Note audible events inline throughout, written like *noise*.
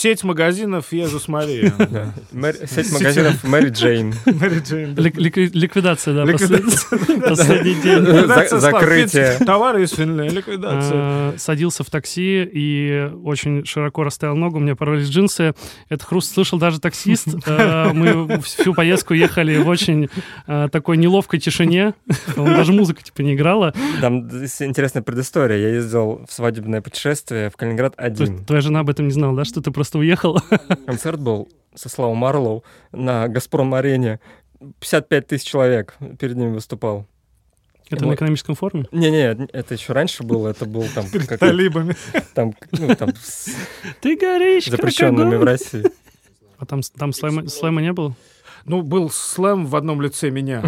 сеть магазинов Езус *laughs* Мария. Сеть магазинов Мэри Джейн. Ликвидация, да, последний день. Закрытие. Товары из Финляндии, ликвидация. А, садился в такси и очень широко расставил ногу, у меня порвались джинсы. Это хруст слышал даже таксист. *laughs* А, мы всю поездку ехали в очень а, такой неловкой тишине. Даже музыка типа не играла. Там интересная предыстория. Я ездил в свадебное путешествие в Калининград один. Твоя жена об этом не знала, да, что ты просто уехал? *laughs* Концерт был со Славой Марлоу на «Газпром-арене». 55 тысяч человек перед ним выступал. Это вот. на экономическом форуме? Не-не, это еще раньше было, это был там... Перед талибами. Там, ну, там *laughs* с Ты горишь, запрещенными в России. А там, там слэма, слэма не было? Ну, был слэм в одном лице меня.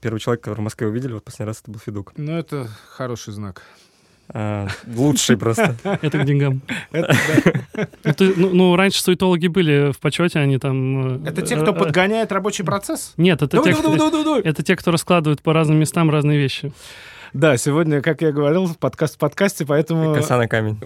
Первый человек, который в Москве увидели, вот последний раз это был Федук. Ну, это хороший знак. А, *laughs* лучший просто. Это к деньгам. Ну, ну, раньше суетологи были в почете, они там... Э, это те, кто э, подгоняет рабочий процесс? Нет, это те, это те, кто раскладывает по разным местам разные вещи. Да, сегодня, как я говорил, подкаст в подкасте, поэтому... Коса на камень.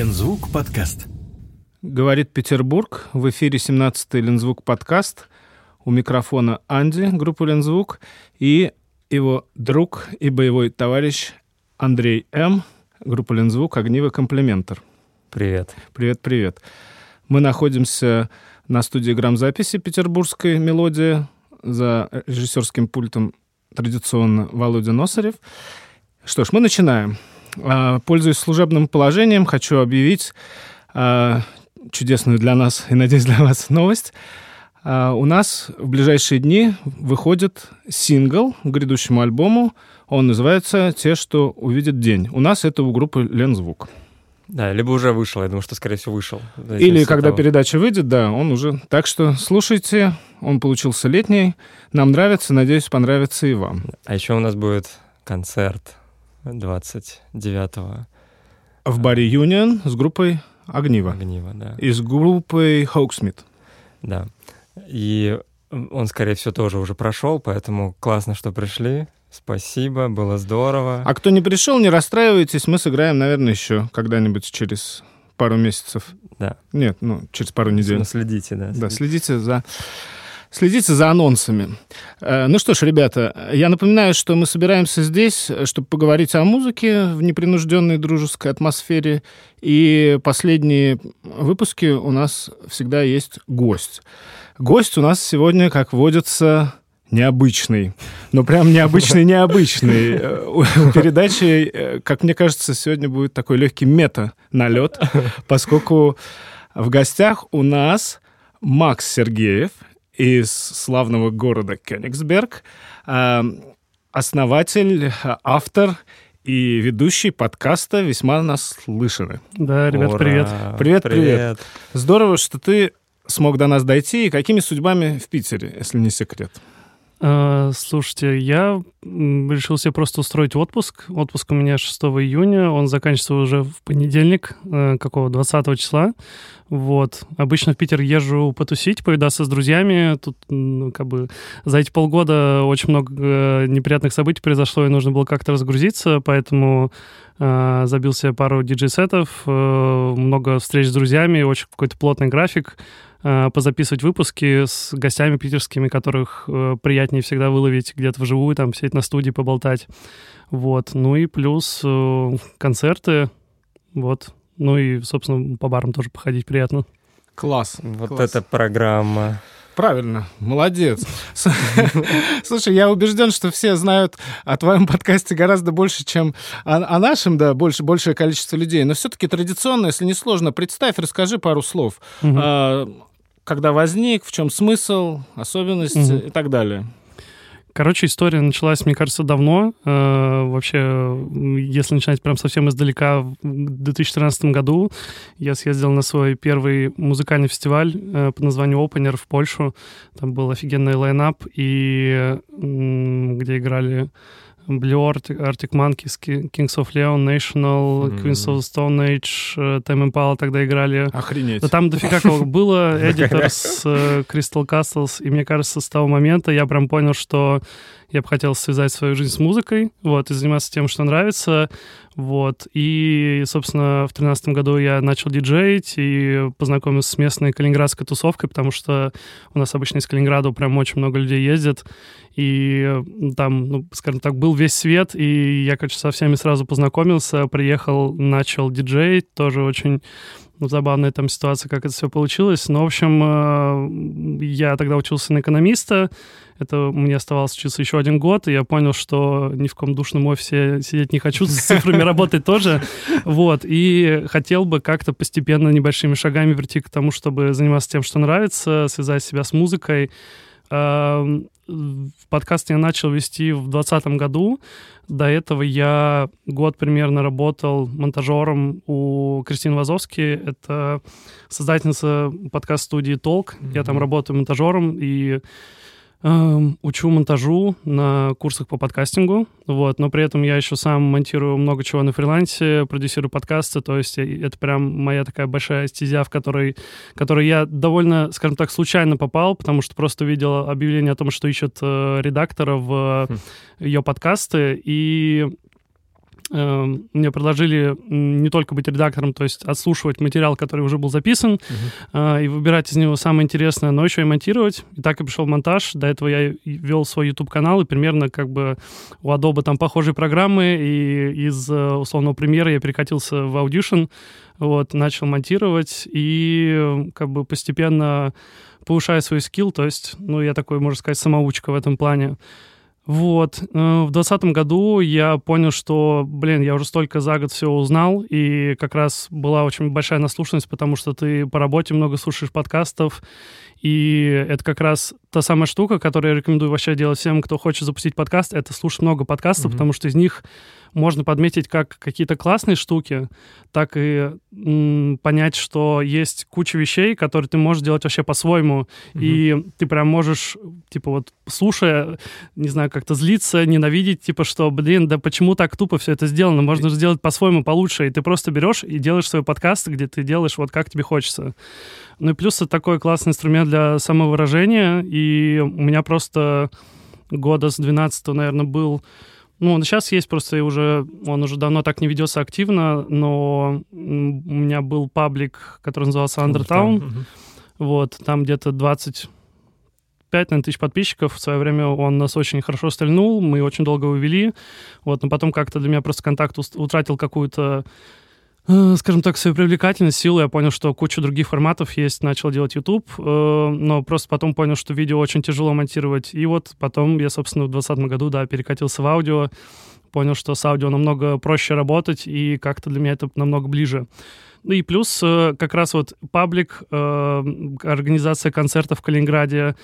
Лензвук подкаст. Говорит Петербург. В эфире 17-й Лензвук подкаст. У микрофона Анди, группа Лензвук, и его друг и боевой товарищ Андрей М., группа Лензвук, огнивый комплиментор. Привет. Привет, привет. Мы находимся на студии грамзаписи «Петербургская мелодия» за режиссерским пультом традиционно Володя Носарев. Что ж, мы начинаем. А, пользуясь служебным положением, хочу объявить а, чудесную для нас и, надеюсь, для вас новость. А, у нас в ближайшие дни выходит сингл к грядущему альбому. Он называется «Те, что увидят день». У нас это у группы «Лензвук». Да, либо уже вышел, я думаю, что, скорее всего, вышел. Или когда того. передача выйдет, да, он уже. Так что слушайте, он получился летний, нам нравится, надеюсь, понравится и вам. А еще у нас будет концерт 29-го. В баре Юнион с группой Огнива. Огнива, да. И с группой Хоуксмит. Да. И он, скорее всего, тоже уже прошел, поэтому классно, что пришли. Спасибо, было здорово. А кто не пришел, не расстраивайтесь, мы сыграем, наверное, еще когда-нибудь через пару месяцев. Да. Нет, ну, через пару недель. Ну, следите, да. Да, следите за Следите за анонсами. Э, ну что ж, ребята, я напоминаю, что мы собираемся здесь, чтобы поговорить о музыке в непринужденной дружеской атмосфере. И последние выпуски у нас всегда есть гость. Гость у нас сегодня, как водится, необычный. Ну, прям необычный, необычный. Э, у передачи, э, как мне кажется, сегодня будет такой легкий мета-налет, поскольку в гостях у нас Макс Сергеев, из славного города Кёнигсберг, а, основатель, автор и ведущий подкаста «Весьма наслышаны». Да, ребят, Ура! привет. Привет, привет. Привет. Здорово, что ты смог до нас дойти. И какими судьбами в Питере, если не секрет? А, слушайте, я решил себе просто устроить отпуск. Отпуск у меня 6 июня, он заканчивается уже в понедельник, э, какого, 20 числа. Вот. Обычно в Питер езжу потусить, повидаться с друзьями. Тут, ну, как бы, за эти полгода очень много э, неприятных событий произошло, и нужно было как-то разгрузиться, поэтому э, забил себе пару диджей-сетов, э, много встреч с друзьями, очень какой-то плотный график. Э, позаписывать выпуски с гостями питерскими, которых э, приятнее всегда выловить где-то вживую, там, сидеть на студии, поболтать. Вот. Ну и плюс э, концерты, вот. Ну и, собственно, по барам тоже походить приятно. Класс. Вот класс. эта программа. Правильно, молодец. *laughs* Слушай, я убежден, что все знают о твоем подкасте гораздо больше, чем о, о нашем, да, больше, большее количество людей. Но все-таки традиционно, если не сложно, представь, расскажи пару слов. Угу. А, когда возник, в чем смысл, особенность угу. и так далее. Короче, история началась, мне кажется, давно. Э, вообще, если начинать прям совсем издалека, в 2013 году я съездил на свой первый музыкальный фестиваль э, под названием Opener в Польшу. Там был офигенный лайнап, и где играли Blue Arctic, Monkeys, Kings of Leon, National, mm-hmm. Queens of the Stone Age, э, Time Impala тогда играли. Охренеть. Да там дофига кого было, Editors, э, Crystal Castles, и мне кажется, с того момента я прям понял, что я бы хотел связать свою жизнь с музыкой, вот, и заниматься тем, что нравится, вот. И, собственно, в тринадцатом году я начал диджеить и познакомился с местной калининградской тусовкой, потому что у нас обычно из Калининграда прям очень много людей ездит, и там, ну, скажем так, был весь свет, и я, короче, со всеми сразу познакомился, приехал, начал диджеить, тоже очень забавная там ситуация, как это все получилось. Но, в общем, э, я тогда учился на экономиста, это мне оставалось учиться еще один год, и я понял, что ни в каком душном офисе сидеть не хочу, с цифрами работать тоже. Вот, и хотел бы как-то постепенно небольшими шагами прийти к тому, чтобы заниматься тем, что нравится, связать себя с музыкой. Подкаст я начал вести в 2020 году. До этого я год примерно работал монтажером у Кристины Вазовски. Это создательница подкаст-студии «Толк». Mm-hmm. Я там работаю монтажером, и учу монтажу на курсах по подкастингу, вот, но при этом я еще сам монтирую много чего на фрилансе, продюсирую подкасты, то есть это прям моя такая большая стезя, в которой, которой я довольно, скажем так, случайно попал, потому что просто видел объявление о том, что ищут э, редактора в хм. ее подкасты, и Эм, мне предложили не только быть редактором, то есть отслушивать материал, который уже был записан, uh-huh. и выбирать из него самое интересное, но еще и монтировать. И так и пришел монтаж. До этого я вел свой YouTube-канал, и примерно как бы у Adobe там похожие программы, и из э, условного премьера я перекатился в Audition, вот, начал монтировать, и как бы постепенно повышая свой скилл, то есть, ну, я такой, можно сказать, самоучка в этом плане. Вот. Э, в двадцатом году я понял, что, блин, я уже столько за год все узнал, и как раз была очень большая наслушанность, потому что ты по работе много слушаешь подкастов, и это как раз та самая штука, которую я рекомендую вообще делать всем, кто хочет запустить подкаст, это слушать много подкастов, mm-hmm. потому что из них можно подметить как какие-то классные штуки, так и м, понять, что есть куча вещей, которые ты можешь делать вообще по-своему. Mm-hmm. И ты прям можешь, типа, вот слушая, не знаю, как-то злиться, ненавидеть, типа, что, блин, да почему так тупо все это сделано? Можно же сделать по-своему, получше. И ты просто берешь и делаешь свой подкаст, где ты делаешь вот как тебе хочется. Ну и плюс это такой классный инструмент для самовыражения. И у меня просто года с 12 наверное, был ну, он сейчас есть, просто уже, он уже давно так не ведется активно, но у меня был паблик, который назывался Undertown. Угу. Вот, там где-то 25 наверное, тысяч подписчиков. В свое время он нас очень хорошо стрельнул, мы очень долго его вели. Вот, но потом как-то для меня просто контакт утратил какую-то скажем так, свою привлекательность, силу. Я понял, что куча других форматов есть, начал делать YouTube, э, но просто потом понял, что видео очень тяжело монтировать. И вот потом я, собственно, в 2020 году, да, перекатился в аудио, понял, что с аудио намного проще работать, и как-то для меня это намного ближе. Ну и плюс э, как раз вот паблик, организация концертов в Калининграде.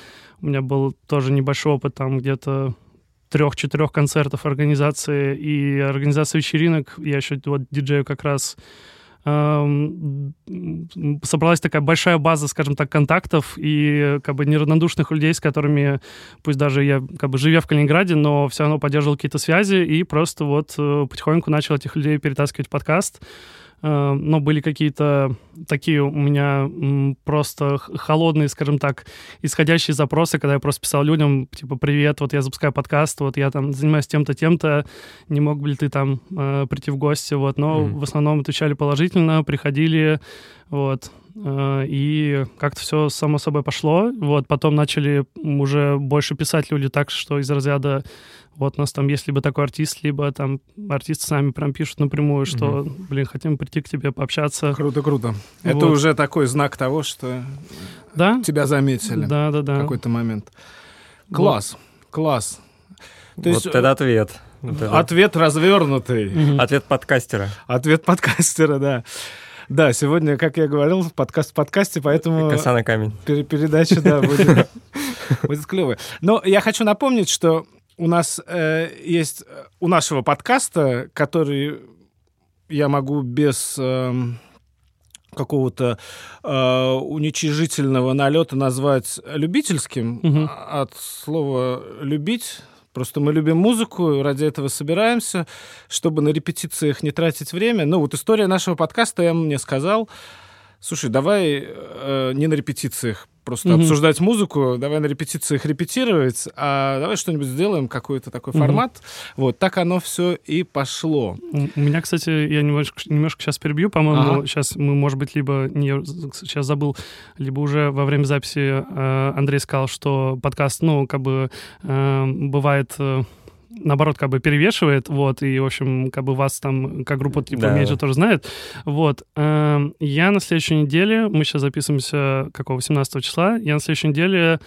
У меня был тоже небольшой опыт, там где-то трех-четырех концертов организации и организации вечеринок. Я еще вот диджею как раз собралась такая большая база, скажем так, контактов и как бы неравнодушных людей, с которыми, пусть даже я как бы живя в Калининграде, но все равно поддерживал какие-то связи и просто вот э, потихоньку начал этих людей перетаскивать в подкаст. Э, но были какие-то такие у меня просто холодные, скажем так, исходящие запросы, когда я просто писал людям, типа, привет, вот я запускаю подкаст, вот я там занимаюсь тем-то, тем-то, не мог бы ли ты там э, прийти в гости, вот, но mm-hmm. в основном отвечали положительно, приходили, вот, и как-то все само собой пошло, вот, потом начали уже больше писать люди так, что из разряда вот у нас там есть либо такой артист, либо там артисты сами прям пишут напрямую, что, угу. блин, хотим прийти к тебе пообщаться. Круто, круто. Вот. Это уже такой знак того, что да? тебя заметили. Да, да, да. В какой-то момент. Класс, вот. класс. То вот есть... это ответ. Вот это... Ответ развернутый. Угу. Ответ подкастера. Ответ подкастера, да. Да, сегодня, как я говорил, подкаст в подкасте, поэтому... Коса на камень. Передача, да, будет, *laughs* будет клевая. Но я хочу напомнить, что у нас э, есть э, у нашего подкаста, который я могу без э, какого-то э, уничижительного налета назвать любительским угу. от слова любить Просто мы любим музыку, ради этого собираемся, чтобы на репетициях не тратить время. Ну, вот история нашего подкаста, я мне сказал, слушай, давай э, не на репетициях просто mm-hmm. обсуждать музыку, давай на репетициях репетировать, а давай что-нибудь сделаем, какой-то такой mm-hmm. формат. Вот так оно все и пошло. У меня, кстати, я немножко, немножко сейчас перебью, по-моему, ага. сейчас мы, может быть, либо не сейчас забыл, либо уже во время записи э, Андрей сказал, что подкаст, ну, как бы э, бывает... Э, наоборот, как бы перевешивает, вот, и, в общем, как бы вас там, как группа типа да. Major тоже знает, вот. Э, я на следующей неделе, мы сейчас записываемся, какого, 18 числа, я на следующей неделе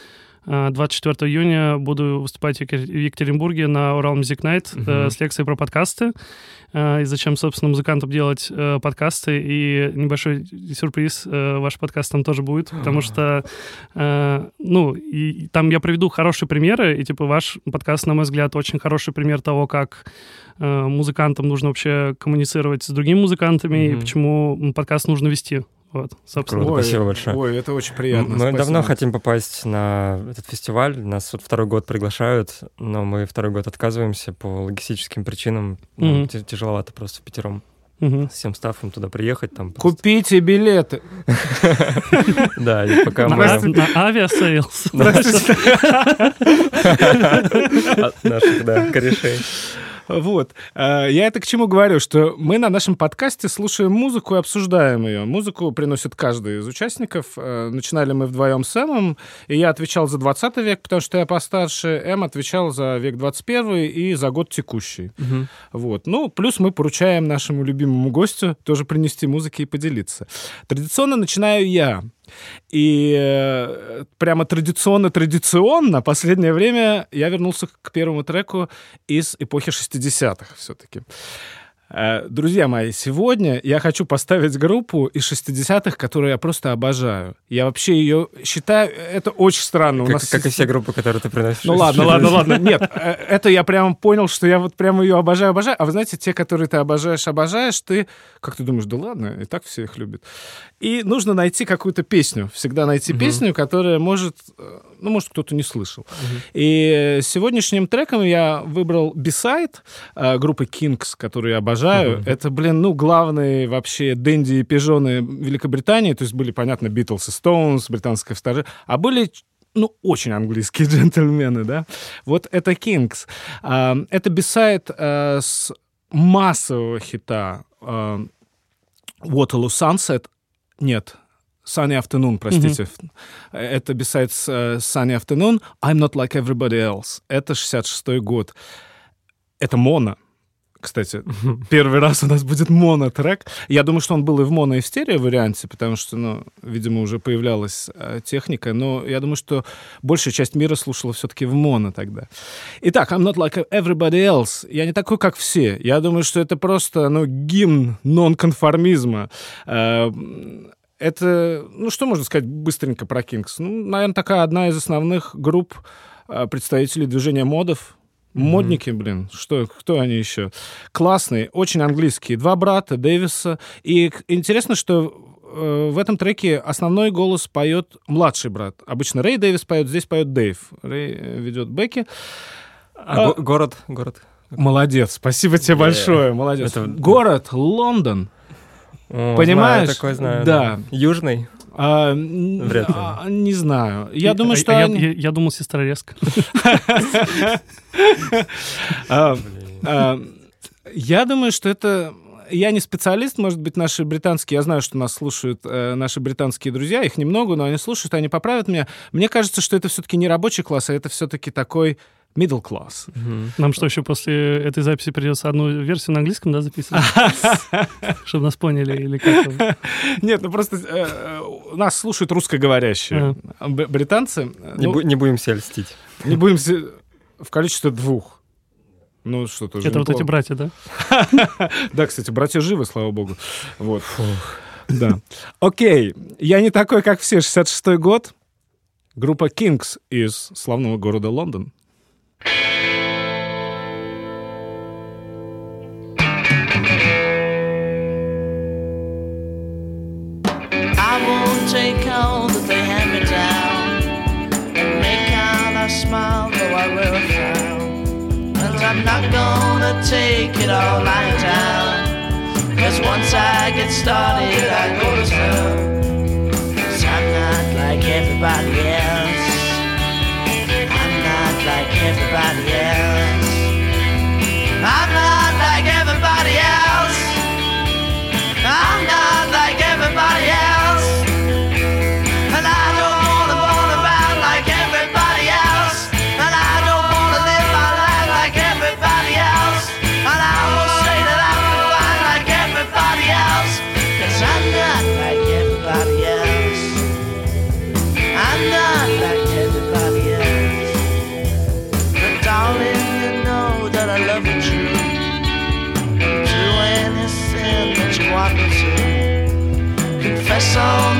24 э, июня буду выступать в Екатеринбурге на Урал Music Night uh-huh. с лекцией про подкасты. Э, и зачем, собственно, музыкантам делать подкасты. И небольшой сюрприз, ваш подкаст там тоже будет, потому что, ну, и там я приведу хорошие примеры, и, типа, ваш подкаст, на мой взгляд, очень хороший пример того, как музыкантам нужно вообще коммуницировать с другими музыкантами, mm-hmm. и почему подкаст нужно вести. Вот, собственно. Круто, ой, спасибо большое. Ой, это очень приятно. Мы спасибо. давно хотим попасть на этот фестиваль. Нас вот второй год приглашают, но мы второй год отказываемся по логистическим причинам. Mm-hmm. Ну, тяжеловато просто в пятером. Угу. С всем стафом туда приехать. Там Купите билеты. *laughs* Да, и пока мы... На Aviasales. *laughs* *laughs* Наших, да, корешей. Вот. Э, я это к чему говорю, что мы на нашем подкасте слушаем музыку и обсуждаем ее. Музыку приносит каждый из участников. Э, начинали мы вдвоем с Эмом, и я отвечал за 20 век, потому что я постарше. Эм отвечал за век 21 и за год текущий. Угу. Вот. Ну, плюс мы поручаем нашему любимому гостю тоже принести музыки и поделиться. Традиционно начинаю я. И э, прямо традиционно-традиционно последнее время я вернулся к первому треку из эпохи 60-х все-таки. Э, друзья мои, сегодня я хочу поставить группу из 60-х, которую я просто обожаю. Я вообще ее считаю... Это очень странно. Как, У нас... как и все группы, которые ты приносишь. Ну ладно, ладно, ладно. Нет, э, это я прямо понял, что я вот прямо ее обожаю, обожаю. А вы знаете, те, которые ты обожаешь, обожаешь, ты... Как ты думаешь, да ладно, и так все их любят. И нужно найти какую-то песню. Всегда найти угу. песню, которая может... Э, ну, может, кто-то не слышал. Угу. И сегодняшним треком я выбрал Beside группы Kings, которую я обожаю. Mm-hmm. Это, блин, ну, главные вообще дэнди и пижоны Великобритании. То есть были, понятно, Битлз и Стоунс, британская вторая. А были ну, очень английские *laughs* джентльмены, да. Вот это Kings. А, это бисайд а, с массового хита а, Waterloo Sunset. Нет, Sunny Afternoon, простите. Mm-hmm. Это besides uh, Sunny Afternoon, I'm Not Like Everybody Else. Это 66-й год. Это моно. Кстати, первый раз у нас будет монотрек. Я думаю, что он был и в моно, и в стерео варианте, потому что, ну, видимо, уже появлялась э, техника. Но я думаю, что большая часть мира слушала все-таки в моно тогда. Итак, I'm not like everybody else. Я не такой, как все. Я думаю, что это просто, ну, гимн нонконформизма. Э, это, ну, что можно сказать быстренько про Кингс? Ну, наверное, такая одна из основных групп э, представителей движения модов Модники, блин, что, кто они еще? Классные, очень английские. Два брата Дэвиса. И интересно, что э, в этом треке основной голос поет младший брат. Обычно Рэй Дэвис поет, здесь поет Дэйв. Рэй э, ведет Бекки. А, а город, город. Молодец, спасибо тебе yeah. большое, молодец. Это... Город Лондон. О, Понимаешь? Знаю, такой знаю. Да. да. Южный. А, Вряд ли. А, не знаю. Я и, думаю, что... А, они... я, я думал, сестра резко. *laughs* А, я думаю, что это я не специалист, может быть, наши британские, я знаю, что нас слушают э, наши британские друзья, их немного, но они слушают, они поправят меня. Мне кажется, что это все-таки не рабочий класс, а это все-таки такой middle class. Угу. Нам что, еще после этой записи придется одну версию на английском, да, записывать? *laughs* Чтобы нас поняли или как Нет, ну просто э, нас слушают русскоговорящие британцы. Ну, не будем себя льстить. Не будем в количестве двух. Ну, что тоже Это вот эти братья, да? *laughs* Да, кстати, братья живы, слава богу. Вот. Да. Окей. Я не такой, как все. 66-й год. Группа Kings из славного города Лондон. Started, I go to town. Cause I'm not like everybody else everybody else.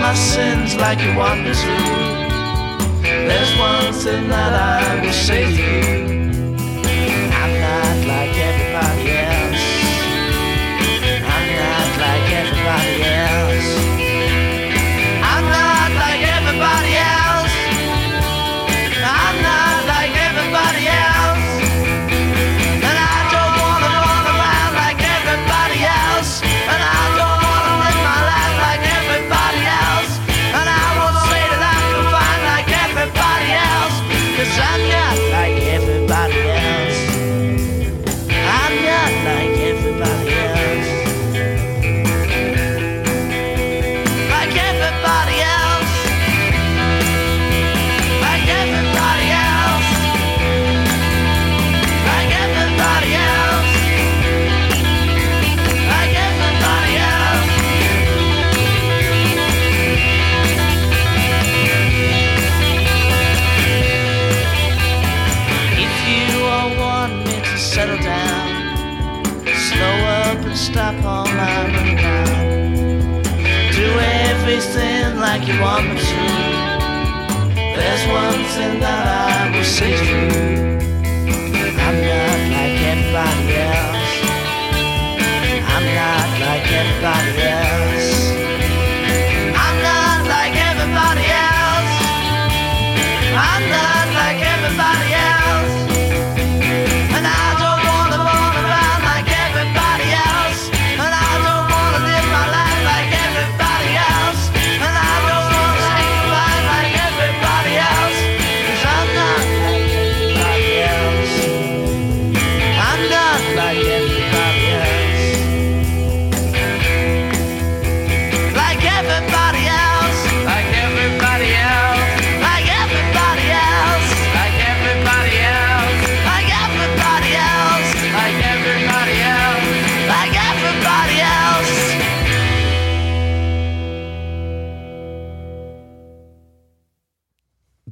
My sins like you want me to. There's one thing that I will say to you. There's one thing that I will say you. I'm not like everybody else. I'm not like everybody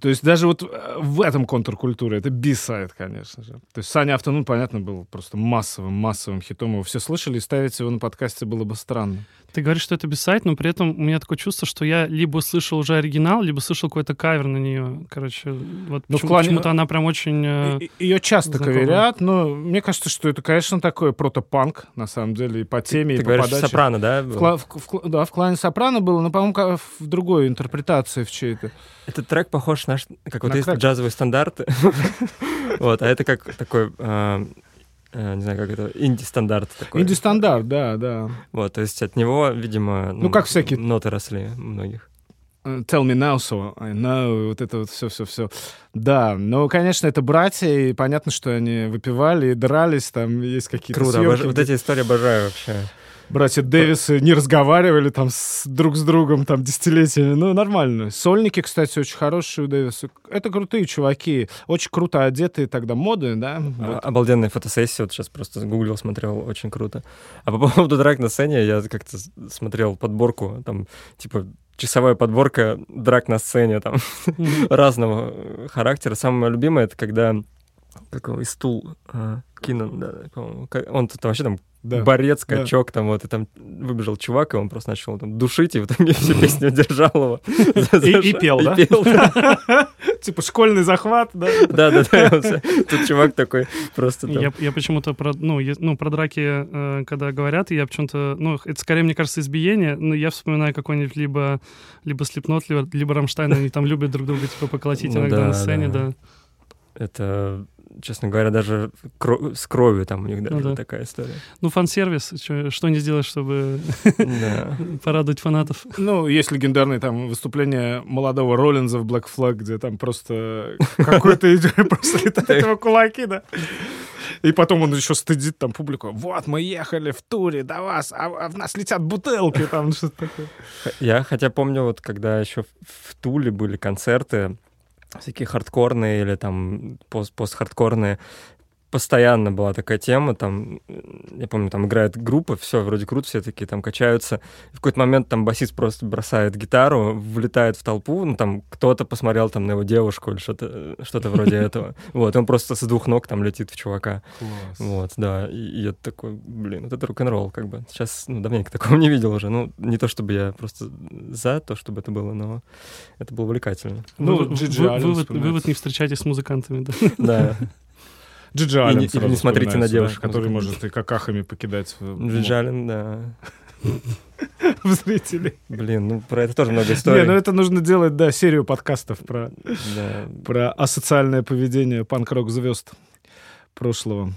То есть даже вот э, в этом контркультуре это бисайд, конечно же. То есть Саня Автонун, понятно, был просто массовым, массовым хитом. Его все слышали, и ставить его на подкасте было бы странно. Ты говоришь, что это бисайт, но при этом у меня такое чувство, что я либо слышал уже оригинал, либо слышал какой-то кавер на нее. Короче, вот Ну, почему- плане- почему-то она прям очень... э, Ее часто знакомо. каверят, но мне кажется, что это, конечно, такой протопанк, на самом деле, и по теме, и Ты по говоришь, подаче. сопрано, да? В, кла- в- в да, в клане Сопрано было, но, по-моему, в другой интерпретации в чьей-то. Этот трек похож на, как вот На есть крэк. джазовые стандарты. *laughs* Вот, а это как такой, э, не знаю, как это, инди-стандарт такой. Инди-стандарт, да, да. Вот, то есть от него, видимо, Ну, как всякие- ноты росли у многих. Э, Tell me now, so I know, вот это вот все-все-все. Да, но, конечно, это братья, и понятно, что они выпивали и дрались, там есть какие-то Круто, съемки, обож- вот эти истории обожаю вообще. Братья Дэвисы не разговаривали там с, друг с другом там десятилетиями. Ну, нормально. Сольники, кстати, очень хорошие у Дэвиса. Это крутые чуваки, очень круто одетые тогда моды, да? А, Вот. Обалденная фотосессия, вот сейчас просто гуглил, смотрел, очень круто. А по поводу драк на сцене, я как-то смотрел подборку, там, типа, часовая подборка драк на сцене, там, *laughs* разного э, характера. Самое мое любимое, это когда как его, и стул а, Кинан, да, по-моему. Он тут вообще там Да. борец, Да. качок, там вот, и там выбежал чувак, и он просто начал там душить, и в итоге всю песню держал его. И- пел, да? Да. *laughs* Типа школьный захват, да? Да-да-да. он всё- Тут чувак такой просто. Я, я почему-то про, ну, ну, про драки, э, когда говорят, я почему-то, ну, это скорее, мне кажется, избиение, но я вспоминаю какой-нибудь либо, либо Слепнот, либо, либо Рамштайн, они там любят друг друга, типа, поколотить Ну иногда да, на сцене, да. да. Это честно говоря, даже кро- с кровью там у них даже ну, да. такая история. Ну, фан-сервис, что, что не сделаешь, чтобы *laughs* порадовать фанатов? Ну, есть легендарные там выступления молодого Роллинза в Black Flag, где там просто какой-то *laughs* просто летает его кулаки, да. И потом он еще стыдит там публику. Вот, мы ехали в туре до вас, а, а в нас летят бутылки, там что-то такое. Я хотя помню, вот когда еще в Туле были концерты, всякие хардкорные или там пост постхардкорные, постоянно была такая тема, там, я помню, там играет группа, все, вроде круто, все такие там качаются. В какой-то момент там басист просто бросает гитару, влетает в толпу, ну, там кто-то посмотрел там на его девушку или что-то что вроде *laughs* этого. Вот, он просто с двух ног там летит в чувака. Класс. Вот, да, и, я такой, блин, вот это рок-н-ролл, как бы. Сейчас, ну, давненько такого не видел уже. Ну, не то, чтобы я просто за то, чтобы это было, но это было увлекательно. Ну, вывод, вывод не встречайтесь с музыкантами, да? Да. *laughs* Джиджи Аллен и, не, не смотрите на девушку. Да, который может и какахами покидать. Джиджи Аллен, да. *laughs* в зрителей. Блин, ну про это тоже много историй. Не, ну это нужно делать, да, серию подкастов про, да. про асоциальное поведение панк-рок звезд прошлого.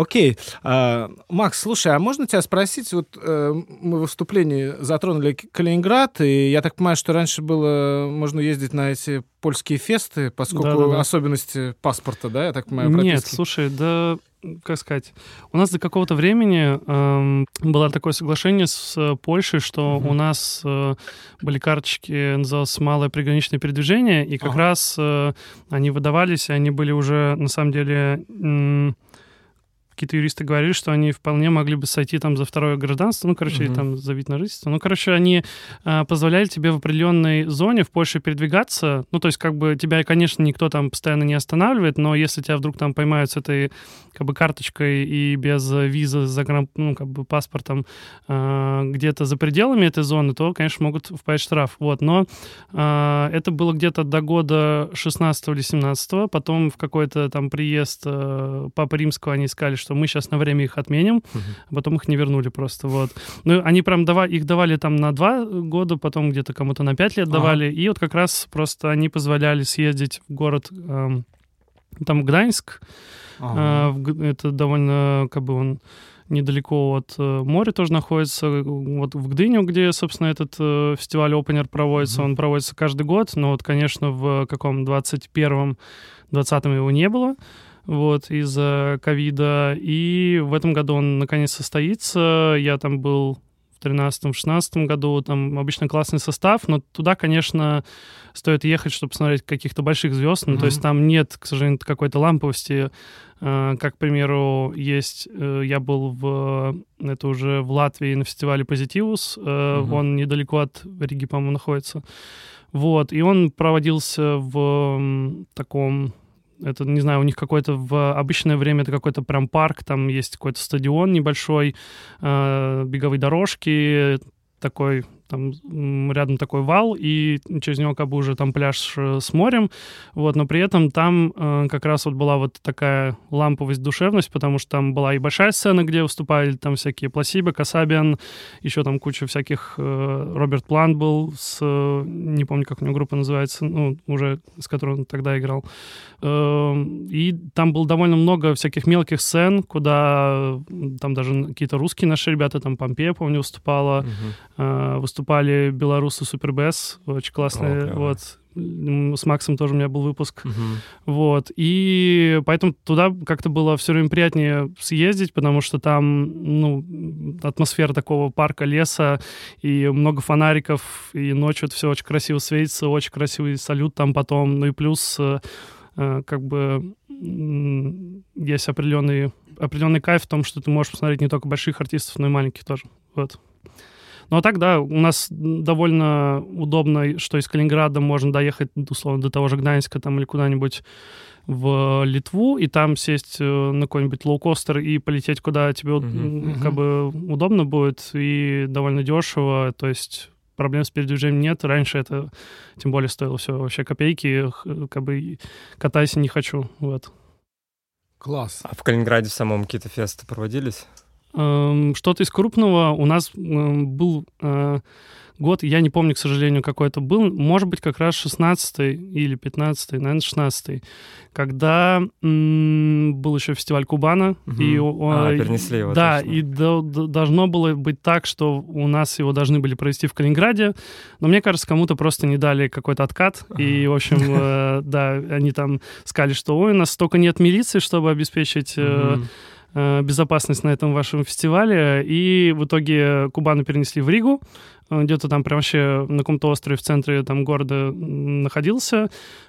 Окей. А, Макс, слушай, а можно тебя спросить? Вот э, мы в выступлении затронули Калининград, и я так понимаю, что раньше было можно ездить на эти польские фесты, поскольку да, да, да. особенности паспорта, да, я так понимаю, прописки. Нет, слушай, да как сказать, у нас до какого-то времени эм, было такое соглашение с э, Польшей, что mm-hmm. у нас э, были карточки, называлось «Малое приграничное передвижение», и как ага. раз э, они выдавались, и они были уже, на самом деле... М- какие-то юристы говорили, что они вполне могли бы сойти там за второе гражданство, ну, короче, угу. там за вид на жительство. Ну, короче, они а, позволяли тебе в определенной зоне в Польше передвигаться. Ну, то есть, как бы тебя, конечно, никто там постоянно не останавливает, но если тебя вдруг там поймают с этой как бы карточкой и без визы, за ну, как бы паспортом а, где-то за пределами этой зоны, то, конечно, могут впасть штраф. Вот, но а, это было где-то до года 16 или 17 потом в какой-то там приезд а, Папы Римского они сказали, что что мы сейчас на время их отменим, uh-huh. а потом их не вернули просто, вот. Ну, они прям давали, их давали там на два года, потом где-то кому-то на пять лет давали, uh-huh. и вот как раз просто они позволяли съездить в город, э, там Гданьск, uh-huh. э, это довольно, как бы он недалеко от э, моря тоже находится, вот в Гдыню, где, собственно, этот э, фестиваль Opener проводится, mm-hmm. он проводится каждый год, но вот, конечно, в каком 21-м, 20-м его не было вот, из-за ковида. И в этом году он наконец состоится. Я там был в 2013-2016 году. Там обычно классный состав, но туда, конечно, стоит ехать, чтобы посмотреть каких-то больших звезд. Ну, mm-hmm. то есть там нет, к сожалению, какой-то ламповости. Uh, как, к примеру, есть... Uh, я был в... Это уже в Латвии на фестивале «Позитивус». Mm-hmm. Он недалеко от Риги, по-моему, находится. Вот. И он проводился в таком это, не знаю, у них какой-то в обычное время это какой-то прям парк, там есть какой-то стадион небольшой, э, беговые дорожки, такой там рядом такой вал, и через него как бы уже там пляж э, с морем, вот, но при этом там э, как раз вот была вот такая ламповость, душевность, потому что там была и большая сцена, где выступали там всякие Пласибо, Касабиан, еще там куча всяких, э, Роберт Плант был с, э, не помню, как у него группа называется, ну, уже с которой он тогда играл, э, и там было довольно много всяких мелких сцен, куда там даже какие-то русские наши ребята, там Помпея, помню, выступала, uh-huh. э, выступала выступали белорусы Супербэс, очень классные, О, вот. С Максом тоже у меня был выпуск. Угу. Вот. И поэтому туда как-то было все время приятнее съездить, потому что там, ну, атмосфера такого парка, леса, и много фонариков, и ночью это все очень красиво светится, очень красивый салют там потом. Ну и плюс э, э как бы есть определенный, определенный кайф в том, что ты можешь посмотреть не только больших артистов, но и маленьких тоже. Вот. Ну а так, да, у нас довольно удобно, что из Калининграда можно доехать, условно, до того же Гданьска там или куда-нибудь в Литву и там сесть э, на какой-нибудь лоукостер и полететь куда тебе uh-huh. как бы удобно будет и довольно дешево, то есть проблем с передвижением нет. Раньше это тем более стоило все вообще копейки, как бы катайся не хочу, вот. Класс. А в Калининграде в самом какие-то фесты проводились? Эм, что-то из крупного у нас был э, год, я не помню, к сожалению, какой это был, может быть, как раз 16 или 15 наверное, 16 когда был еще фестиваль Кубана. Угу. И, а, перенесли его. Да, точно. и до, до, должно было быть так, что у нас его должны были провести в Калининграде, но мне кажется, кому-то просто не дали какой-то откат, ага. и, в общем, э, *laughs* да, они там сказали, что, ой, у нас столько нет милиции, чтобы обеспечить... безопасность на этом вашем фестивале. И в итоге Кубану перенесли в Ригу. Э, где-то там прям вообще на каком-то острове в центре там города находился.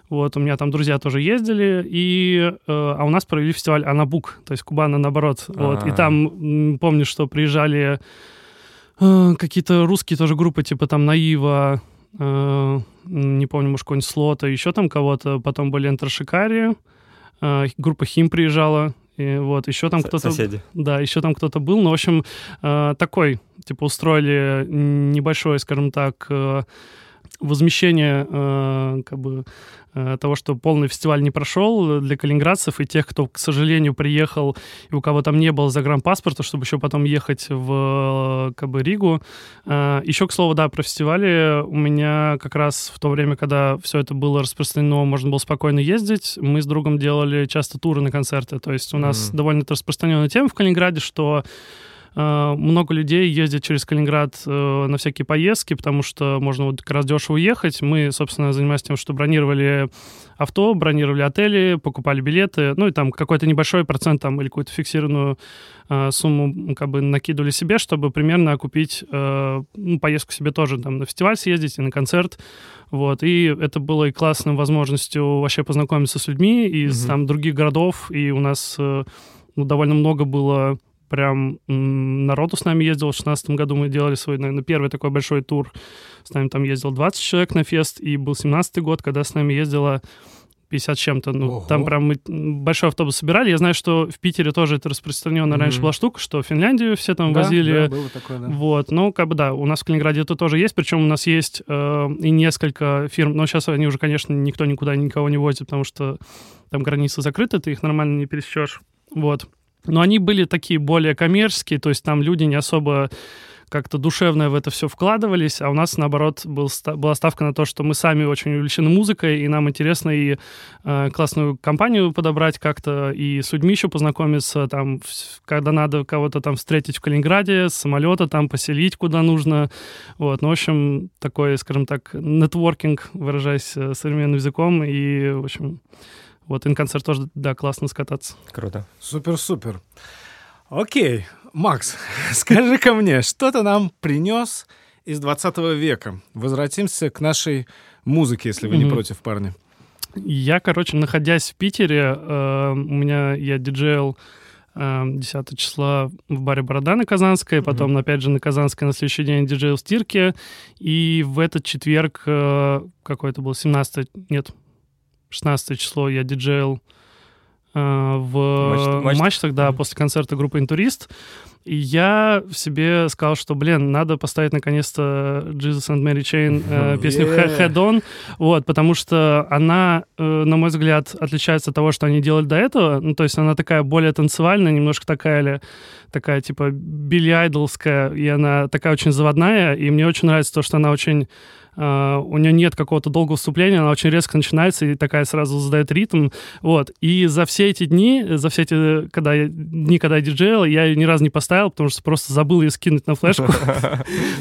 Вот, у меня там друзья тоже ездили, и, э, а у нас провели фестиваль Анабук, то есть Кубана наоборот. А-а-а. Вот, и там, помню, что приезжали э, какие-то русские тоже группы, типа там Наива, э, не помню, может, какой-нибудь Слота, еще там кого-то, потом были Энтершикари, э, группа Хим приезжала, и вот еще там кто-то... Соседи. Да, еще там кто-то был. Но, в общем, э, такой, типа, устроили небольшое, скажем так, э, возмещение э, как бы э, того, что полный фестиваль не прошел для калининградцев и тех, кто, к сожалению, приехал и у кого там не было загранпаспорта, чтобы еще потом ехать в как бы Ригу. Э, еще, к слову, да, про фестивали у меня как раз в то время, когда все это было распространено, можно было спокойно ездить, мы с другом делали часто туры на концерты. То есть у нас mm-hmm. довольно распространенная тема в Калининграде, что много людей ездят через Калининград э, на всякие поездки, потому что можно вот как раз дешево уехать. Мы, собственно, занимаемся тем, что бронировали авто, бронировали отели, покупали билеты, ну и там какой-то небольшой процент там или какую-то фиксированную э, сумму как бы накидывали себе, чтобы примерно окупить э, ну, поездку себе тоже там на фестиваль съездить и на концерт. Вот, и это было и классной возможностью вообще познакомиться с людьми из mm-hmm. там других городов, и у нас э, ну, довольно много было прям народу с нами ездил. В 2016 году мы делали свой, наверное, первый такой большой тур. С нами там ездил 20 человек на фест, и был 17 год, когда с нами ездило 50 чем-то. Ну, Ого. там прям мы большой автобус собирали. Я знаю, что в Питере тоже это распространенная mm-hmm. раньше была штука, что в Финляндию все там да, возили. Да, было такое, да. Вот, ну, как бы да, у нас в Калининграде это тоже есть, причем у нас есть э, и несколько фирм, но сейчас они уже, конечно, никто никуда никого не возит, потому что там границы закрыты, ты их нормально не пересечешь. Вот. Но они были такие более коммерческие, то есть там люди не особо как-то душевно в это все вкладывались, а у нас, наоборот, был, была ставка на то, что мы сами очень увлечены музыкой, и нам интересно и э, классную компанию подобрать как-то, и с людьми еще познакомиться, там, когда надо кого-то там встретить в Калининграде, с самолета там поселить куда нужно. Вот, ну, в общем, такой, скажем так, нетворкинг, выражаясь э, современным языком, и, в общем, вот инконцерт тоже, да, классно скататься. Круто. Супер-супер. Окей, Макс, *laughs* скажи-ка мне, что ты нам принес из 20 века? Возвратимся к нашей музыке, если вы mm-hmm. не против, парни. Я, короче, находясь в Питере, э, у меня я диджейл э, 10 числа в баре «Борода» на Казанской, потом, mm-hmm. опять же, на Казанской на следующий день диджейл в Стирке, и в этот четверг, э, какой это был, 17 нет, 16 число я диджейл э, в Мачт, мачтах, да, после концерта группы «Интурист». И я в себе сказал, что, блин, надо поставить наконец-то Jesus and Mary Chain э, песню yeah. Head On, вот, потому что она, э, на мой взгляд, отличается от того, что они делали до этого, ну, то есть она такая более танцевальная, немножко такая ли, такая, типа, Билли Айдлская, и она такая очень заводная, и мне очень нравится то, что она очень Uh, у нее нет какого-то долгого вступления, она очень резко начинается и такая сразу задает ритм, вот. И за все эти дни, за все эти когда я, дни, когда я диджейл, я ее ни разу не поставил, потому что просто забыл ее скинуть на флешку. *laughs*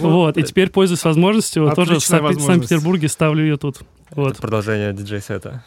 Вот. И теперь, пользуясь возможностью, тоже в Санкт-Петербурге ставлю ее тут. Вот. Продолжение диджей-сета.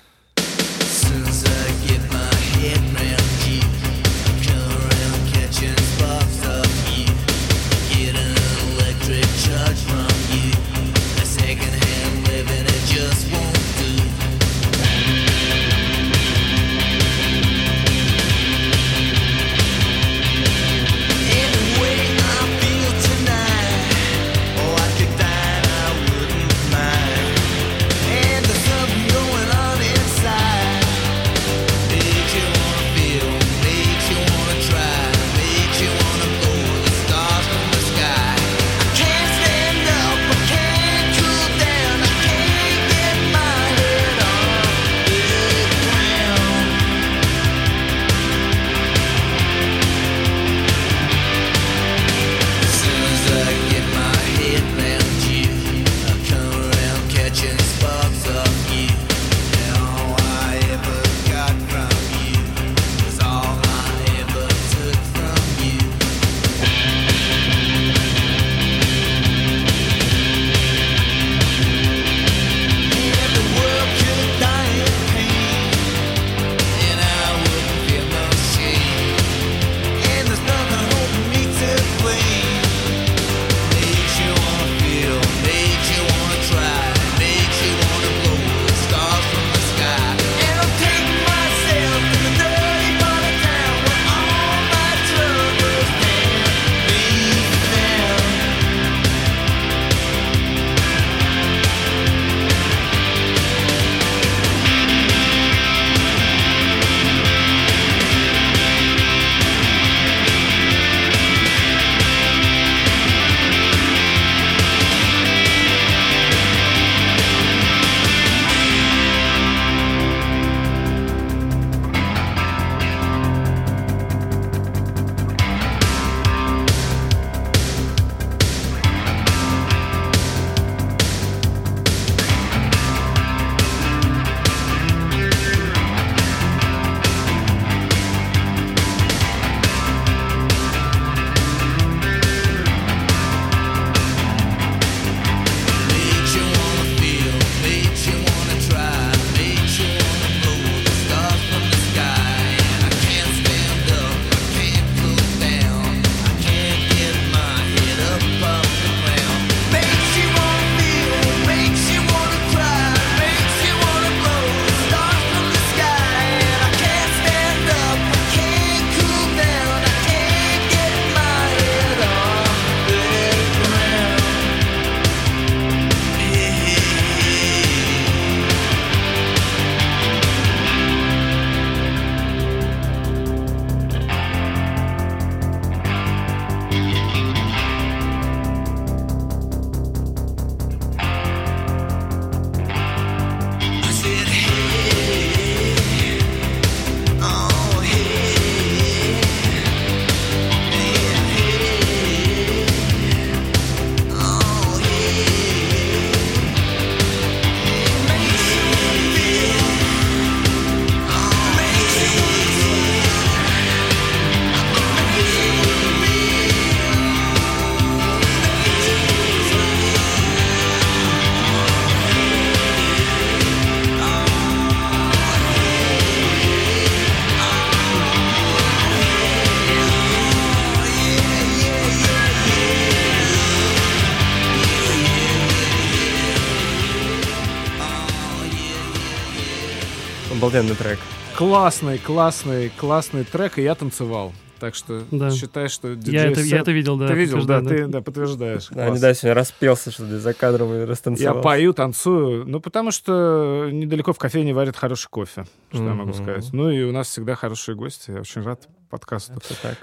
Обалденный трек. Классный, классный, классный трек, и я танцевал. Так что да. считай, что диджей я это, я это видел, да. Ты видел, да, да, ты да, подтверждаешь. Да, не да, сегодня распелся, что ли, за кадром и растанцевал. Я пою, танцую, ну, потому что недалеко в кофейне варят хороший кофе, что mm-hmm. я могу сказать. Ну, и у нас всегда хорошие гости, я очень рад подкасту.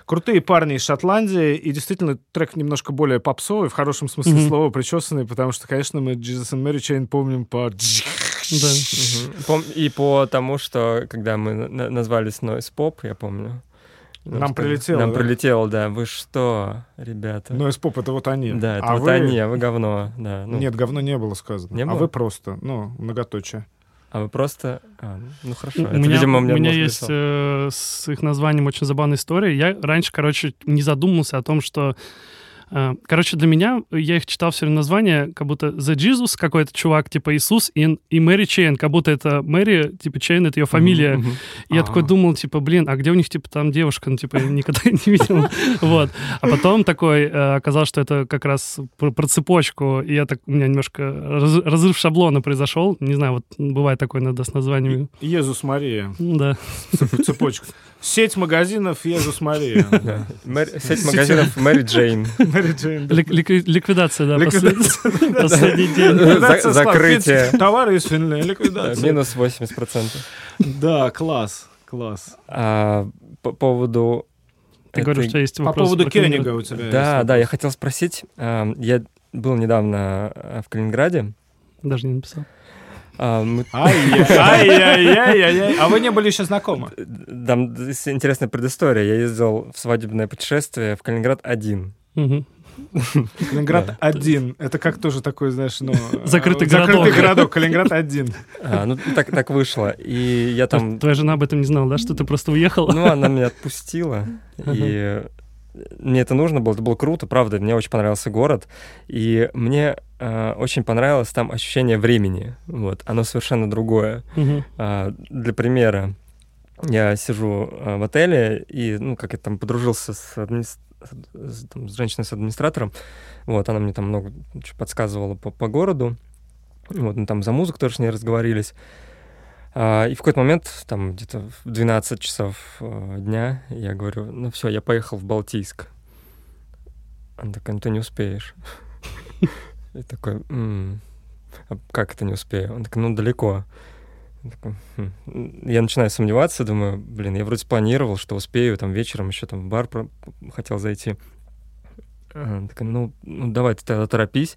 Крутые парни из Шотландии, и действительно трек немножко более попсовый, в хорошем смысле mm-hmm. слова, причесанный, потому что, конечно, мы Jesus and Mary Chain помним по... Да. И по тому, что когда мы назвались Noise Pop, я помню, нам прилетело. Нам да? прилетело, да. Вы что, ребята? Ну, поп это вот они. Да, это а вот вы... они, а вы говно. Да, ну. Нет, говно не было сказано. Не а было? вы просто, ну, многоточие. А вы просто... А, ну хорошо. У это, меня, видимо, у меня, у меня есть э, с их названием очень забавная история. Я раньше, короче, не задумался о том, что короче, для меня, я их читал все время название, как будто The Jesus какой-то чувак, типа Иисус, и, и Mary Chain, как будто это Mary, типа Chain, это ее фамилия. Mm-hmm. И я такой думал, типа, блин, а где у них, типа, там девушка? Ну, типа, никогда *laughs* не видел. Вот. А потом такой э, оказалось, что это как раз про цепочку, и я так, у меня немножко разрыв шаблона произошел. Не знаю, вот бывает такое иногда с названиями. Иисус Мария. Да. Цепочка. Сеть магазинов Иисус Мария. Сеть магазинов Мэри Джейн. *laughs* Мэри Джейн. Ликвидация, да, *laughs* последний день. Закрытие. Товары из Финляндии, ликвидация. Минус 80%. Да, класс, класс. А, по поводу... Ты говоришь, что есть вопрос. По поводу Кёнига у тебя Да, да, я хотел спросить. Я был недавно в Калининграде. Даже не написал. А. Ай-яй-яй-яй-яй. А вы не были еще знакомы? Там интересная предыстория. Я ездил в свадебное путешествие в Калининград один. Калининград один. Это как тоже такой, знаешь, ну... Закрытый городок. Закрытый городок. Калининград один. А, ну, так, так вышло. И я там... Твоя жена об этом не знала, да, что ты просто уехал? Ну, она меня отпустила. И мне это нужно было, это было круто, правда, мне очень понравился город, и мне э, очень понравилось там ощущение времени, вот, оно совершенно другое. Э, для примера, я сижу э, в отеле, и, ну, как я там подружился с, адми... с, там, с женщиной, с администратором, вот, она мне там много подсказывала по, по городу, вот, мы там за музыку тоже с ней разговорились, а, и в какой-то момент, там где-то в 12 часов э, дня, я говорю, ну все, я поехал в Балтийск. Она такая, ну ты не успеешь. *laughs* И такой, а как это не успею? Он такой, ну далеко. «Хм». Я начинаю сомневаться, думаю, блин, я вроде спланировал, что успею, там вечером еще там в бар хотел зайти. Она такая, ну, ну давай ты тогда торопись.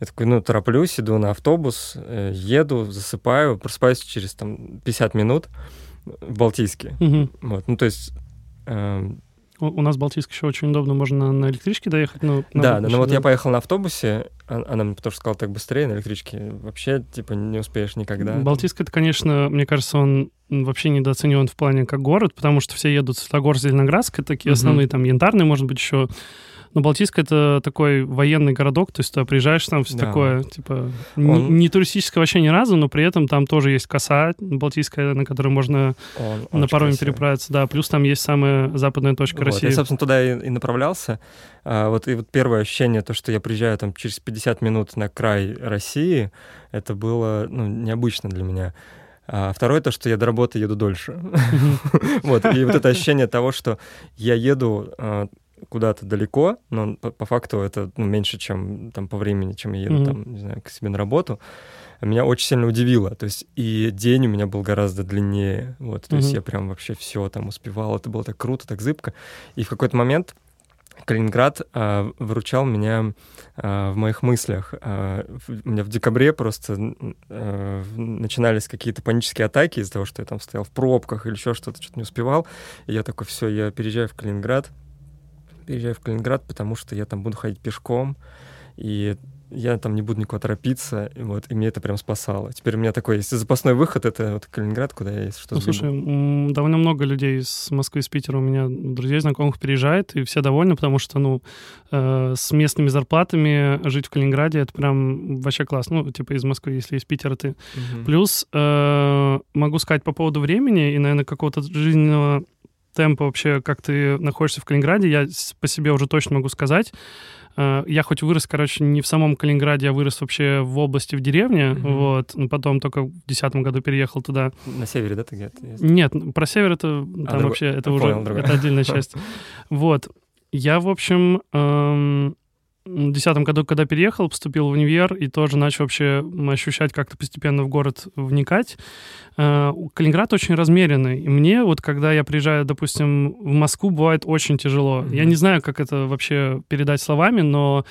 Я такой, ну, тороплюсь, иду на автобус, э, еду, засыпаю, просыпаюсь через там 50 минут в Балтийске. Угу. Вот, ну, то есть... Э, у, у нас в Балтийске еще очень удобно, можно на электричке доехать. Ну, да, да, но вот я поехал на автобусе, а, она мне тоже сказала, так быстрее на электричке. Вообще, типа, не успеешь никогда. Балтийск, это, конечно, мне кажется, он вообще недооценен в плане как город, потому что все едут в Светогорск, Зеленоградск, такие основные, там, янтарные, может быть, еще но Балтийск — это такой военный городок, то есть ты приезжаешь там, все да. такое, типа, Он... не, туристическое вообще ни разу, но при этом там тоже есть коса балтийская, на которой можно Он на пароме переправиться, да, плюс там есть самая западная точка вот, России. Я, собственно, туда и, и направлялся. А, вот и вот первое ощущение, то, что я приезжаю там через 50 минут на край России, это было, ну, необычно для меня. А второе то, что я до работы еду дольше. *laughs* Вот, и вот это ощущение того, что я еду а, куда-то далеко, но по, по факту это ну, меньше, чем там по времени, чем я еду mm-hmm. там, не знаю, к себе на работу, меня очень сильно удивило. То есть и день у меня был гораздо длиннее. Вот, то mm-hmm. есть я прям вообще все там успевал. Это было так круто, так зыбко. И в какой-то момент Калининград э, выручал меня э, в моих мыслях. Э, в, у меня в декабре просто э, начинались какие-то панические атаки из-за того, что я там стоял в пробках или еще что-то, что-то не успевал. И я такой, все, я переезжаю в Калининград, переезжаю в Калининград, потому что я там буду ходить пешком, и я там не буду никуда торопиться, и вот, и мне это прям спасало. Теперь у меня такой есть запасной выход, это вот Калининград, куда я, если что, Ну, слушай, довольно много людей из Москвы, из Питера у меня друзей, знакомых переезжает, и все довольны, потому что, ну, э, с местными зарплатами жить в Калининграде, это прям вообще классно. Ну, типа из Москвы, если из Питера ты. Угу. Плюс э, могу сказать по поводу времени и, наверное, какого-то жизненного темп вообще, как ты находишься в Калининграде, я по себе уже точно могу сказать. Э, я хоть вырос, короче, не в самом Калининграде, я вырос вообще в области, в деревне, mm-hmm. вот, но потом только в десятом году переехал туда. На севере, да, ты где-то? Нет, про север это а, там друг... вообще, это уже, понял, это отдельная *laughs* часть. Вот. Я, в общем, эм, 2010 году, когда переехал, поступил в универ и тоже начал вообще ощущать как-то постепенно в город вникать. Э, Калининград очень размеренный. И мне вот, когда я приезжаю, допустим, в Москву, бывает очень тяжело. Mm-hmm. Я не знаю, как это вообще передать словами, но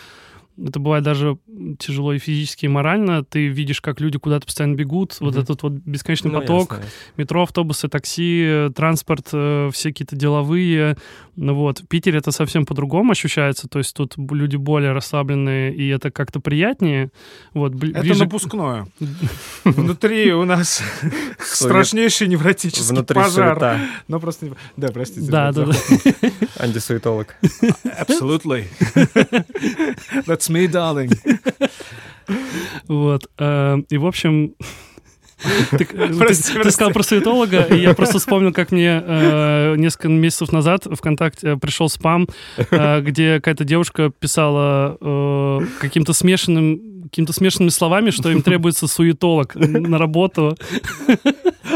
это бывает даже тяжело и физически, и морально. Ты видишь, как люди куда-то постоянно бегут. Mm-hmm. Вот этот вот бесконечный ну, поток. Ясно. Метро, автобусы, такси, транспорт, э, все какие-то деловые. Ну вот. В Питере это совсем по-другому ощущается. То есть тут люди более расслабленные, и это как-то приятнее. Вот, это ближе... напускное. *laughs* Внутри у нас страшнейший невротический пожар. Но просто... Да, простите. Да, да, да. Антисуетолог. Absolutely. *laughs* That's me, darling. *laughs* Вот. Э, и, в общем, *laughs* ты, прости, ты, ты сказал про суетолога, и я просто вспомнил, как мне э, несколько месяцев назад ВКонтакте пришел спам, э, *laughs* где какая-то девушка писала э, каким-то смешанным какими-то смешанными словами, что им требуется суетолог на работу. *laughs*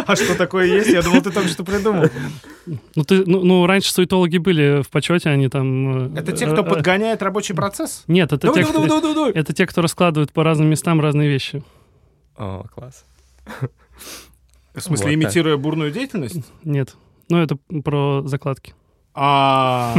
А что такое есть? Я думал, ты только что придумал. Ну, ты, ну, ну, раньше суетологи были в почете, они там... Э, это те, кто э, подгоняет рабочий процесс? Нет, это, те, кто, это те, кто раскладывает по разным местам разные вещи. О, класс. В смысле, вот, имитируя так. бурную деятельность? Нет. Ну, это про закладки. А.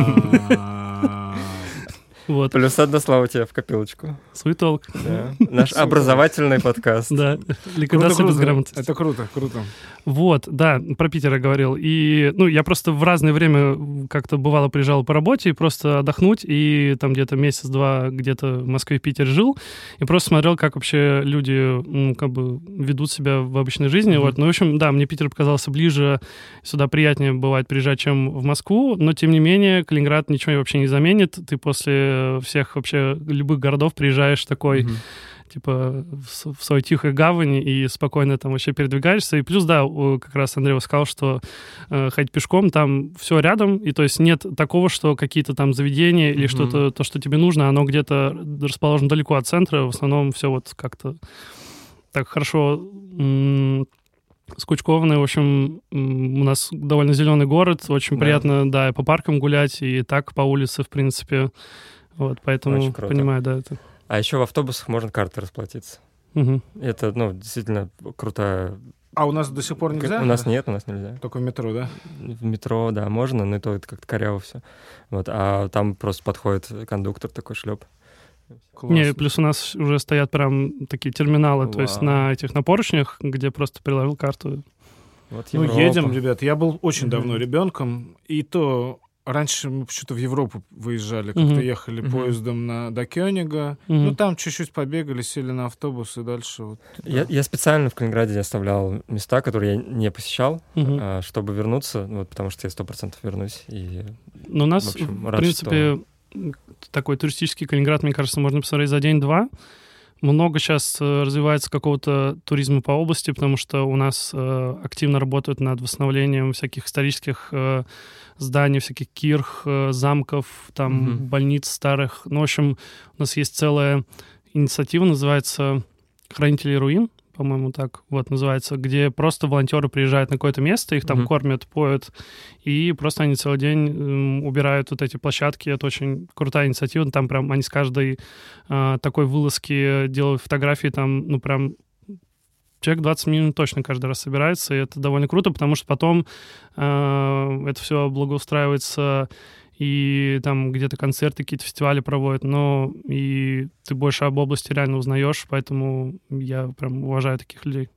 Вот. Плюс одно слово тебе в копилочку. Суетолк. Да. Наш образовательный подкаст. Да. Ликвидация безграмотности. Это круто, круто. Вот, да, про Питер я говорил. И, ну, я просто в разное время как-то бывало приезжал по работе и просто отдохнуть, и там где-то месяц-два где-то в Москве, в Питере жил, и просто смотрел, как вообще люди, ну, как бы ведут себя в обычной жизни. Mm-hmm. Вот. Ну, в общем, да, мне Питер показался ближе, сюда приятнее бывает приезжать, чем в Москву, но, тем не менее, Калининград ничего вообще не заменит. Ты после всех вообще любых городов приезжаешь такой... Mm-hmm типа в, в свою тихую гавань и спокойно там вообще передвигаешься. И плюс, да, как раз Андрей сказал, что э, ходить пешком, там все рядом, и то есть нет такого, что какие-то там заведения или mm-hmm. что-то, то, что тебе нужно, оно где-то расположено далеко от центра, в основном все вот как-то так хорошо м- скучкованный. В общем, у нас довольно зеленый город, очень да. приятно, да, и по паркам гулять, и так по улице, в принципе. Вот, поэтому понимаю, да, это. А еще в автобусах можно карты расплатиться. Угу. Это, ну, действительно крутая... А у нас до сих пор нельзя? У нас нет, у нас нельзя. Только в метро, да? В метро, да, можно, но это как-то коряво все. Вот, а там просто подходит кондуктор такой шлеп. Классно. Не, плюс у нас уже стоят прям такие терминалы, Вау. то есть на этих на поручнях, где просто приложил карту. Вот ну, едем, ребят. Я был очень давно ребенком, и то Раньше мы почему-то в Европу выезжали, как-то uh-huh. ехали uh-huh. поездом на, до Кёнига. Uh-huh. Ну, там чуть-чуть побегали, сели на автобус и дальше вот. Я, я специально в Калининграде оставлял места, которые я не посещал, uh-huh. чтобы вернуться, ну, вот, потому что я сто процентов вернусь. И, ну, у нас, в, общем, в рад, принципе, что... такой туристический Калининград, мне кажется, можно посмотреть за день-два много сейчас э, развивается какого-то туризма по области, потому что у нас э, активно работают над восстановлением всяких исторических э, зданий, всяких кирх, э, замков, там, mm-hmm. больниц старых. Ну, в общем, у нас есть целая инициатива, называется «Хранители руин», по-моему, так вот называется, где просто волонтеры приезжают на какое-то место, их там mm-hmm. кормят, поют, и просто они целый день убирают вот эти площадки. Это очень крутая инициатива. Там прям они с каждой э, такой вылазки делают фотографии, там, ну, прям человек 20 минут точно каждый раз собирается, и это довольно круто, потому что потом э, это все благоустраивается и там где-то концерты, какие-то фестивали проводят, но и ты больше об области реально узнаешь, поэтому я прям уважаю таких людей,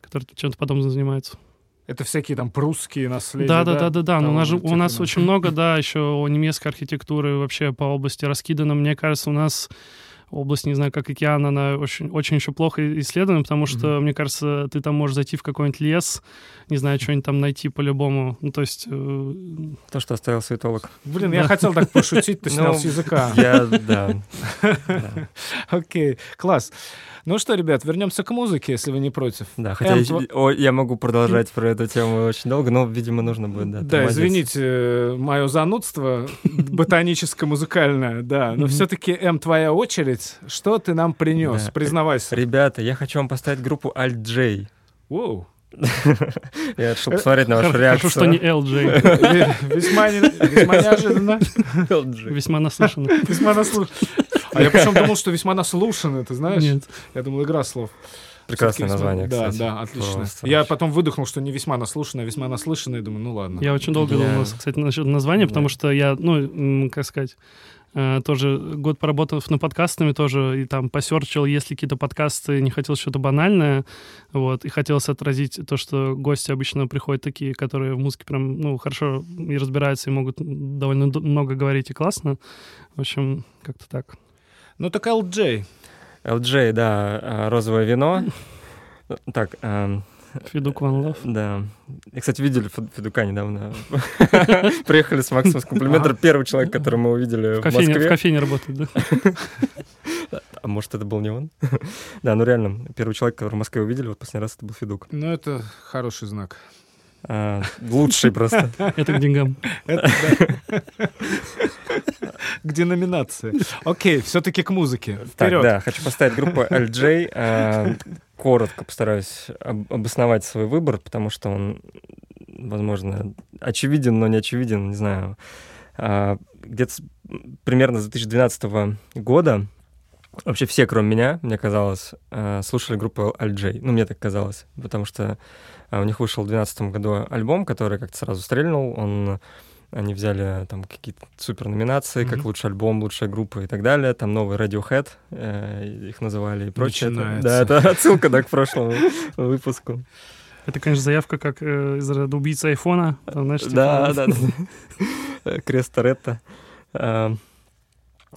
которые чем-то потом занимаются. Это всякие там прусские наследия. Да, да, да, да, да. Но у нас, же, у нас очень много, да, еще немецкой архитектуры вообще по области раскидано. Мне кажется, у нас область, не знаю, как океан, она очень, очень еще плохо исследована, потому что, mm-hmm. мне кажется, ты там можешь зайти в какой-нибудь лес, не знаю, что-нибудь там найти по-любому. Ну, то есть... Э... То, что оставил святолог. Блин, да. я хотел так пошутить, ты *laughs* снял ну, с языка. *laughs* Я, да. *laughs* Окей, класс. Ну что, ребят, вернемся к музыке, если вы не против. Да, хотя я, о, я могу продолжать про эту тему очень долго, но, видимо, нужно будет, да. Да, извините, мое занудство ботаническо-музыкальное, да. Но все-таки, М, твоя очередь. Что ты нам принес? Признавайся. Ребята, я хочу вам поставить группу Alt J. Воу. Я, чтобы посмотреть на вашу реакцию. Хорошо, что не LJ. Весьма неожиданно. Весьма наслышано. Весьма наслышано. А я причем думал, что весьма наслушаны, ты знаешь? Нет. Я думал, игра слов. Прекрасное название, Да, кстати. да, отлично. Просто я потом выдохнул, что не весьма наслушанное, а весьма наслышанное, и думаю, ну ладно. Я очень долго думал, кстати, насчет названия, потому что я, ну, как сказать, тоже год поработав над подкастами тоже, и там посерчил, если какие-то подкасты, не хотел что-то банальное, вот, и хотелось отразить то, что гости обычно приходят такие, которые в музыке прям, ну, хорошо и разбираются, и могут довольно много говорить и классно. В общем, как-то так. Ну так LJ. LJ, да, а, розовое вино. *laughs* Так, эм, *laughs* Федук Ван Лав. Да. И, кстати, видели Федука недавно. *laughs* Приехали с Максом с комплиментом. Первый человек, которого мы увидели в, Москве. В кофейне работает, да? *laughs* А может, это был не он? да, ну реально, первый человек, которого в Москве увидели, вот последний раз это был Федук. Ну, это хороший знак. А, лучший просто. Это к деньгам. К деноминации. Окей, все-таки к музыке. Так, да, хочу поставить группу LJ. А, коротко постараюсь обосновать свой выбор, потому что он, возможно, очевиден, но не очевиден, не знаю. А, где-то примерно с 2012 года вообще все, кроме меня, мне казалось, слушали группу LJ. Ну, мне так казалось, потому что а у них вышел в 2012 году альбом, который как-то сразу стрельнул. Он они взяли там какие-то супер номинации, mm-hmm. как лучший альбом, лучшая группа и так далее. Там новый Radiohead, э, их называли и прочее. Это, да, это отсылка да, к прошлому *laughs* выпуску. Это, конечно, заявка как э, из рода убийца айфона. Там, знаешь, *laughs* да, да, да. Крест Торетто.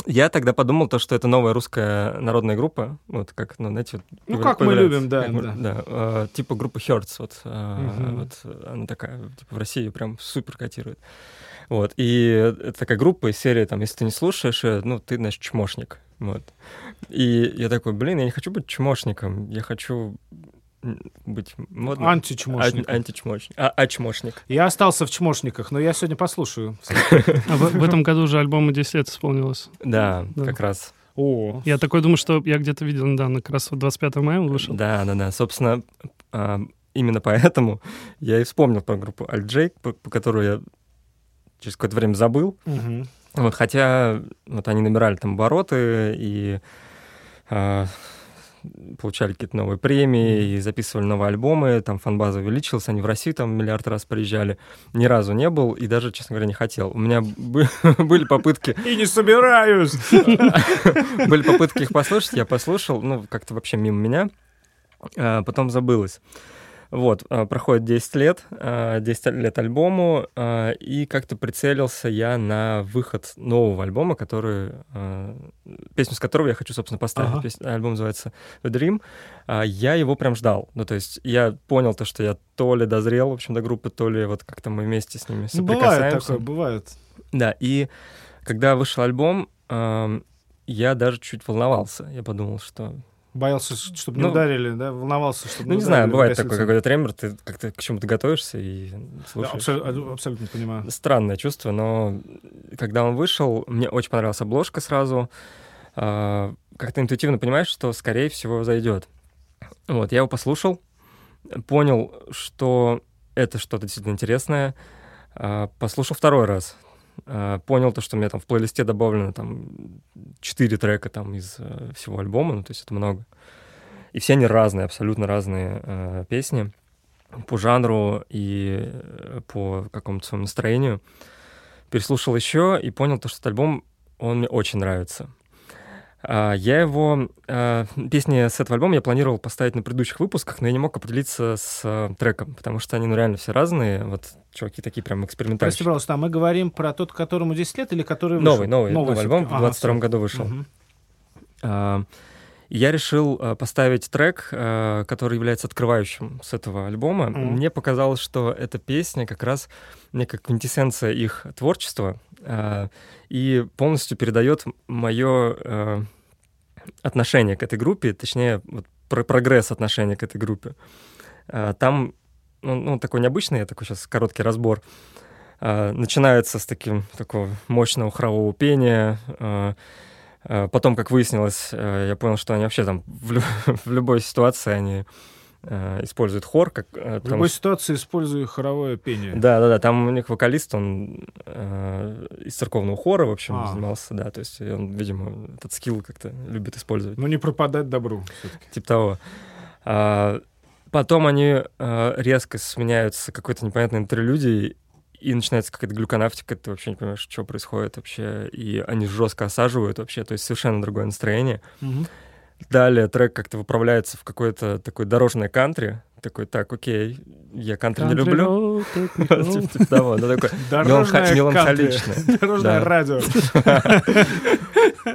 Я тогда подумал то, что это новая русская народная группа, вот как, ну, знаете, вот, ну как мы любим, да, как, да, да э, типа группа Hertz, вот, э, угу. вот она такая, типа в России прям супер котирует, вот, и это такая группа из серии, там, если ты не слушаешь, ну, ты, значит, чмошник, вот, и я такой, блин, я не хочу быть чмошником, я хочу быть модным. Античмошник. А, античмошник. А, а чмошник. Я остался в чмошниках, но я сегодня послушаю. *laughs* А в, в этом году уже альбому 10 лет исполнилось. Да, да. как раз. О. Я такой думаю, что я где-то видел недавно, как раз 25 мая он вышел. Да, да, да. Собственно, а, именно поэтому я и вспомнил про группу Alt по, по которую я через какое-то время забыл. Угу. Вот, хотя вот они набирали там обороты и а, получали какие-то новые премии и записывали новые альбомы, там фанбаза увеличилась, они в Россию там миллиард раз приезжали. Ни разу не был и даже, честно говоря, не хотел. У меня *laughs* были попытки... И не собираюсь! *laughs* Были попытки их послушать, я послушал, ну, как-то вообще мимо меня, а потом забылось. Вот, а, проходит 10 лет, 10 а, лет альбому, а, и как-то прицелился я на выход нового альбома, который, песню с которого я хочу, собственно, поставить. Ага. Песня, альбом называется The Dream. Я его прям ждал. Ну, то есть я понял то, что я то ли дозрел, в общем, до группы, то ли вот как-то мы вместе с ними соприкасаемся. Ну, бывает такое, бывает. Да, и когда вышел альбом, я даже чуть волновался. Я подумал, что Боялся, чтобы не ну, ударили, да? Волновался, чтобы Ну, не, не знаю, бывает такое, какой-то тремор, ты как-то к чему-то готовишься и слушаешь. Да, абсолютно, абсолютно понимаю. Странное чувство, но когда он вышел, мне очень понравилась обложка сразу. А, как-то интуитивно понимаешь, что, скорее всего, зайдет. Вот, я его послушал, понял, что это что-то действительно интересное. А, послушал второй раз. А, понял то, что у меня там в плейлисте добавлено там 4 трека там из э, всего альбома, ну, то есть это много. И все они разные, абсолютно разные э, песни по жанру и э, по какому-то своему настроению. Переслушал еще и понял то, что этот альбом, он мне очень нравится. А, я его... А, песни с этого альбома я планировал поставить на предыдущих выпусках, но я не мог определиться с а, треком, потому что они, ну, реально все разные. Вот чуваки такие прям экспериментальные. Прости, пожалуйста, а мы говорим про тот, которому 10 лет или который вышел? Новый, новый, новый, новый альбом в 22 ага, году вышел. Угу. Я решил поставить трек, который является открывающим с этого альбома. Mm. Мне показалось, что эта песня как раз некая квинтэссенция их творчества и полностью передает мое отношение к этой группе, точнее, вот, про прогресс отношения к этой группе. Там ну, ну, такой необычный, я такой сейчас короткий разбор. А, начинается с таким такого мощного хорового пения. А, а, потом, как выяснилось, а, я понял, что они вообще там в, лю- *laughs* в любой ситуации они а, используют хор. Как, а, в любой ситуации использую хоровое пение. Да, да, да. Там у них вокалист, он э, из церковного хора, в общем, а. занимался, да. То есть он, видимо, этот скилл как-то любит использовать. Ну, не пропадать добру. Типа того. А, Потом они э, резко сменяются какой-то непонятной интерлюдией, и начинается какая-то глюконавтика, ты вообще не понимаешь, что происходит вообще, и они жестко осаживают вообще, то есть совершенно другое настроение. Mm-hmm. Далее трек как-то выправляется в какое-то такое дорожное кантри, такой, так, окей, я кантри не люблю. *laughs* Типа того, ну такое меланхоличное. Дорожное радио.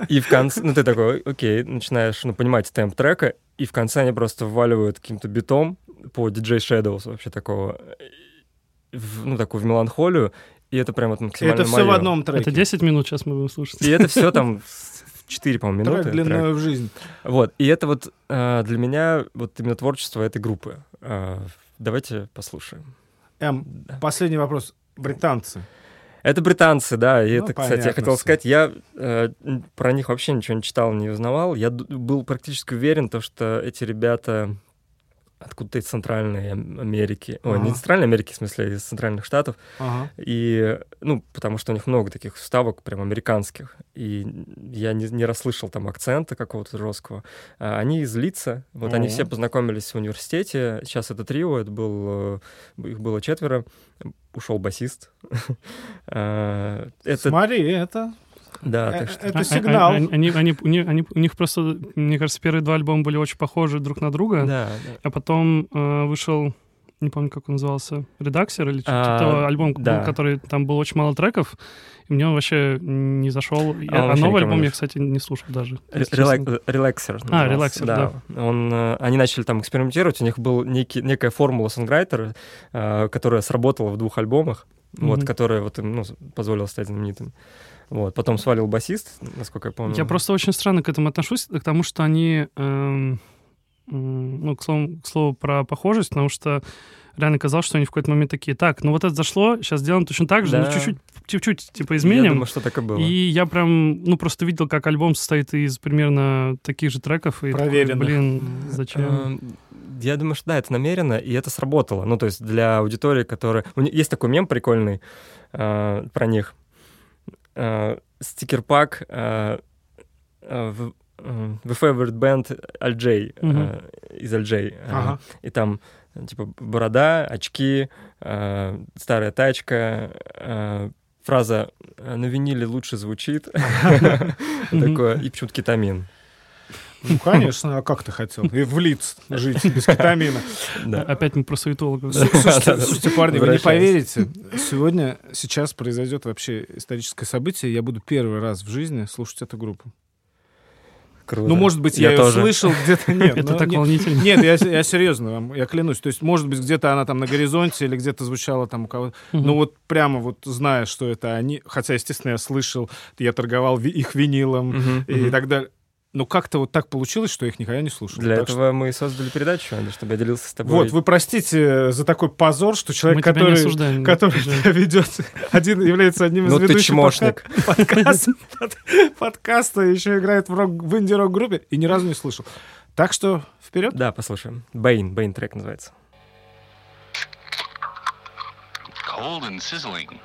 И в конце, ну ты такой, окей, начинаешь ну, понимать темп трека, и в конце они просто вваливают каким-то битом по DJ Shadows вообще такого, в, ну, такую в меланхолию, и это прям вот максимально Это все в одном треке. Это 10 минут сейчас мы будем слушать. И это все там *laughs* 4, по-моему, минуты. Трек длиною в жизнь. Вот, и это вот э, для меня вот именно творчество этой группы. Э, давайте послушаем. М, да. последний вопрос. Британцы. Это британцы, да. И ну, это, кстати, я хотел сказать, я э, про них вообще ничего не читал, не узнавал. Я был практически уверен, то, что эти ребята откуда-то из Центральной Америки. Ага. Ой, не из Центральной Америки, в смысле, из Центральных Штатов. Ага. И, ну, потому что у них много таких вставок прям американских. И я не, не расслышал там акцента какого-то жесткого. А они из Лица. Вот ага. они все познакомились в университете. Сейчас это трио, это был, э, их было четверо. Ушел басист. *laughs* А, это... Смотри, это да, э, так что... Это сигнал. Они, они, они, они, у них просто, мне кажется, первые два альбома были очень похожи друг на друга. Да, да. А потом э, вышел, не помню, как он назывался, «Редаксер» или что-то а, того, альбом, да. который там был очень мало треков, и мне он вообще не зашел. А, а новый альбом я, кстати, не слушал даже. Релаксер. А, Релаксер, да. да. Он, э, они начали там экспериментировать, у них была некая формула сонграйтера, э, которая сработала в двух альбомах, mm-hmm. вот, которая вот им ну, позволила стать знаменитым. Вот. Потом свалил басист, насколько я помню. Я просто очень странно к этому отношусь, к тому, что они... Эм, ну, к слову, к слову про похожесть, потому что реально казалось, что они в какой-то момент такие, так, ну вот это зашло, сейчас сделаем точно так же, да. но чуть-чуть, чуть-чуть, типа, изменим. Я думаю, что так и было. И я прям, ну, просто видел, как альбом состоит из примерно таких же треков. И Проверенных. Такой, блин, зачем? Эм, я думаю, что да, это намеренно, и это сработало. Ну, то есть для аудитории, которая... Есть такой мем прикольный э, про них э, стикер-пак э, э, в, э, The Favorite Band LJ, mm-hmm. э, из. Ага. Э, и там типа борода, очки, э, старая тачка, э, фраза «на виниле лучше звучит», *laughs* *laughs* такое, и почему-то кетамин. Ну, конечно, а как ты хотел? И в лиц жить без кетамина. Да. Опять мы про суетологов. Слушайте, парни, вы не поверите, сегодня, сейчас произойдет вообще историческое событие, я буду первый раз в жизни слушать эту группу. Круто. Ну, может быть, я, я ее тоже. слышал где-то. *laughs* Нет, это так волнительно. Нет, я, я серьезно вам, я клянусь. То есть, может быть, где-то она там на горизонте или где-то звучала там у кого-то. Угу. Ну, вот прямо вот зная, что это они, хотя, естественно, я слышал, я торговал их винилом угу, и угу. так далее. Ну, как-то вот так получилось, что я их никогда не слушал. Для так этого что... мы создали передачу, чтобы я делился с тобой. Вот, вы простите за такой позор, что человек, мы который, осуждаем, который да, ведет, *laughs* один является одним из ну, ведущих подка... *laughs* подкаста, подкаста, еще играет в, рок, в инди-рок группе и ни разу не слышал. Так что вперед. Да, послушаем. Бэйн, Бэйн трек называется. Cold and sizzling.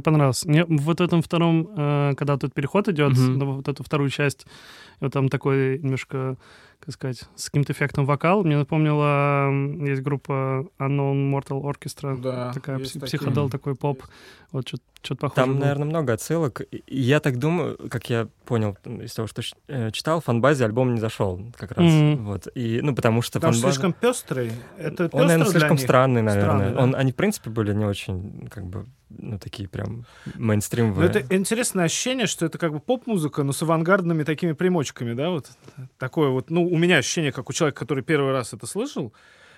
Мне понравился. Мне вот этом втором, э, когда тут переход идет mm-hmm. на вот эту вторую часть, вот там такой немножко как сказать, с каким-то эффектом вокал. Мне напомнила, есть группа Unknown Mortal Orchestra, да, такая психодел, такой поп. Вот что-то похоже. Там, было. наверное, много отсылок. Я так думаю, как я понял из того, что э, читал, фанбазе альбом не зашел как раз. Mm-hmm. Вот. И, ну, потому что Потому фанбаза... слишком пестрый. Это Он, наверное, слишком странный, наверное. Странный, да? Он, они, в принципе, были не очень, как бы, ну, такие прям мейнстримовые. Но это интересное ощущение, что это как бы поп-музыка, но с авангардными такими примочками, да, вот такое вот, ну, у меня ощущение, как у человека, который первый раз это слышал,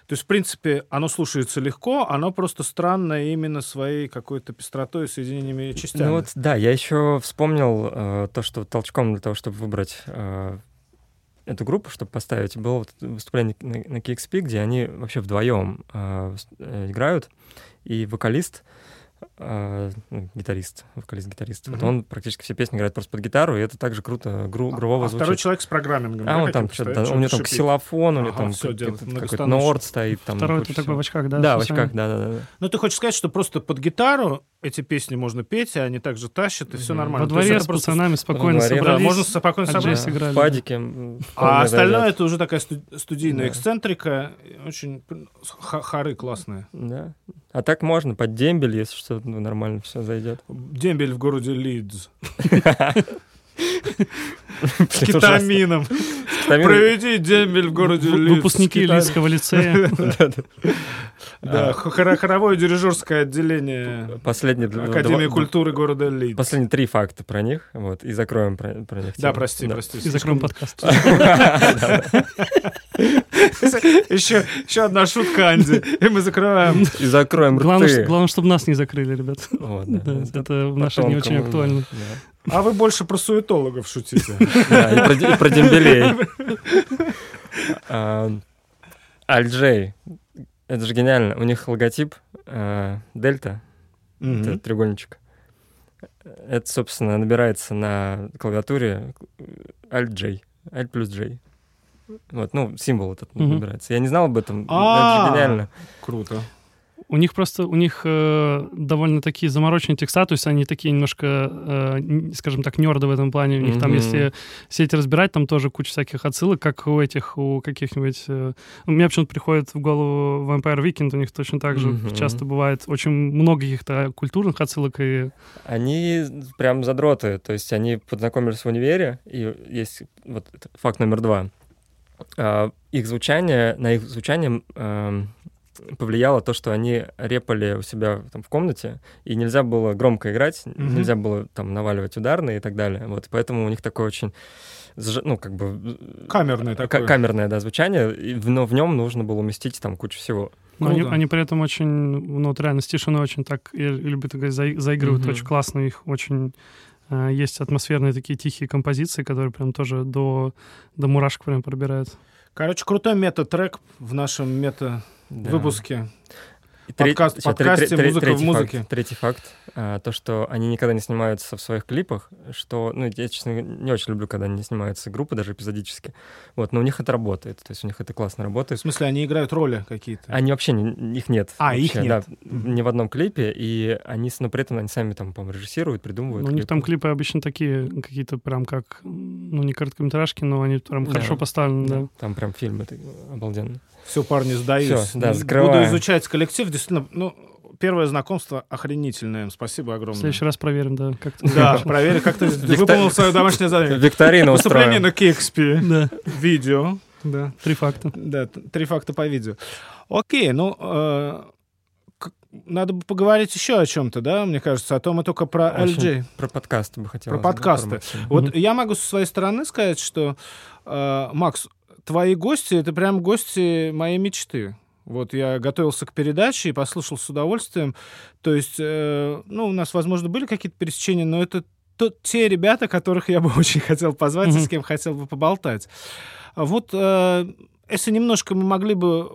то есть, в принципе, оно слушается легко, оно просто странное именно своей какой-то пестротой, соединениями частями. Ну вот, да, я еще вспомнил э, то, что толчком для того, чтобы выбрать э, эту группу, чтобы поставить, было вот выступление на, на KXP, где они вообще вдвоем э, э, играют, и вокалист — ну, гитарист, вокалист-гитарист. Mm-hmm. Вот он практически все песни играет просто под гитару, и это также круто, гру- а, грубово а, звучит. второй человек с программингом. А он там что-то, у него там ксилофон, у него там какой-то норд стоит. Там, Второй ты такой в очках, да? Да, в очках, да-да-да. Ну, ты хочешь сказать, что просто под гитару эти песни можно петь, и они также тащат, и все нормально. Во дворе с пацанами спокойно собрались. можно спокойно собраться. В падике. А остальное это уже такая студийная эксцентрика, очень хары классные. Да. А так можно под дембель, если что, нормально все зайдет. Дембель в городе Лидз. *laughs* С кетамином. Проведи дембель в городе Лидс. Выпускники Лидского лицея. *laughs* Да, А. хоровое дирижерское отделение Последние Академии культуры города Лидс. Последние три факта про них, вот, и закроем про, них. Да, прости, прости. И закроем подкаст. *laughs* Еще, еще одна шутка, Анди, и мы закрываем. И закроем Главное, рты. ш- главное, чтобы нас не закрыли, ребят. Вот, да. Да, это в наши дни очень актуально. да. А вы больше про суетологов шутите. Да, и про, дембелей. А, Альджей. Это же гениально. У них логотип а, Дельта, это треугольничек. Это, собственно, набирается на клавиатуре Alt-J. Alt плюс J. Вот, ну, символ этот набирается. Я не знал об этом. А. Это же гениально. Круто. У них просто, у них э, довольно такие замороченные текста, то есть они такие немножко, э, скажем так, нерды в этом плане. У них там, Мгм. если сеть разбирать, там тоже куча всяких отсылок, как у этих, у каких-нибудь... э, у меня почему-то приходит в голову Vampire Weekend, у них точно так же Мгм. часто бывает очень много каких-то культурных отсылок и... Они прям задроты, то есть они познакомились в универе, и есть вот факт номер два. А, Их звучание, на их звучание повлияло то, что они репали у себя там в комнате, и нельзя было громко играть, Мгм. нельзя было там наваливать ударные и так далее. Вот, поэтому у них такое очень, ну, как бы... Камерный ка- такой. камерное, да, звучание, но в нем нужно было уместить там кучу всего. но они, Круто. они при этом очень, ну вот реально с тишиной очень так, я люблю так говорить, заи- заигрывают Мгм. очень классно, у них очень э, есть атмосферные такие тихие композиции, которые прям тоже до, до мурашек прям пробирают. Короче, крутой мета-трек в нашем мета-выпуске. Да. Тре- Подкаст- всё, подкасте «Музыка в третий музыке». Факт, третий факт, а, то, что они никогда не снимаются в своих клипах, что, ну, я, честно, не очень люблю, когда они не снимаются группы, даже эпизодически. Вот, но у них это работает, то есть у них это классно В работает. смысле, они играют роли какие-то? Они вообще, не, их нет. А, их вообще, нет. Да, ни в одном клипе, и они, но при этом они сами там, по-моему, режиссируют, придумывают. Ну, у них там клипы. обычно такие, какие-то прям как, ну, не короткометражки, но они прям Да. хорошо поставлены, да. Да, Там прям фильмы такие обалденные. Все, парни, сдаюсь. Всё, да, Буду закрываем. изучать коллектив. Действительно, ну, первое знакомство охренительное. Спасибо В огромное. следующий раз проверим, да. Как ты Да, проверь, как ты выполнил свое домашнее задание. Викторина Выступление на Кекспи. Да, Видео. Да, три факта. да, три факта по видео. Окей, ну, э, надо бы поговорить еще о чем-то, да, мне кажется, а то мы только про Очень LG. Про подкасты бы хотел. Про подкасты. Вот я могу со своей стороны сказать, что, э, Макс, твои гости — это прям гости моей мечты. Вот я готовился к передаче и послушал с удовольствием. То есть, э, ну, у нас, возможно, были какие-то пересечения, но это то- те ребята, которых я бы *laughs* очень хотел позвать и Мгм. с кем хотел бы поболтать. Вот э, если немножко мы могли бы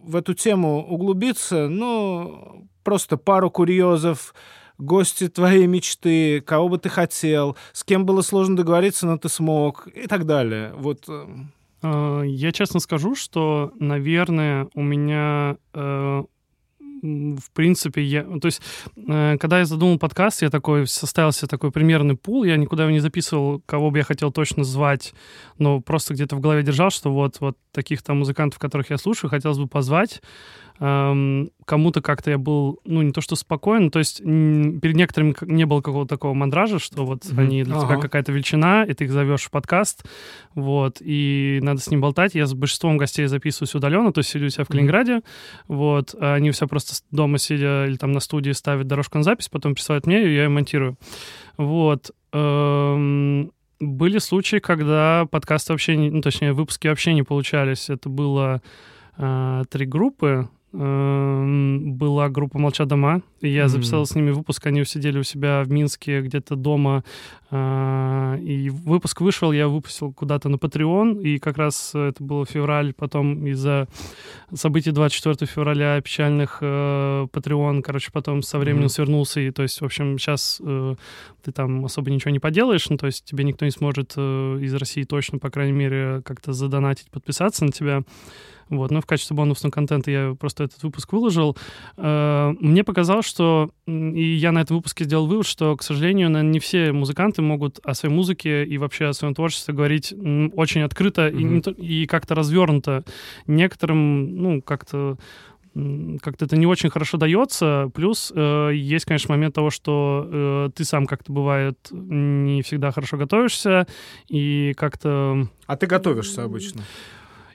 в эту тему углубиться, ну, просто пару курьезов, гости твоей мечты, кого бы ты хотел, с кем было сложно договориться, но ты смог, и так далее. Вот. Э, Я честно скажу, что, наверное, у меня э, в принципе, я, то есть, э, когда я задумал подкаст, я такой составил себе такой примерный пул, я никуда его не записывал, кого бы я хотел точно звать, но просто где-то в голове держал, что вот, вот таких-то музыкантов, которых я слушаю, хотелось бы позвать. Кому-то как-то я был, ну, не то что спокоен, то есть перед некоторыми не было какого-то такого мандража, что вот Мгм. они для тебя Ага. какая-то величина, и ты их зовешь в подкаст, вот, и надо с ним болтать. Я с большинством гостей записываюсь удаленно, то есть сидю у себя в. Калининграде, вот, а они все просто дома сидя или там на студии ставят дорожку на запись, потом присылают мне, и я ее монтирую. Вот. Были случаи, когда подкасты вообще, ну, точнее, выпуски вообще не получались. Это было э, три группы. Эм, Была группа «Молчат дома», я Мгм. записал с ними выпуск, они сидели у себя в Минске где-то дома, э, и выпуск вышел, я выпустил куда-то на Patreon, и как раз это было февраль, потом из-за событий 24 февраля печальных э, Patreon, короче, потом со временем Мгм. свернулся, и то есть, в общем, сейчас ты там особо ничего не поделаешь, ну, то есть тебе никто не сможет э, из России точно, по крайней мере, как-то задонатить, подписаться на тебя. Вот, ну, в качестве бонусного контента я просто этот выпуск выложил. Э, Мне показалось, что, и я на этом выпуске сделал вывод, что, к сожалению, наверное, не все музыканты могут о своей музыке и вообще о своем творчестве говорить очень открыто и, не то- и как-то развернуто. Некоторым, ну, как-то как-то это не очень хорошо дается. Плюс э, есть, конечно, момент того, что э, ты сам как-то бывает не всегда хорошо готовишься и как-то... А ты готовишься обычно?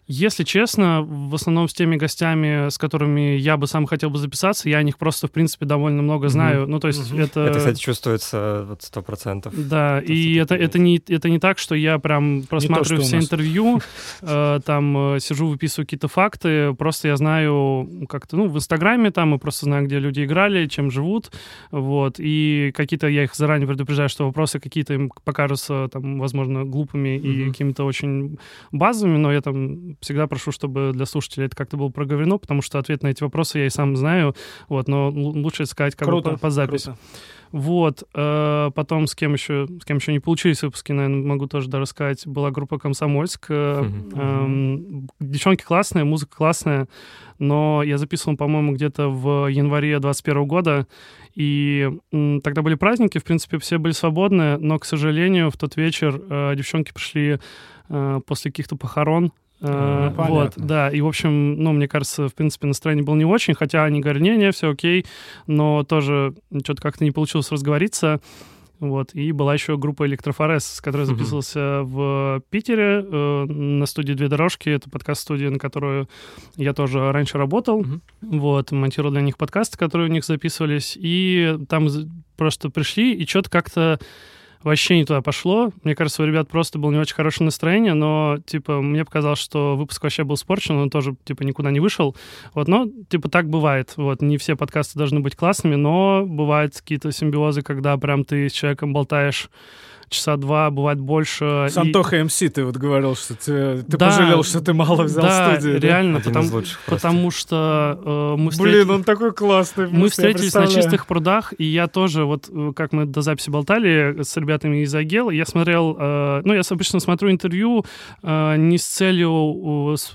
Если честно, в основном с теми гостями, с которыми я бы сам хотел бы записаться, я о них просто, в принципе, довольно много знаю. Mm-hmm. Ну, то есть mm-hmm. это... Это, кстати, чувствуется вот сто процентов. Да, и это, это, не, это не так, что я прям просматриваю то, все интервью, *laughs* э, там э, сижу, выписываю какие-то факты, просто я знаю как-то, ну, в Инстаграме там, и просто знаю, где люди играли, чем живут, вот, и какие-то, я их заранее предупреждаю, что вопросы какие-то им покажутся, там, возможно, глупыми mm-hmm. и какими-то очень базовыми, но я там всегда прошу, чтобы для слушателей это как-то было проговорено, потому что ответ на эти вопросы я и сам знаю, вот, но лучше сказать как круто, бы по, по записи. Круто. Вот, э, потом с кем еще, с кем еще не получились выпуски, наверное, могу тоже да, рассказать. Была группа «Комсомольск». Э, э, девчонки классные, музыка классная, но я записывал, по-моему, где-то в январе 21 года, и м, тогда были праздники, в принципе, все были свободны, но, к сожалению, в тот вечер э, девчонки пришли э, после каких-то похорон, а, вот, да, и, в общем, ну, мне кажется, в принципе, настроение было не очень, хотя они говорили, не-не, все окей, но тоже что-то как-то не получилось разговориться. Вот. И была еще группа Электрофорез, с которой записывался uh-huh. в Питере э, на студии «Две дорожки». Это подкаст-студия, на которую я тоже раньше работал. Uh-huh. Вот. Монтировал для них подкасты, которые у них записывались. И там просто пришли, и что-то как-то вообще не туда пошло. Мне кажется, у ребят просто было не очень хорошее настроение, но, типа, мне показалось, что выпуск вообще был спорчен, он тоже, типа, никуда не вышел. Вот, но, типа, так бывает. Вот, не все подкасты должны быть классными, но бывают какие-то симбиозы, когда прям ты с человеком болтаешь часа два, бывает больше. С Антоха и... МС ты вот говорил, что ты, ты да, пожалел, что ты мало взял да, студии. реально, да? потому, потому что э, мы встретились... Блин, он такой классный. Мы встретились на чистых прудах, и я тоже, вот э, как мы до записи болтали с ребятами из Агела, я смотрел, э, ну, я обычно смотрю интервью э, не с целью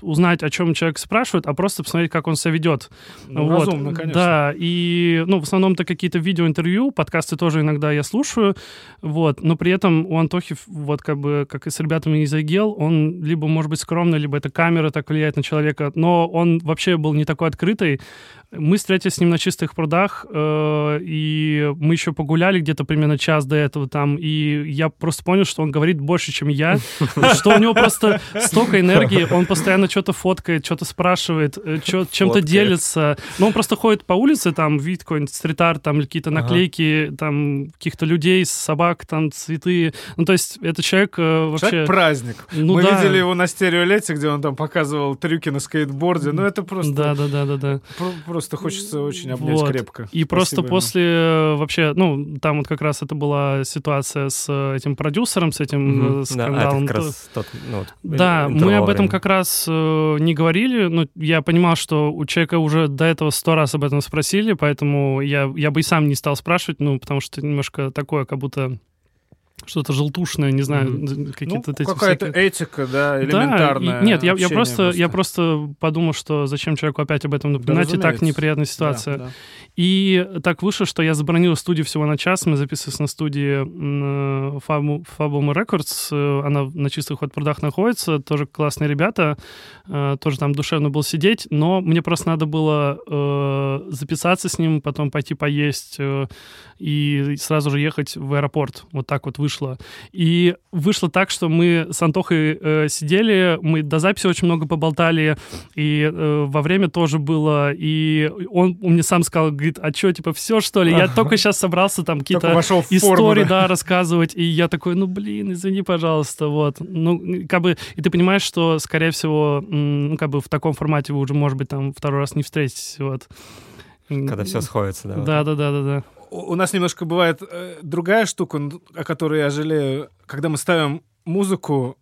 узнать, о чем человек спрашивает, а просто посмотреть, как он себя ведет. Ну, вот. разумно, конечно. Да, и, ну, в основном это какие-то видеоинтервью, подкасты тоже иногда я слушаю, вот, но при этом этом у Антохи, вот как бы, как и с ребятами из Агел, он либо может быть скромный, либо это камера так влияет на человека, но он вообще был не такой открытый. Мы встретились с ним на чистых прудах, э, и мы еще погуляли где-то примерно час до этого там, и я просто понял, что он говорит больше, чем я, *laughs* что у него просто столько энергии, он постоянно что-то фоткает, что-то спрашивает, э, чем-то делится. Но он просто ходит по улице, там, видит какой-нибудь стрит-арт, там, какие-то наклейки, там, каких-то людей, собак, там, цветы. Ну, то есть это человек э, вообще... Человек-праздник. Ну, Мы да. видели его на стереолете, где он там показывал трюки на скейтборде. Ну, это просто... Да-да-да-да-да просто хочется очень обнять вот. крепко. И Спасибо просто ему. после э, вообще, ну, там вот как раз это была ситуация с э, этим продюсером, с этим угу. скандалом. Да, а как раз тот, ну, да мы об этом как раз э, не говорили, но я понимал, что у человека уже до этого сто раз об этом спросили, поэтому я, я бы и сам не стал спрашивать, ну, потому что немножко такое, как будто что-то желтушное, не знаю, mm-hmm. какие-то ну, какая-то всякие... этика, да, элементарная. Да, нет, я, я просто, просто я просто подумал, что зачем человеку опять об этом напоминать, да, и так неприятная ситуация. Да, да. И так вышло, что я забронил студию всего на час. Мы записывались на студии Fabum Records. Э, она на чистых вот прудах находится. Тоже классные ребята. Э, тоже там душевно было сидеть. Но мне просто надо было э, записаться с ним, потом пойти поесть и сразу же ехать в аэропорт. Вот так вот вышло. И вышло так, что мы с Антохой сидели, мы до записи очень много поболтали, и во время тоже было. И он, он мне сам сказал, говорит, а что, типа, все, что ли? Я только сейчас собрался там какие-то истории, да? да, рассказывать, и я такой, ну, блин, извини, пожалуйста, вот. Ну, как бы, и ты понимаешь, что, скорее всего, ну, как бы в таком формате вы уже, может быть, там второй раз не встретитесь, вот. Когда все сходится, да? Да, да, да, да, да. У нас немножко бывает э, другая штука, о которой я жалею, когда мы ставим музыку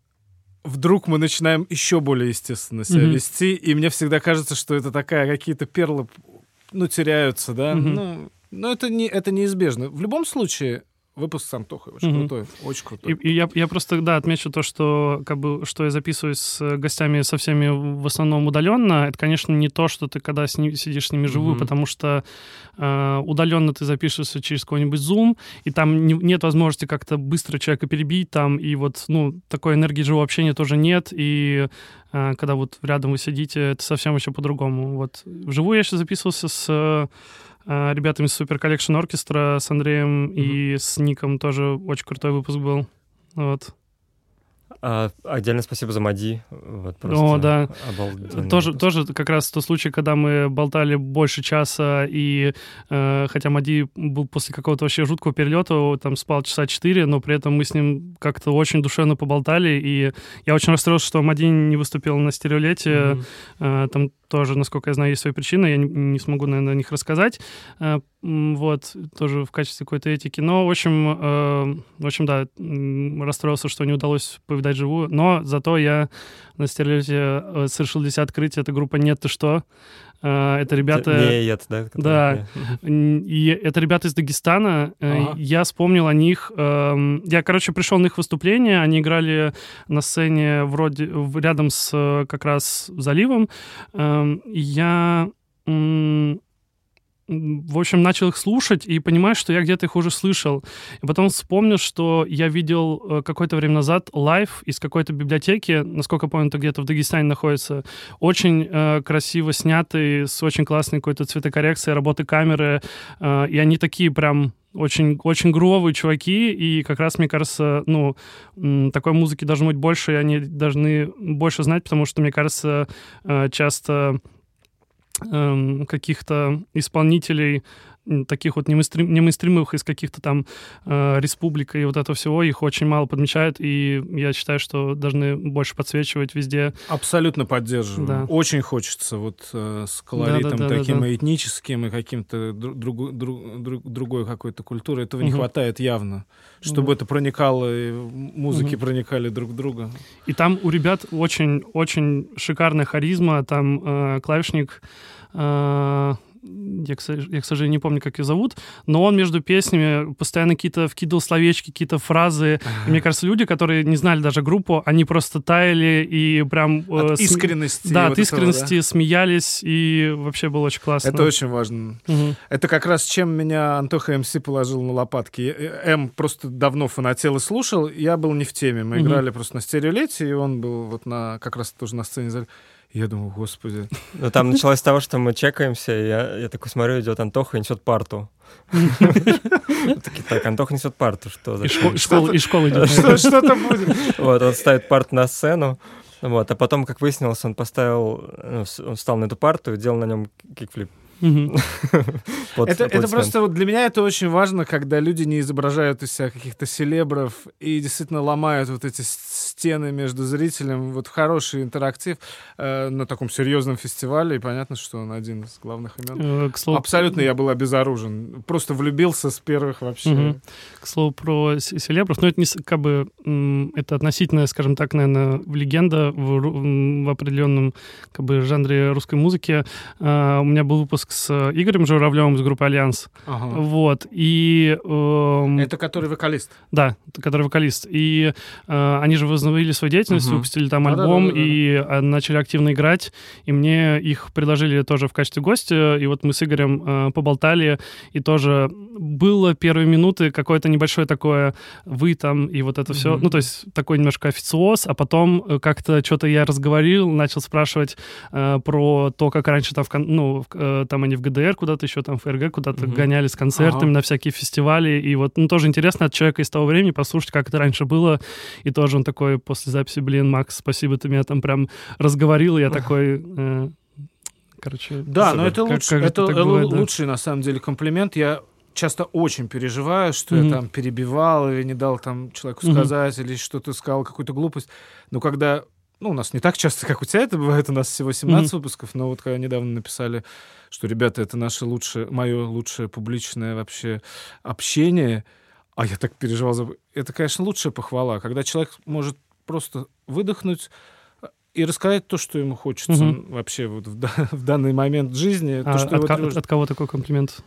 вдруг мы начинаем еще более естественно себя mm-hmm. вести, и мне всегда кажется, что это такая какие-то перлы ну, теряются, да. Mm-hmm. Ну, но это, не, это неизбежно. В любом случае, выпуск с Антохой очень mm-hmm. крутой, очень крутой. И, и я, я просто, да, отмечу то, что как бы, что я записываюсь с гостями со всеми в основном удаленно, это, конечно, не то, что ты когда с ним, сидишь с ними живую, mm-hmm. потому что э, удаленно ты запишешься через какой-нибудь Zoom, и там не, нет возможности как-то быстро человека перебить там, и вот, ну, такой энергии живого общения тоже нет, и э, когда вот рядом вы сидите, это совсем еще по-другому. Вот вживую я сейчас записывался с ребятами с Super Collection Orchestra, с Андреем mm-hmm. и с Ником тоже очень крутой выпуск был. Вот. А, отдельно спасибо за Мади. Вот, просто О, да. Тоже, тоже как раз тот случай, когда мы болтали больше часа, и э, хотя Мади был после какого-то вообще жуткого перелета, там спал часа четыре, но при этом мы с ним как-то очень душевно поболтали, и я очень расстроился, что Мади не выступил на стереолете. Mm-hmm. Э, там тоже, насколько я знаю, есть свои причины, я не, не смогу, наверное, о них рассказать. Э, вот, тоже в качестве какой-то этики. Но, в общем, э, в общем, да, расстроился, что не удалось повидать живую. Но зато я на Стереолете э, совершил себя открытие. Это группа «Нет, ты что?». Э, это ребята... Нет, да? Да. И это ребята из Дагестана. Э, ага. Я вспомнил о них. Эм, я, короче, пришел на их выступление. Они играли на сцене вроде рядом с как раз заливом. Эм, я в общем, начал их слушать и понимаю, что я где-то их уже слышал. И потом вспомнил, что я видел э, какое-то время назад live из какой-то библиотеки, насколько помню, это где-то в Дагестане находится, очень э, красиво снятый, с очень классной какой-то цветокоррекцией, работы камеры, э, и они такие прям очень, очень грубые чуваки, и как раз, мне кажется, ну, такой музыки должно быть больше, и они должны больше знать, потому что, мне кажется, э, часто каких-то исполнителей, таких вот немейстрим, немейстримовых из каких-то там э, республик и вот этого всего, их очень мало подмечают, и я считаю, что должны больше подсвечивать везде. Абсолютно поддерживаю. Да. Очень хочется вот э, с колоритом да, да, да, таким да, да. этническим и каким-то друг, друг, друг, другой какой-то культуры. Этого угу. не хватает явно, чтобы угу. это проникало, и музыки угу. проникали друг в друга. И там у ребят очень-очень шикарная харизма, там э, клавишник э, я, к, сожалению, не помню, как ее зовут, но он между песнями постоянно какие-то вкидывал словечки, какие-то фразы. И мне кажется, люди, которые не знали даже группу, они просто таяли и прям... Э, от э, искренности. Да, вот от искренности этого, да? смеялись, и вообще было очень классно. Это очень важно. Угу. Это как раз чем меня Антоха МС положил на лопатки. М просто давно фанател и слушал, я был не в теме. Мы угу. играли просто на стереолете, и он был вот на как раз тоже на сцене. Я думаю, господи. *laughs* Ну, там началось с того, что мы чекаемся, и я, я такой смотрю, идет Антоха и несет парту. *laughs* Такие, так, Антоха несет парту, что И школа идет. Что-то будет. Вот, он ставит парту на сцену, вот, а потом, как выяснилось, он поставил, ну, он встал на эту парту и делал на нем кикфлип. *laughs* это, это просто вот для меня это очень важно, когда люди не изображают из себя каких-то селебров и действительно ломают вот эти стены между зрителем. Вот хороший интерактив э, на таком серьезном фестивале, и понятно, что он один из главных имен. Э, к слову... Абсолютно я был обезоружен. Просто влюбился с первых вообще. Угу. К слову про селебров, ну это не как бы это относительно, скажем так, наверное, легенда в, в определенном как бы жанре русской музыки. Uh, у меня был выпуск с э, Игорем Журавлевым из группы «Альянс». Ага. Вот. И... Э, это который вокалист? Да, который вокалист. И э, они же возобновили свою деятельность, угу. выпустили там альбом и э, начали активно играть. И мне их предложили тоже в качестве гостя. И вот мы с Игорем э, поболтали. И тоже было первые минуты какое-то небольшое такое «вы там» и вот это угу. все. Ну, то есть такой немножко официоз. А потом э, как-то что-то я разговорил, начал спрашивать э, про то, как раньше там, в, ну, э, там там они в ГДР куда-то еще, там в ФРГ куда-то угу. гоняли с концертами ага. на всякие фестивали. И вот, ну, тоже интересно от человека из того времени послушать, как это раньше было. И тоже он такой после записи, блин, Макс, спасибо, ты меня там прям разговорил. Я такой... Э, короче... Да, но это, лучше, как это бывает, лучший, да? на самом деле, комплимент. Я часто очень переживаю, что mm-hmm. я там перебивал или не дал там человеку сказать, mm-hmm. или что-то сказал, какую-то глупость. Но когда ну, у нас не так часто, как у тебя это бывает, у нас всего 17 mm-hmm. выпусков, но вот когда недавно написали, что, ребята, это наше лучшее, мое лучшее публичное вообще общение, а я так переживал. Это, конечно, лучшая похвала, когда человек может просто выдохнуть э, и рассказать то, что ему хочется угу. вообще вот в, *laughs* в данный момент жизни. А то, что от, его от, от кого такой комплимент?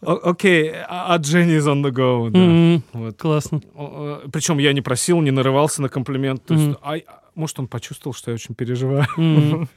Окей, а Дженни is on the go. Классно. Причем я не просил, не нарывался на комплимент. То есть, может, он почувствовал, что я очень переживаю. *laughs*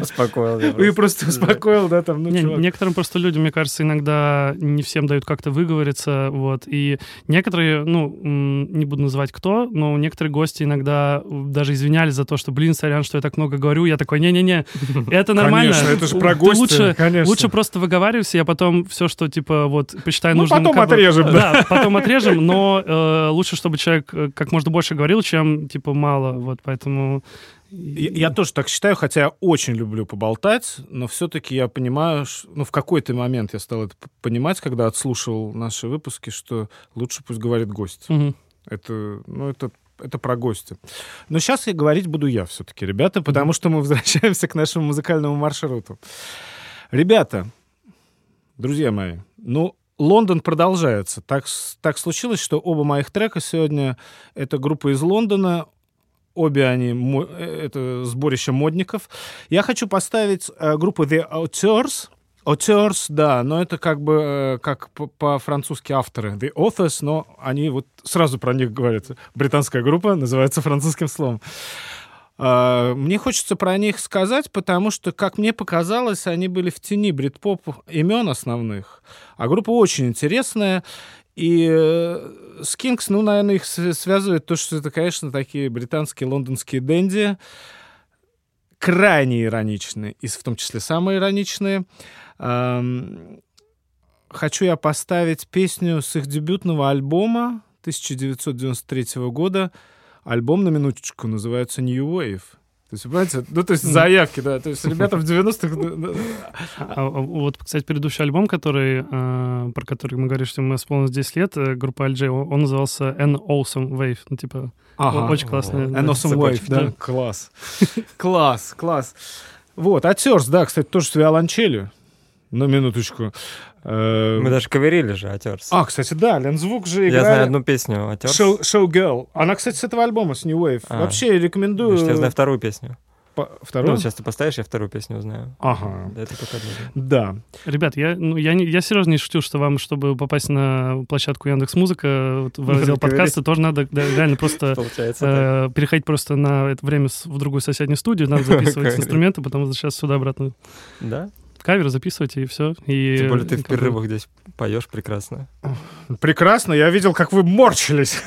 Успокоил. И просто успокоил, да, там, ну, Некоторым просто людям, мне кажется, иногда не всем дают как-то выговориться, вот. И некоторые, ну, не буду называть кто, но некоторые гости иногда даже извинялись за то, что, блин, сорян, что я так много говорю. Я такой, не-не-не, *laughs* это нормально. Конечно, это же про гостя, лучше, конечно. Лучше просто выговаривайся, я потом все, что, типа, вот, посчитаю ну, нужным... потом отрежем. Да, потом отрежем, но э, лучше, чтобы человек э, как можно больше говорил, чем, типа, мало, вот, поэтому поэтому... Я, я тоже так считаю, хотя я очень люблю поболтать, но все-таки я понимаю, что, ну, в какой-то момент я стал это понимать, когда отслушивал наши выпуски, что лучше пусть говорит гость. Угу. Это, ну, это это про гостя. Но сейчас я говорить буду я все-таки, ребята, потому что мы возвращаемся к нашему музыкальному маршруту. Ребята, друзья мои, ну, Лондон продолжается. Так, так случилось, что оба моих трека сегодня — это группа из Лондона. Обе они э, это сборище модников. Я хочу поставить э, группу The Auteurs. Auteurs, да, но это как бы э, как по-французски авторы. The Authors, но они вот сразу про них говорят. Британская группа называется французским словом. Uh, мне хочется про них сказать, потому что, как мне показалось, они были в тени брит-поп имен основных. А группа очень интересная. И э, с ну, наверное, их связывает то, что это, конечно, такие британские, лондонские дэнди, крайне ироничные, и в том числе самые ироничные. Хочу я поставить песню с их дебютного альбома 1993 года. Альбом, на минуточку, называется «New Wave». То есть, понимаете, ну, то есть заявки, да, то есть ребята в 90-х... А, а, вот, кстати, предыдущий альбом, который, э, про который мы говорили, что мы исполнилось 10 лет, э, группа LJ, он назывался An Awesome Wave, ну, типа, очень классный. An Awesome Wave, да? Класс. *laughs* Класс, класс. Вот, а да, кстати, тоже с виолончелью. На минуточку. Э, Мы даже каверили же Атерс. А, кстати, да, Лензвук же играет. Я знаю одну песню Атерс. Show, Show Girl. Она, кстати, с этого альбома, с New Wave. А. Вообще рекомендую... Значит, я знаю вторую песню. По... Вторую? Ну, сейчас ты поставишь, я вторую песню узнаю. Ага. Да, это одна. Да. Ребят, я, ну, я, не, я серьезно не шутил, что вам, чтобы попасть на площадку Яндекс Музыка, в раздел подкаста, тоже надо да, реально просто *laughs* э, переходить просто на это время в другую соседнюю студию, надо *laughs* записывать инструменты, потом возвращаться сюда обратно. Да? Кавер записывайте, и все. И, Тем более ты в перерывах здесь поешь прекрасно. Прекрасно, я видел, как вы морчились.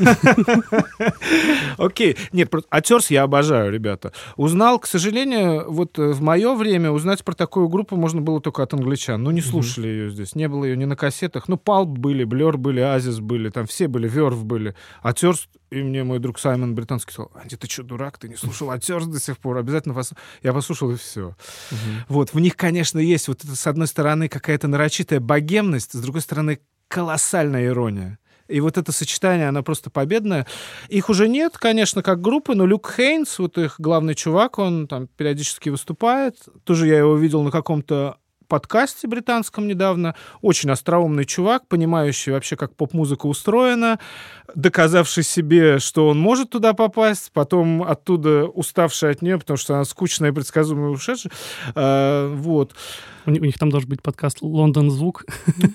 Окей, нет, Атерс я обожаю, ребята. Узнал, к сожалению, вот э, в мое время узнать про такую группу можно было только от англичан. Ну, не слушали ее здесь, не было ее ни на кассетах. Ну, Палп были, Блер были, Азис были, там все были, Верв были. Атерс и мне мой друг Саймон британский сказал, Анди, ты что, дурак, ты не слушал Атерс до сих пор? Обязательно вас... Я послушал, и все. Угу. Вот, в них, конечно, есть вот это, с одной стороны, какая-то нарочитая богемность, с другой стороны, колоссальная ирония. И вот это сочетание, оно просто победное. Их уже нет, конечно, как группы, но Люк Хейнс, вот их главный чувак, он там периодически выступает. Тоже я его видел на каком-то подкасте британском недавно. Очень остроумный чувак, понимающий вообще, как поп-музыка устроена, доказавший себе, что он может туда попасть, потом оттуда уставший от нее, потому что она скучная и предсказуемая ушедшая. А, вот. У, у них там должен быть подкаст «Лондон звук».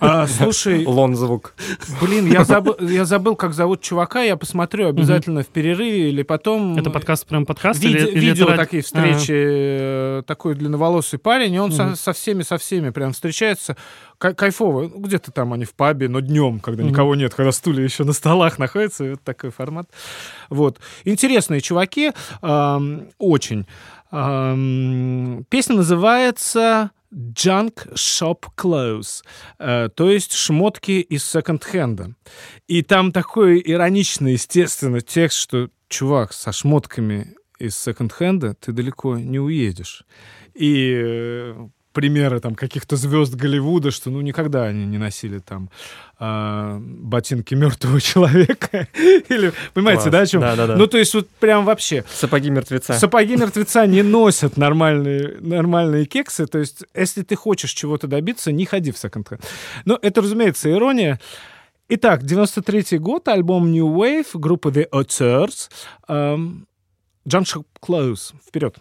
А, слушай... *laughs* Лон звук. Блин, я забыл, я забыл, как зовут чувака, я посмотрю обязательно в перерыве или потом... Это подкаст прям подкаст? Виде, или, видео или такие встречи, а. такой длинноволосый парень, и он со, со всеми, со всеми прям встречается. Кайфово. Ну, где-то там они в пабе, но днем, когда никого нет, когда стулья еще на столах находятся, вот такой формат. Вот. Интересные чуваки, эм, очень. Эм, песня называется junk shop clothes, э, то есть шмотки из секонд-хенда. И там такой ироничный, естественно, текст, что чувак со шмотками из секонд-хенда ты далеко не уедешь. И э, примеры там каких-то звезд Голливуда, что ну никогда они не носили там э, ботинки мертвого *laughs* человека. Или, понимаете, Класс. да, о чем? Да, да, да. Ну, то есть вот прям вообще... Сапоги мертвеца. Сапоги мертвеца не носят нормальные, нормальные кексы. То есть если ты хочешь чего-то добиться, не ходи в секонд-хенд. Но это, разумеется, ирония. Итак, 93 год, альбом New Wave, группа The Auteurs. Jump Shop Close. Вперед.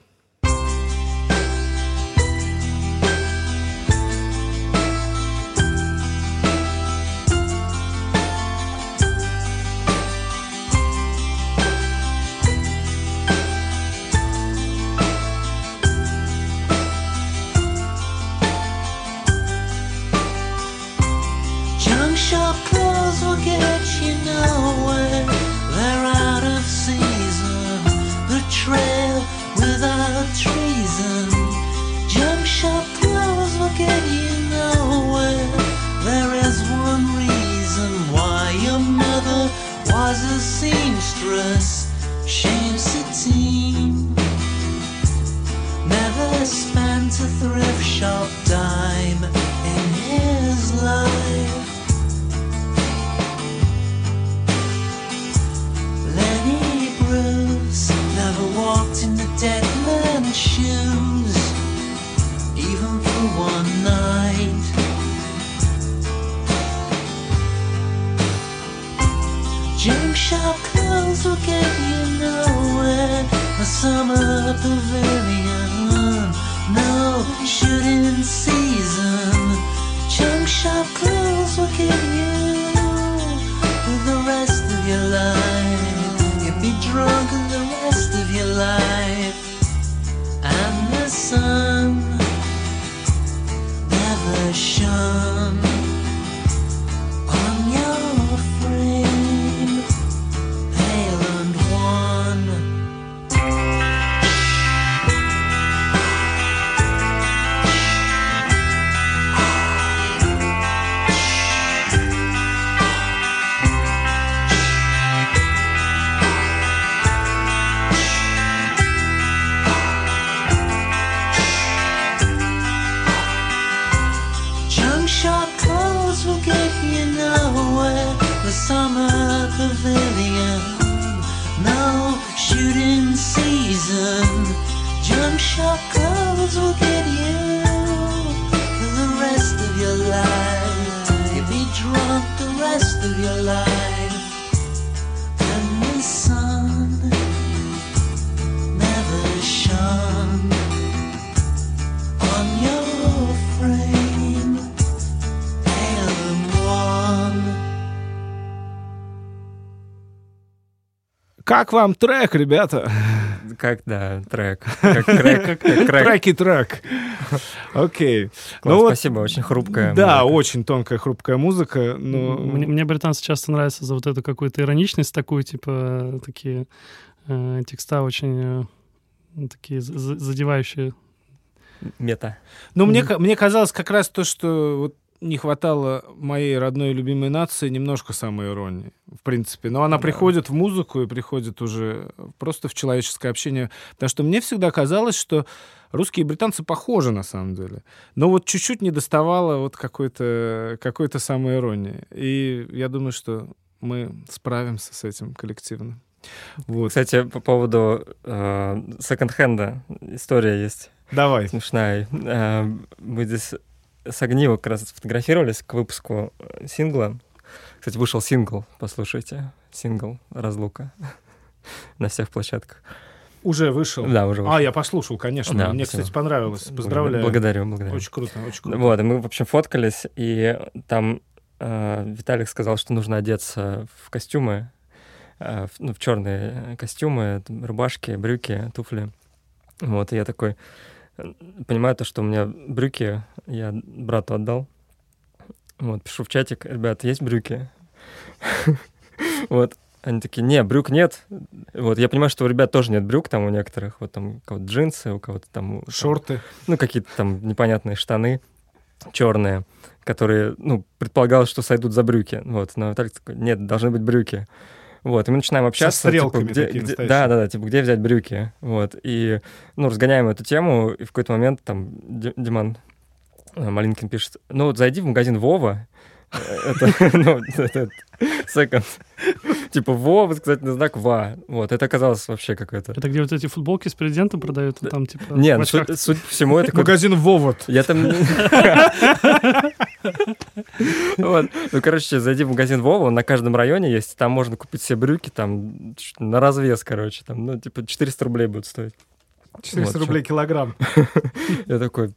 Как вам трек, ребята? Как, да, трек. Как трек, трек. И трек. Окей. Ну спасибо, очень хрупкая. Да, очень тонкая, хрупкая музыка. Но... Мне, британцы часто нравятся за вот эту какую-то ироничность такую, типа такие э, текста очень э, такие за- за- задевающие. Мета. Ну, мне, мне казалось как раз то, что вот не хватало моей родной любимой нации немножко самоиронии, в принципе. Но она Да. приходит в музыку и приходит уже просто в человеческое общение. Потому что мне всегда казалось, что русские и британцы похожи на самом деле. Но вот чуть-чуть не доставало вот какой-то какой самоиронии. И я думаю, что мы справимся с этим коллективно. Вот. Кстати, по поводу э, секонд-хенда история есть Давай. смешная. Э, мы здесь с Огниво как раз фотографировались к выпуску э, сингла. Кстати, вышел сингл, послушайте. Сингл «Разлука» *laughs* на всех площадках. Уже вышел. Да, уже А, вышел. я послушал, конечно. Да, Мне, спасибо. кстати, понравилось. Поздравляю. Благодарю, благодарю. Очень круто, очень круто. Вот, и мы, в общем, фоткались, и там э, Виталик сказал, что нужно одеться в костюмы, э, в, ну, в черные костюмы, там, рубашки, брюки, туфли. Вот, и я такой понимаю то, что у меня брюки я брату отдал. Вот, пишу в чатик, ребят, есть брюки? *laughs* Вот, они такие, не, брюк нет. Вот, я понимаю, что у ребят тоже нет брюк, там у некоторых, вот там у кого-то джинсы, у кого-то там... там Шорты. ну, какие-то там непонятные штаны черные, которые, ну, предполагалось, что сойдут за брюки. Вот, но такой, нет, должны быть брюки. Вот, и мы начинаем общаться. стрелками типа, где, такие где- да, да, да, типа, где взять брюки? Вот, и, ну, разгоняем эту тему, и в какой-то момент там Ди- Диман э, Малинкин пишет, ну, вот зайди в магазин Вова, э, это, *laughs* ну, это секонд. Типа Вова, восклицательный знак Ва. Вот, это оказалось вообще какое-то... Это где вот эти футболки с президентом продают, а там типа... Не, в очках. суть, по всему, это *laughs* Магазин Вовод. Я там... *laughs* Вот. Ну, короче, зайди в магазин Вова, он на каждом районе есть, там можно купить себе брюки, там, на развес, короче, там, ну, типа, 400 рублей будут стоить. 400 Вот, рублей килограмм. *laughs* Я такой,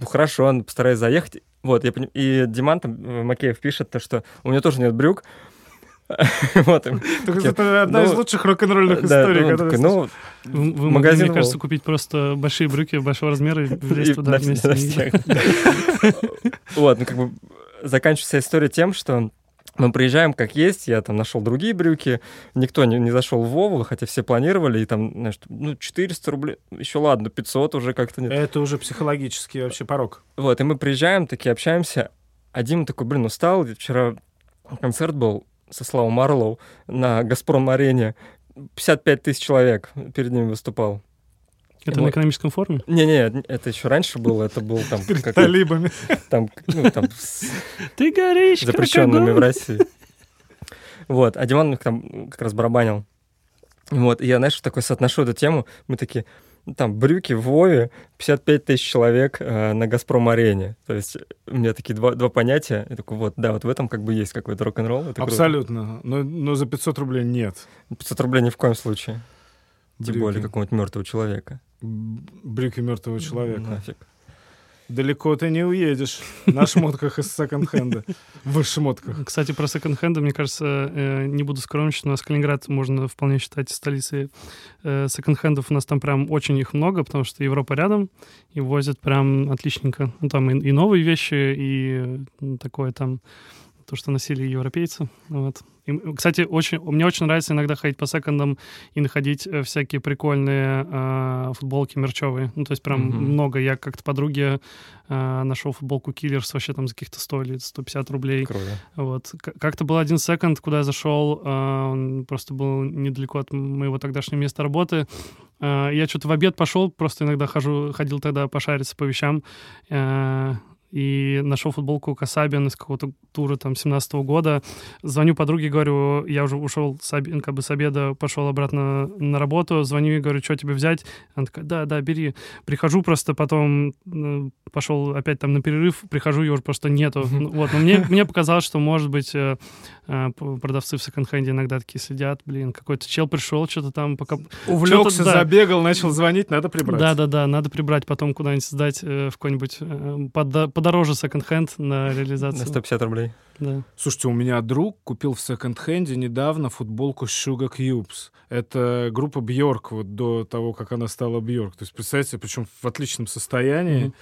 ну, хорошо, он постараюсь заехать. Вот, я поним- И Диман там, э, Макеев пишет, то, что у него тоже нет брюк. *laughs* Вот. Так Это одна из Ну, лучших рок-н-ролльных историй, которые... такой, ну, Вы, магазин мне кажется, купить просто большие брюки большого размера и *laughs* влезть туда вместе. *laughs* Вот, ну как бы заканчивается история тем, что мы приезжаем как есть, я там нашел другие брюки, никто не, не зашел в Вову, хотя все планировали, и там, знаешь, ну, 400 рублей, еще ладно, 500 уже как-то нет. Это уже психологический вообще порог. Вот, и мы приезжаем, такие общаемся, а Дима такой, блин, устал, вчера концерт был со Славой Марлоу на Газпром-арене, 55 тысяч человек перед ним выступал. Это на Вот. экономическом форуме? Не-не, это еще раньше было, это был там, какой-то- талибами. там, ну, там с Ты горишь, как запрещенными в. России. Вот, а Диман там как раз барабанил. Вот, и я, знаешь, такой соотношу эту тему, мы такие, там брюки в Вове, 55 тысяч человек э, на Газпром-арене. То есть у меня такие два, два понятия. Я такой, вот, да, вот в этом как бы есть какой-то рок-н-ролл. Абсолютно. Но, но за 500 рублей нет. 500 рублей ни в коем случае. Брюки. Тем более какого-нибудь мертвого человека. Брюки мертвого человека. Нафиг. Далеко ты не уедешь на шмотках из секонд-хенда. В шмотках. Кстати, про секонд-хенды, мне кажется, э, не буду скромничать, у нас Калининград можно вполне считать столицей э, секонд-хендов. У нас там прям очень их много, потому что Европа рядом, и возят прям отличненько. Ну, там и, и новые вещи, и такое там то, что носили европейцы. Вот. И, кстати, очень, мне очень нравится иногда ходить по секондам и находить э, всякие прикольные э, футболки мерчевые. Ну, то есть прям mm-hmm. много. Я как-то подруге э, нашел футболку Killers вообще там за каких-то 100 или 150 рублей. Круто. Вот. Как-то был один секонд, куда я зашел, э, он просто был недалеко от моего тогдашнего места работы. Э, я что-то в обед пошел, просто иногда хожу, ходил тогда пошариться по вещам. Э, и нашел футболку Касабин из какого-то тура там 17 -го года. Звоню подруге, говорю, я уже ушел с, об... как бы с обеда, пошел обратно на работу, звоню и говорю, что тебе взять? Она такая, да, да, бери. Прихожу просто потом, э, пошел опять там на перерыв, прихожу, ее уже просто нету. Вот, но мне, мне показалось, что, может быть, э, э, продавцы в секонд-хенде иногда такие сидят, блин, какой-то чел пришел, что-то там пока... Увлекся, да. забегал, начал звонить, надо прибрать. Да-да-да, надо прибрать, потом куда-нибудь сдать в какой-нибудь под подороже секонд-хенд на реализацию. На 150 рублей. Да. Слушайте, у меня друг купил в секонд-хенде недавно футболку Sugar Cubes. Это группа Бьорк вот до того, как она стала Бьорк. То есть, представьте, причем в отличном состоянии. Mm-hmm.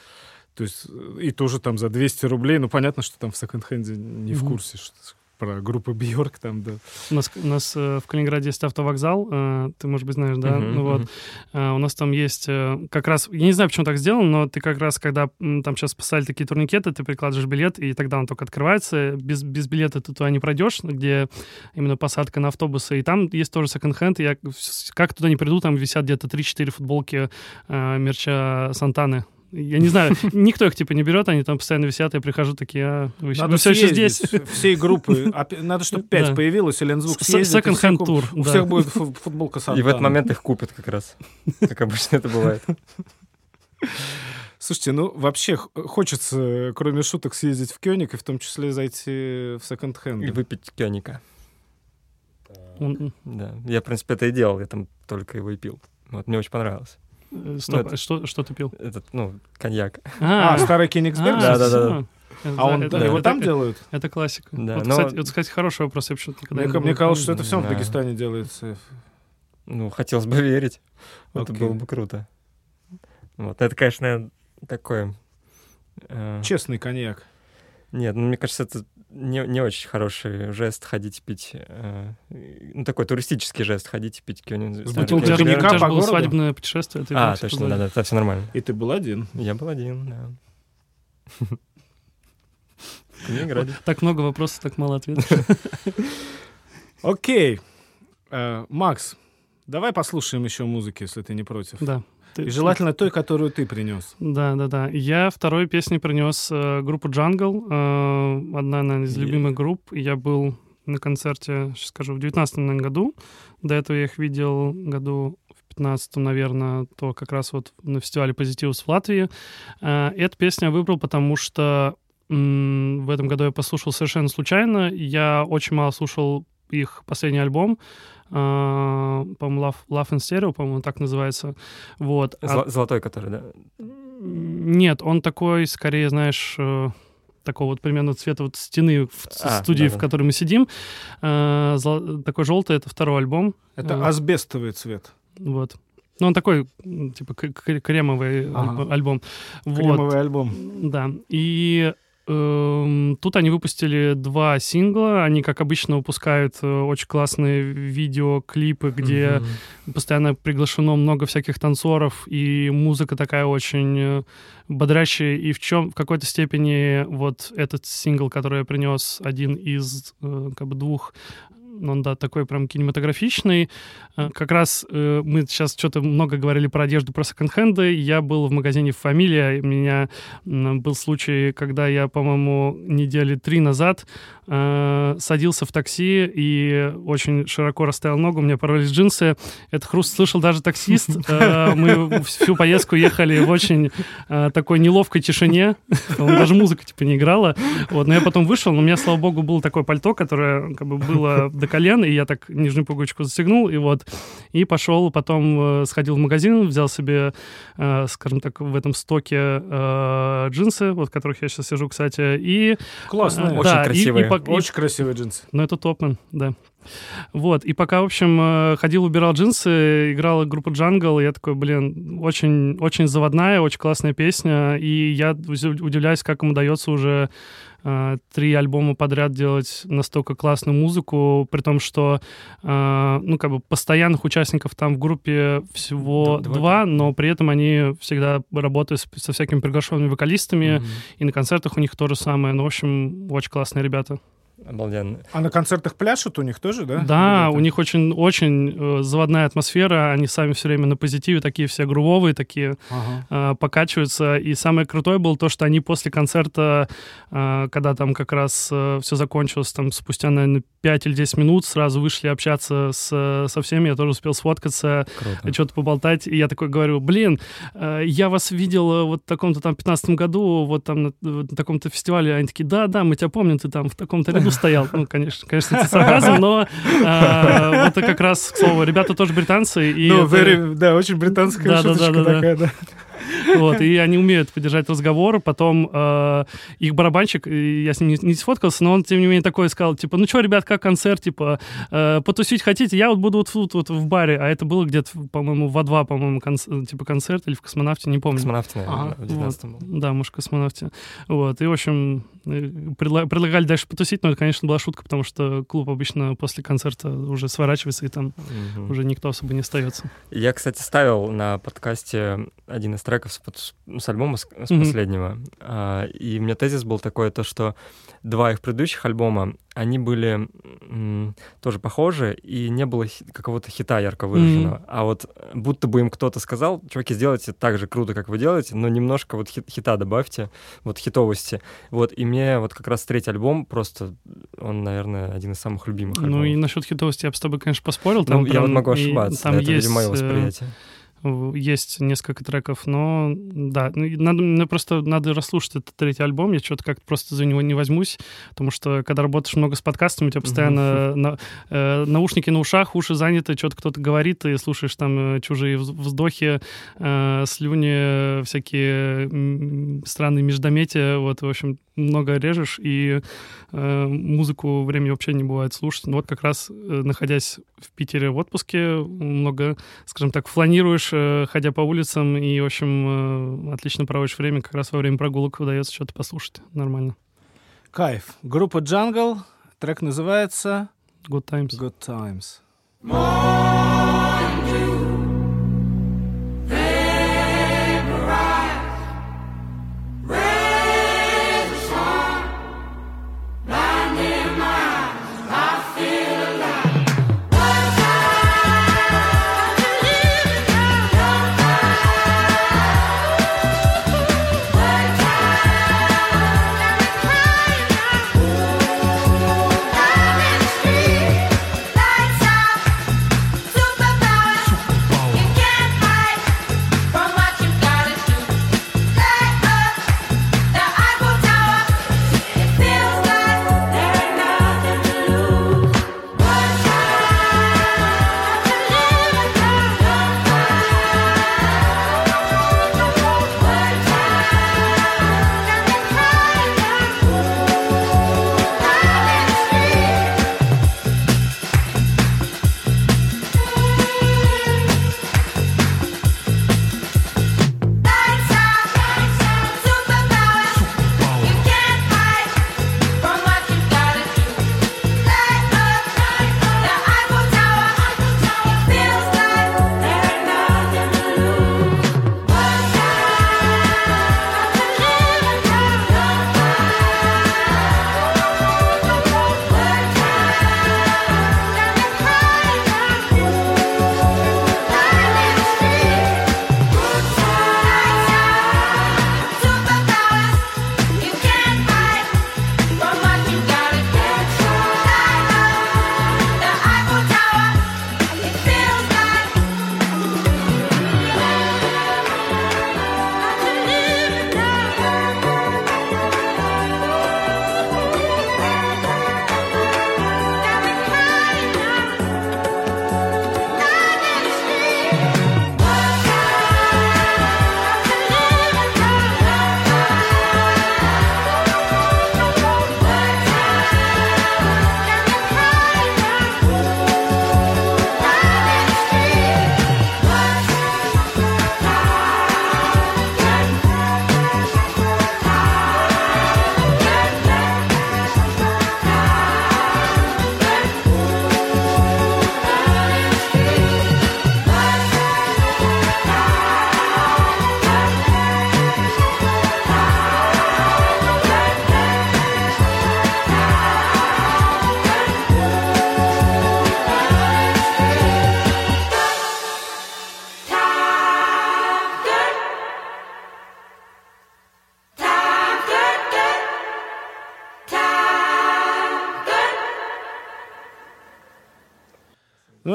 То есть, и тоже там за 200 рублей. Ну, понятно, что там в секонд-хенде не mm-hmm. в курсе, что про группу Бьорк там, да. У нас, у нас э, в Калининграде есть автовокзал, э, ты, может быть, знаешь, да? Uh-huh, ну вот. Uh-huh. У нас там есть как раз, я не знаю, почему так сделано, но ты как раз, когда там сейчас спасали такие турникеты, ты прикладываешь билет, и тогда он только открывается. Без, без билета ты туда не пройдешь, где именно посадка на автобусы. И там есть тоже секонд-хенд. Я как туда не приду, там висят где-то 3-4 футболки мерча Сантаны. Я не знаю, *laughs* никто их типа не берет, они там постоянно висят, я прихожу такие, а, вы, Надо вы все еще здесь? Всей группы. Надо, чтобы пять появилось, или звук съездит. Second-hand тур. У всех будет футболка И в этот момент их купят как раз, как обычно это бывает. Слушайте, ну вообще хочется, кроме шуток, съездить в Кёник и в том числе зайти в секонд-хенд. И выпить Кёника. Да, я, в принципе, это и делал, я там только его и пил. Вот, мне очень понравилось. Э, стоп, ну, это, что, что ты пил? Этот, ну, коньяк. А, а старый Кенигсберг? Да, да, да. А он, это, его это, там делают? Это классика. Да, вот, но... кстати, это, кстати, хороший вопрос. Я почему-то никогда мне, не мне казалось, что это все да. в Дагестане делается. Ну, хотелось бы верить. Okay. Это было бы круто. Вот. Это, конечно, такое... Э... Честный коньяк. Нет, ну, мне кажется, это не, не очень хороший жест ходить пить. Э, ну, такой туристический жест ходить пить какой-нибудь. С бутылкой коньяка по городу? свадебное путешествие. Ты а, точно, да, да, это все нормально. И ты был один? Я был один, да. Так много вопросов, так мало ответов. Окей. Э, Макс, давай послушаем еще музыки, если ты не против. Да. И желательно *laughs* той, которую ты принес. Да, да, да. Я второй песни принес э, группу Jungle, э, одна наверное, из любимых групп. Я был на концерте, сейчас скажу, в 19 году. До этого я их видел году в 15 наверное, то как раз вот на фестивале «Позитивус» в Латвии. Э, эту песню я выбрал, потому что в этом году я послушал совершенно случайно. Я очень мало слушал их последний альбом. А, по-моему, Love, Love in Stereo, по-моему, так называется. Вот. А золотой, который, да? Нет, он такой, скорее, знаешь, э, такого вот примерно цвета вот стены в а, студии, да, да. в которой мы сидим. А, такой желтый — это второй альбом. Это а, асбестовый цвет. Вот. Ну, он такой, типа, кремовый ага. альбом. Кремовый вот. альбом. Да. И тут они выпустили два сингла. Они, как обычно, выпускают э, очень классные видеоклипы, где mm-hmm. постоянно приглашено много всяких танцоров, и музыка такая очень э, бодрящая. И в чем, в какой-то степени, вот этот сингл, который я принес, один из э, как бы двух он, да, такой прям кинематографичный. Э, как раз э, мы сейчас что-то много говорили про одежду, про секонд-хенды. Я был в магазине «Фамилия», у меня был случай, когда я, по-моему, недели три назад э, садился в такси и очень широко расставил ногу, у меня порвались джинсы. Это хруст слышал даже таксист. *laughs* Мы всю поездку ехали в очень такой неловкой тишине. Даже музыка типа не играла. Вот, но я потом вышел, но у меня, слава богу, было такое пальто, которое как бы было до *laughs* колен, и я так нижнюю пуговичку застегнул, и вот, и пошел, потом э, сходил в магазин, взял себе, э, скажем так, в этом стоке э, джинсы, вот, в которых я сейчас сижу, кстати, и... Классно, очень да, красивые. И, и, и, очень красивые джинсы. Ну, это топмен, да. Вот, и пока, в общем, ходил, убирал джинсы, играла группа Jungle, я такой, блин, очень, очень заводная, очень классная песня, и я удивляюсь, как им удается уже э, три альбома подряд делать настолько классную музыку, при том, что, э, ну, как бы постоянных участников там в группе всего два, два но при этом они всегда работают со всякими приглашенными вокалистами, mm-hmm. и на концертах у них то же самое. Ну, в общем, очень классные ребята обалденно. А на концертах пляшут у них тоже, да? Да, у них очень, очень э, заводная атмосфера, они сами все время на позитиве, такие все грувовые, такие ага. э, покачиваются. И самое крутое было то, что они после концерта, э, когда там как раз э, все закончилось, там спустя, наверное, 5 или 10 минут сразу вышли общаться с, со всеми, я тоже успел сфоткаться, что-то поболтать, и я такой говорю, блин, э, я вас видел э, вот в таком-то там 15 году, вот там на, на таком-то фестивале, они такие, да-да, мы тебя помним, ты там в таком-то ряду стоял. Ну, конечно, конечно, это сарказм, но э, вот как раз, к слову, ребята тоже британцы. И ну, это... very, да, очень британская да, шуточка да, да, такая, да. *laughs* Вот, и они умеют поддержать разговор. Потом э, их барабанщик, я с ним не, не сфоткался, но он, тем не менее, такой сказал, типа, ну что, ребят, как концерт, типа, э, потусить хотите? Я вот буду вот тут вот в баре. А это было где-то, по-моему, в А2, по-моему, конц- типа концерт или в космонавте, не помню. Космонавте, наверное, ага, в 19 вот. Да, может, космонавте. Вот, и, в общем, э, предлагали дальше потусить, но это, конечно, была шутка, потому что клуб обычно после концерта уже сворачивается, и там угу. уже никто особо не остается. Я, кстати, ставил на подкасте один из треков с, с альбома, с, с mm-hmm. последнего. А, и у меня тезис был такой, то, что два их предыдущих альбома, они были м, тоже похожи, и не было хи- какого-то хита ярко выраженного. Mm-hmm. А вот будто бы им кто-то сказал, чуваки, сделайте так же круто, как вы делаете, но немножко вот хит- хита добавьте, вот хитовости. Вот, и мне вот как раз третий альбом просто, он, наверное, один из самых любимых Ну и насчет хитовости я бы с тобой, конечно, поспорил. Там ну, прям, я вот могу ошибаться, там это, есть, видимо, мое восприятие есть несколько треков, но да, ну, надо, мне просто надо расслушать этот третий альбом, я что-то как-то просто за него не возьмусь, потому что когда работаешь много с подкастами, у тебя постоянно на, э, наушники на ушах, уши заняты, что-то кто-то говорит, и слушаешь там э, чужие вздохи, э, слюни, всякие странные междометия, вот, в общем, много режешь, и э, музыку времени вообще не бывает слушать. Ну вот как раз, э, находясь в Питере в отпуске, много, скажем так, фланируешь, э, ходя по улицам, и, в общем, э, отлично проводишь время. Как раз во время прогулок удается что-то послушать. Нормально. Кайф. Группа Jungle. Трек называется... Good Times. Good Times.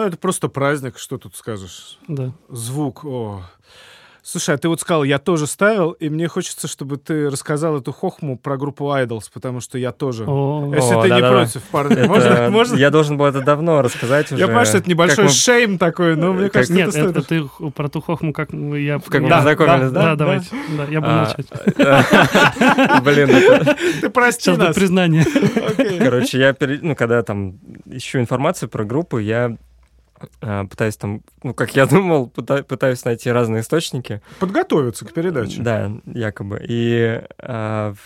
Ну, это просто праздник, что тут скажешь. Да. Звук, о. Слушай, а ты вот сказал, я тоже ставил, и мне хочется, чтобы ты рассказал эту хохму про группу Idols, потому что я тоже. О, Если О, ты не да-да-да. против, парни. Это- Можно? *laughs* можно? Я должен был это давно рассказать уже. Я понимаю, что это Как небольшой мы- шейм такой, но мне Как- кажется, Нет, это стоит. это ты про ту хохму, как мы- я... Как мы познакомились, да? да? Да, давайте. Да, я буду А, молчать. *laughs* Блин, Ты прости нас. признание. *laughs* Окей. короче, я, ну, когда там ищу информацию про группу, я пытаюсь там, ну, как я *laughs* думал, пыта- пытаюсь найти разные источники. Подготовиться к передаче. Да, якобы. И в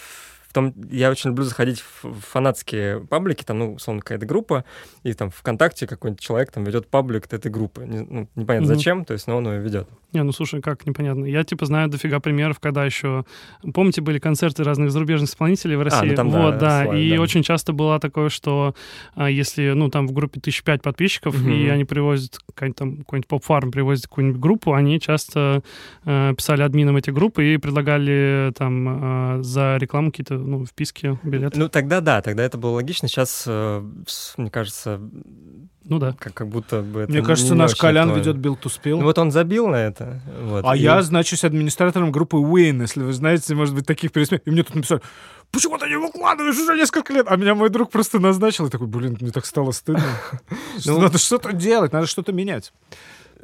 том, я очень люблю заходить в фанатские паблики, там, ну, условно, какая-то группа, и там ВКонтакте какой-нибудь человек там ведет паблик этой группы. Не- ну, непонятно Мгм. зачем, то есть, но он ее ведет. Не, ну слушай, как непонятно. Я типа знаю дофига примеров, когда еще... Помните, были концерты разных зарубежных исполнителей в России? ну там, да, вот, да. славят, И да. очень часто было такое, что а, если, ну, там в группе тысяч пять подписчиков, Мгм. и они привозят какой-нибудь там какой-нибудь поп-фарм, привозят какую-нибудь группу, они часто э, писали админам эти группы и предлагали там э, за рекламу какие-то, ну, вписки, билеты. Ну, тогда да, тогда это было логично. Сейчас, мне кажется, Ну да. как, как будто бы это Мне не- кажется, не наш Колян актуально. ведет Билд to Spill. Ну, вот он забил на это. вот, А и- я значусь администратором группы Win, если вы знаете, может быть, таких пересмен. И мне тут написали, почему ты не выкладываешь уже несколько лет? А меня мой друг просто назначил. И такой, блин, мне так стало стыдно. *laughs* Ну, Надо что-то делать, надо что-то менять.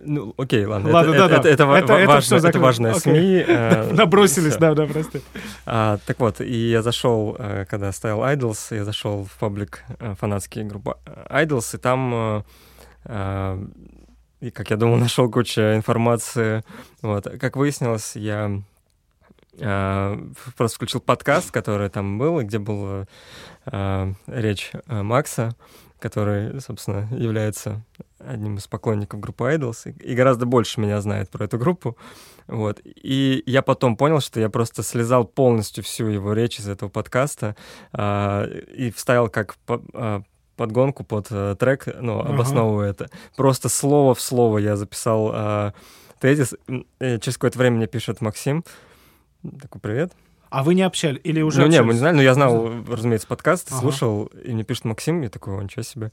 Ну, окей, ладно. Ладно, это, да-да. это, это, Это- это важно- это важная Окей. СМИ. *laughs* э, Набросились, да, да, прости. А, так вот, и я зашел, э, когда ставил Idols, я зашел в паблик э, фанатские группы Idols, и там, э, и, как я думал, *laughs* нашел кучу информации. Вот. Как выяснилось, я просто включил подкаст, который там был, где была речь Макса, который, собственно, является одним из поклонников группы Idols и, и гораздо больше меня знает про эту группу. Вот. И я потом понял, что я просто слезал полностью всю его речь из этого подкаста а, и вставил как по- а, подгонку под э, трек, ну, Ага. обосновывая это. Просто слово в слово я записал а, тезис. М, э, Через какое-то время мне пишет Максим. Такой, привет. А вы не общались? Или уже ну, не, мы общались? не знали, но я знал, разумеется, подкаст, Ага. слушал, и мне пишет Максим, я такой, ничего себе.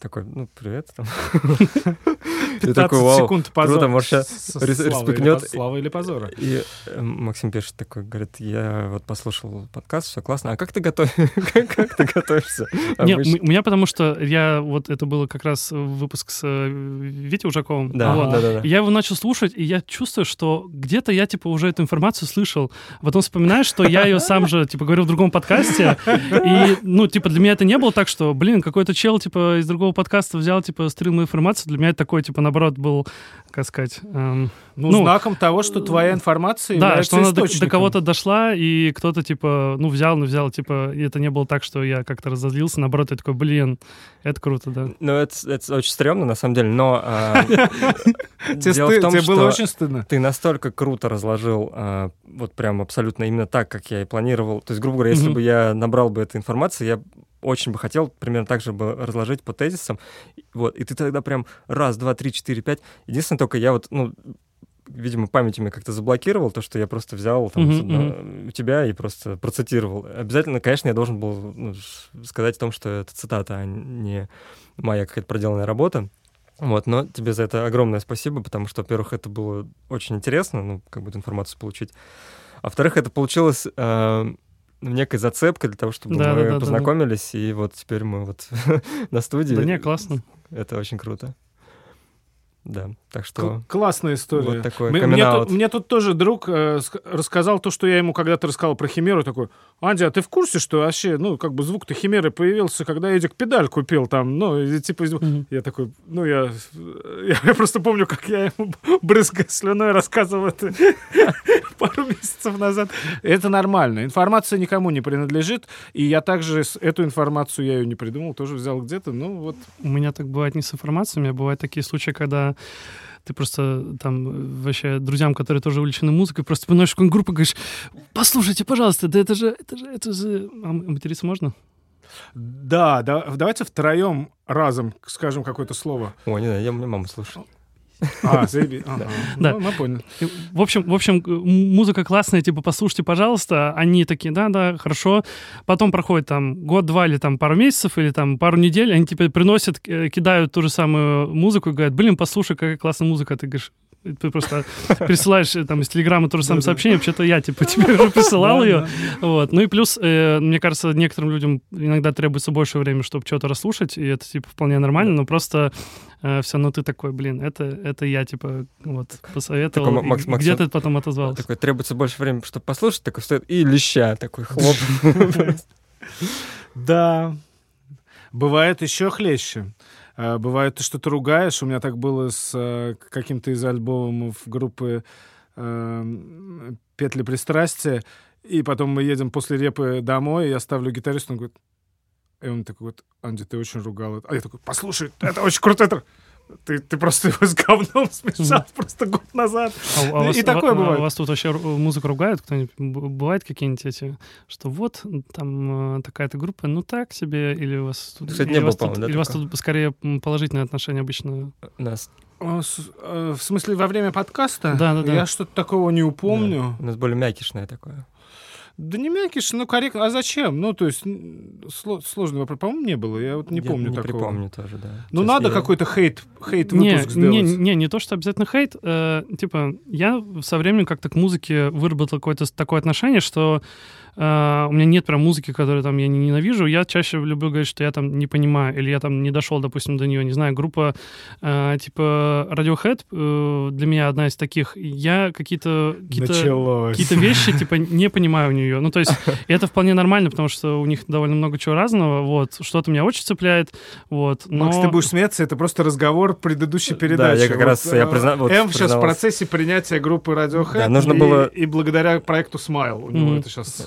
Такой, ну, привет. *laughs* 15 такой, вау, секунд позора. круто, может, щас С- рес- славы или респекнет. Славы или позора. И э, Максим пишет такой, говорит, я вот послушал подкаст, все классно. А как ты *laughs* ты готовишься? *laughs* Не, обычно?» м- у меня потому что я вот это было как раз выпуск с э, Витей Ужаковым. Да, да, да. Я его начал слушать, и я чувствую, что где-то я, типа, уже эту информацию слышал. Потом вспоминаю, что я ее сам же, типа, говорил в другом подкасте. И, ну, типа, для меня это не было так, что, блин, какой-то чел, типа, из другого подкаста взял, типа, стрил мою информацию. Для меня это такой, типа, наоборот, был, как сказать... эм, Ну, Ну, знаком того, что твоя информация да, что она до, до кого-то дошла, и кто-то, типа, ну, взял, ну, взял, типа, и это не было так, что я как-то разозлился. Наоборот, я такой, блин, это круто, да. Ну, это, это очень стрёмно, на самом деле, но... а, *laughs* Тебе, дело сты- в том, тебе было что очень стыдно. ты настолько круто разложил, а, вот прям абсолютно именно так, как я и планировал. То есть, грубо говоря, если бы я набрал бы эту информацию, я очень бы хотел примерно так же бы разложить по тезисам. Вот, и ты тогда прям раз, два, три, четыре, пять. Единственное, только я вот, ну, видимо, память у меня как-то заблокировал, то, что я просто взял там, с- на- у тебя и просто процитировал. Обязательно, конечно, я должен был ну, сказать о том, что это цитата, а не моя какая-то проделанная работа. Вот, но тебе за это огромное спасибо, потому что, во-первых, это было очень интересно, ну, как бы эту информацию получить. А во-вторых, это получилось э, некой зацепкой для того, чтобы Да, мы да, да, да, да. познакомились, и вот теперь мы вот *laughs* на студии. Да не, классно. Это очень круто. Да, так К- что Классная история. вот такой Мне, мне тут, мне тут тоже друг э, ск- рассказал то, что я ему когда-то рассказал про Химеру. Такой, Анди, а ты в курсе, что вообще, ну, как бы звук-то Химеры появился, когда Эдик педаль купил там, ну, и типа... Мгм. Я такой, ну, я, я, я просто помню, как я ему, брызгая слюной, рассказывал это *laughs* пару месяцев назад. Это нормально. Информация никому не принадлежит, и я также эту информацию, я ее не придумал, тоже взял где-то, ну, вот. У меня так бывает не с информацией, у меня бывают такие случаи, когда ты просто там э, вообще друзьям, которые тоже увлечены музыкой, просто приносишь какую-нибудь группу и говоришь, послушайте, пожалуйста, да это же, это же, это же... А материться можно? Да, да, давайте втроем разом скажем какое-то слово. О, не знаю, я меня мама слушает. А, заебись. Ага. Да. Ну, мы поняли. В общем, в общем, м- музыка классная, типа, послушайте, пожалуйста. Они такие, да-да, хорошо. Потом проходит там год-два или там пару месяцев, или там пару недель, они тебе приносят, э, кидают ту же самую музыку и говорят, блин, послушай, какая классная музыка. Ты говоришь, ты просто присылаешь э, там из Телеграма то же самое сообщение, вообще-то я, типа, тебе уже присылал ее. Вот. Ну и плюс, э, мне кажется, некоторым людям иногда требуется больше времени, чтобы что-то расслушать, и это, типа, вполне нормально, но просто э, все равно ты такой, блин, это, это я, типа, вот, посоветовал. Такой и Макс- Где Максим- ты потом отозвался? Такой, требуется больше времени, чтобы послушать, такой стоит, и леща такой *laughs* хлоп. Да. Бывает еще хлеще. А, Бывает, ты что-то ругаешь. У меня так было с э, каким-то из альбомов группы э, «Петли пристрастия». И потом мы едем после репы домой, и я ставлю гитаристу, он говорит... И он такой вот, Анди, ты очень ругал. это». А я такой, послушай, это очень круто. Это... Ты, ты просто его с говном *laughs* смешал просто год назад. А а у И вас- такое а- а бывает. У вас тут вообще музыку ругают кто-нибудь? Б- Бывают какие-нибудь эти, что вот там э, такая-то группа, ну так себе, или у вас тут... Кстати, или не у вас было, тут- да, Или у вас тут скорее м, положительные отношения обычно? Нас А, с- э, В смысле, во время подкаста? Да-да-да. Я что-то такого не упомню. да, у нас более мякишное такое. Да не мякиш, ну корректно. А зачем? Ну, то есть, сложный вопрос. По-моему, не было. Я вот не Я помню не такого. припомню тоже, да. Ну, Сейчас надо я- какой-то хейт, хейт Не, выпуск не, сделать. не, не то, что обязательно хейт. э, типа, я со временем как-то к музыке выработал какое-то такое отношение, что э, у меня нет прям музыки, которую там я не ненавижу. Я чаще люблю говорить, что я там не понимаю, или я там не дошел, допустим, до нее. Не знаю, группа э, типа Radiohead э, для меня одна из таких. Я какие-то какие-то какие-то вещи, типа, не понимаю у нее. Ну, то есть, это вполне нормально, потому что у них довольно много чего разного, вот. Что-то меня очень цепляет, вот. Но... Макс, ты будешь смеяться, это просто разговор предыдущей передачи. я как раз- я э, призна- вот М сейчас в процессе принятия группы Radiohead. Да, нужно и, было- И благодаря проекту Smile. У него Мгм. это сейчас...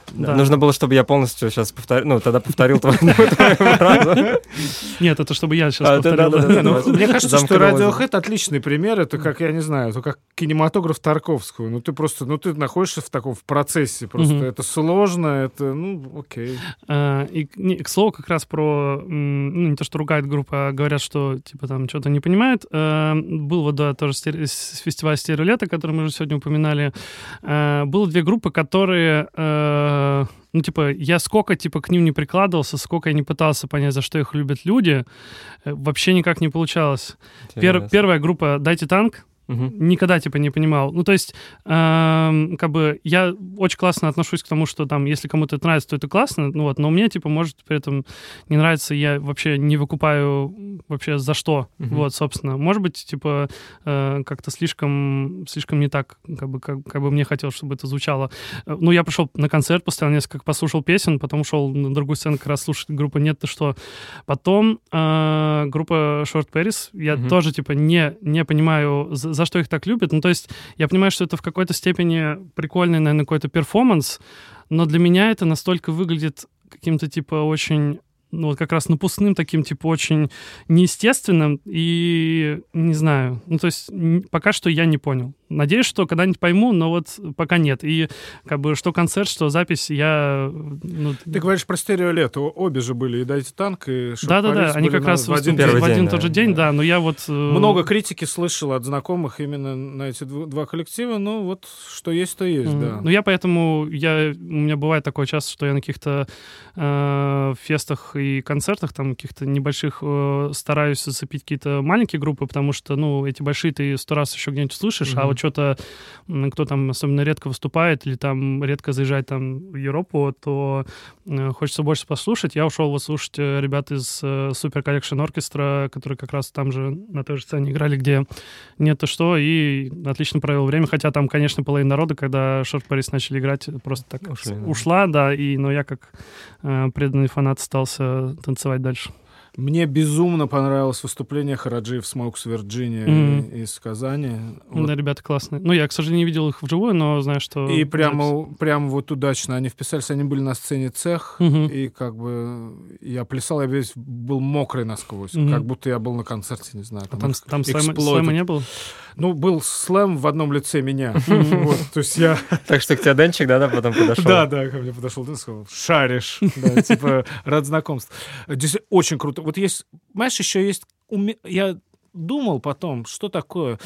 Да. Нужно было, чтобы я полностью сейчас повторил, ну, тогда повторил *laughs* твою фразу. Нет, это чтобы я сейчас А, повторил. Ну, мне кажется, что. Radiohead отличный пример. Это как, я не знаю, это как кинематограф Тарковского. Ну, ты просто, ну, ты находишься в таком, в процессе. Просто это сложно, это, ну, окей. А, И, к слову, как раз про, ну, не то, что ругают группу, а говорят, что, типа, там, что-то не понимают. А, Был вот, да, тоже фестиваль «Стереолето», который мы уже сегодня упоминали. Было две группы, которые, э, ну, типа, я сколько, типа, к ним не прикладывался, сколько я не пытался понять, за что их любят люди, э, вообще никак не получалось. Пер- первая группа «Дайте танк», Мгм. никогда, типа, не понимал. Ну, то есть, эм, как бы, я очень классно отношусь к тому, что там, если кому-то это нравится, то это классно, ну вот, но мне, типа, может при этом не нравится, я вообще не выкупаю вообще за что, Мгм. вот, собственно. Может быть, типа, э, как-то слишком, слишком не так, как бы, как, как бы мне хотелось, чтобы это звучало. Э, Ну, я пришел на концерт, поставил несколько, послушал песен, потом ушел на другую сцену как раз слушать группу «Нет, ты что?». Потом э, группа Short Paris, я Мгм. тоже, типа, не, не понимаю, за, за что их так любят. Ну, то есть я понимаю, что это в какой-то степени прикольный, наверное, какой-то перформанс, но для меня это настолько выглядит каким-то, типа, очень ну, вот как раз напускным таким, типа, очень неестественным и не знаю. Ну, то есть пока что я не понял. Надеюсь, что когда-нибудь пойму, но вот пока нет. И как бы что концерт, что запись, я... Ну, Ты говоришь про стереолет. Обе же были, и «Дайте танк», и «Шок да-да-да, Парис» они как на- раз в один день. В один день, и тот да, же день, да. да, но я вот... э, Много критики слышал от знакомых именно на эти дв- два коллектива. Ну, вот что есть, то есть, Мгм. да. Ну, я поэтому, я, у меня бывает такое часто, что я на каких-то э, фестах и концертах, там, каких-то небольших, э, стараюсь зацепить какие-то маленькие группы, потому что, ну, эти большие ты сто раз еще где-нибудь слышишь, а Мгм. вот что-то, кто там особенно редко выступает или там редко заезжает там в Европу, то э, хочется больше послушать. Я ушел вот слушать э, ребят из э, Super Collection Orchestra, которые как раз там же на той же сцене играли, где нет то что, и отлично провел время, хотя там, конечно, половина народа, когда Шорт Парис начали играть, просто так Ушли, да. ушла, да, и, но я как э, преданный фанат остался танцевать дальше. Мне безумно понравилось выступление Хараджиев Смокс Вирджиния Мгм. из Казани. Вот. Да, ребята классные. Ну, я, к сожалению, не видел их вживую, но знаю, что... И запись. прямо, прямо вот удачно они вписались, они были на сцене цех, Мгм. и как бы я плясал, я весь был мокрый насквозь, Мгм. как будто я был на концерте, не знаю. А там, экс- там слэма, Exploited. слэма не было? Ну, был слэм в одном лице меня. Вот, то есть я... *laughs* Так что к тебе Денчик, да, да, потом подошел. Да, да, ко мне подошел Дэн сказал, шаришь. Да, типа, рад знакомству. Здесь очень круто. Вот есть, знаешь, еще есть... Я думал потом, что такое.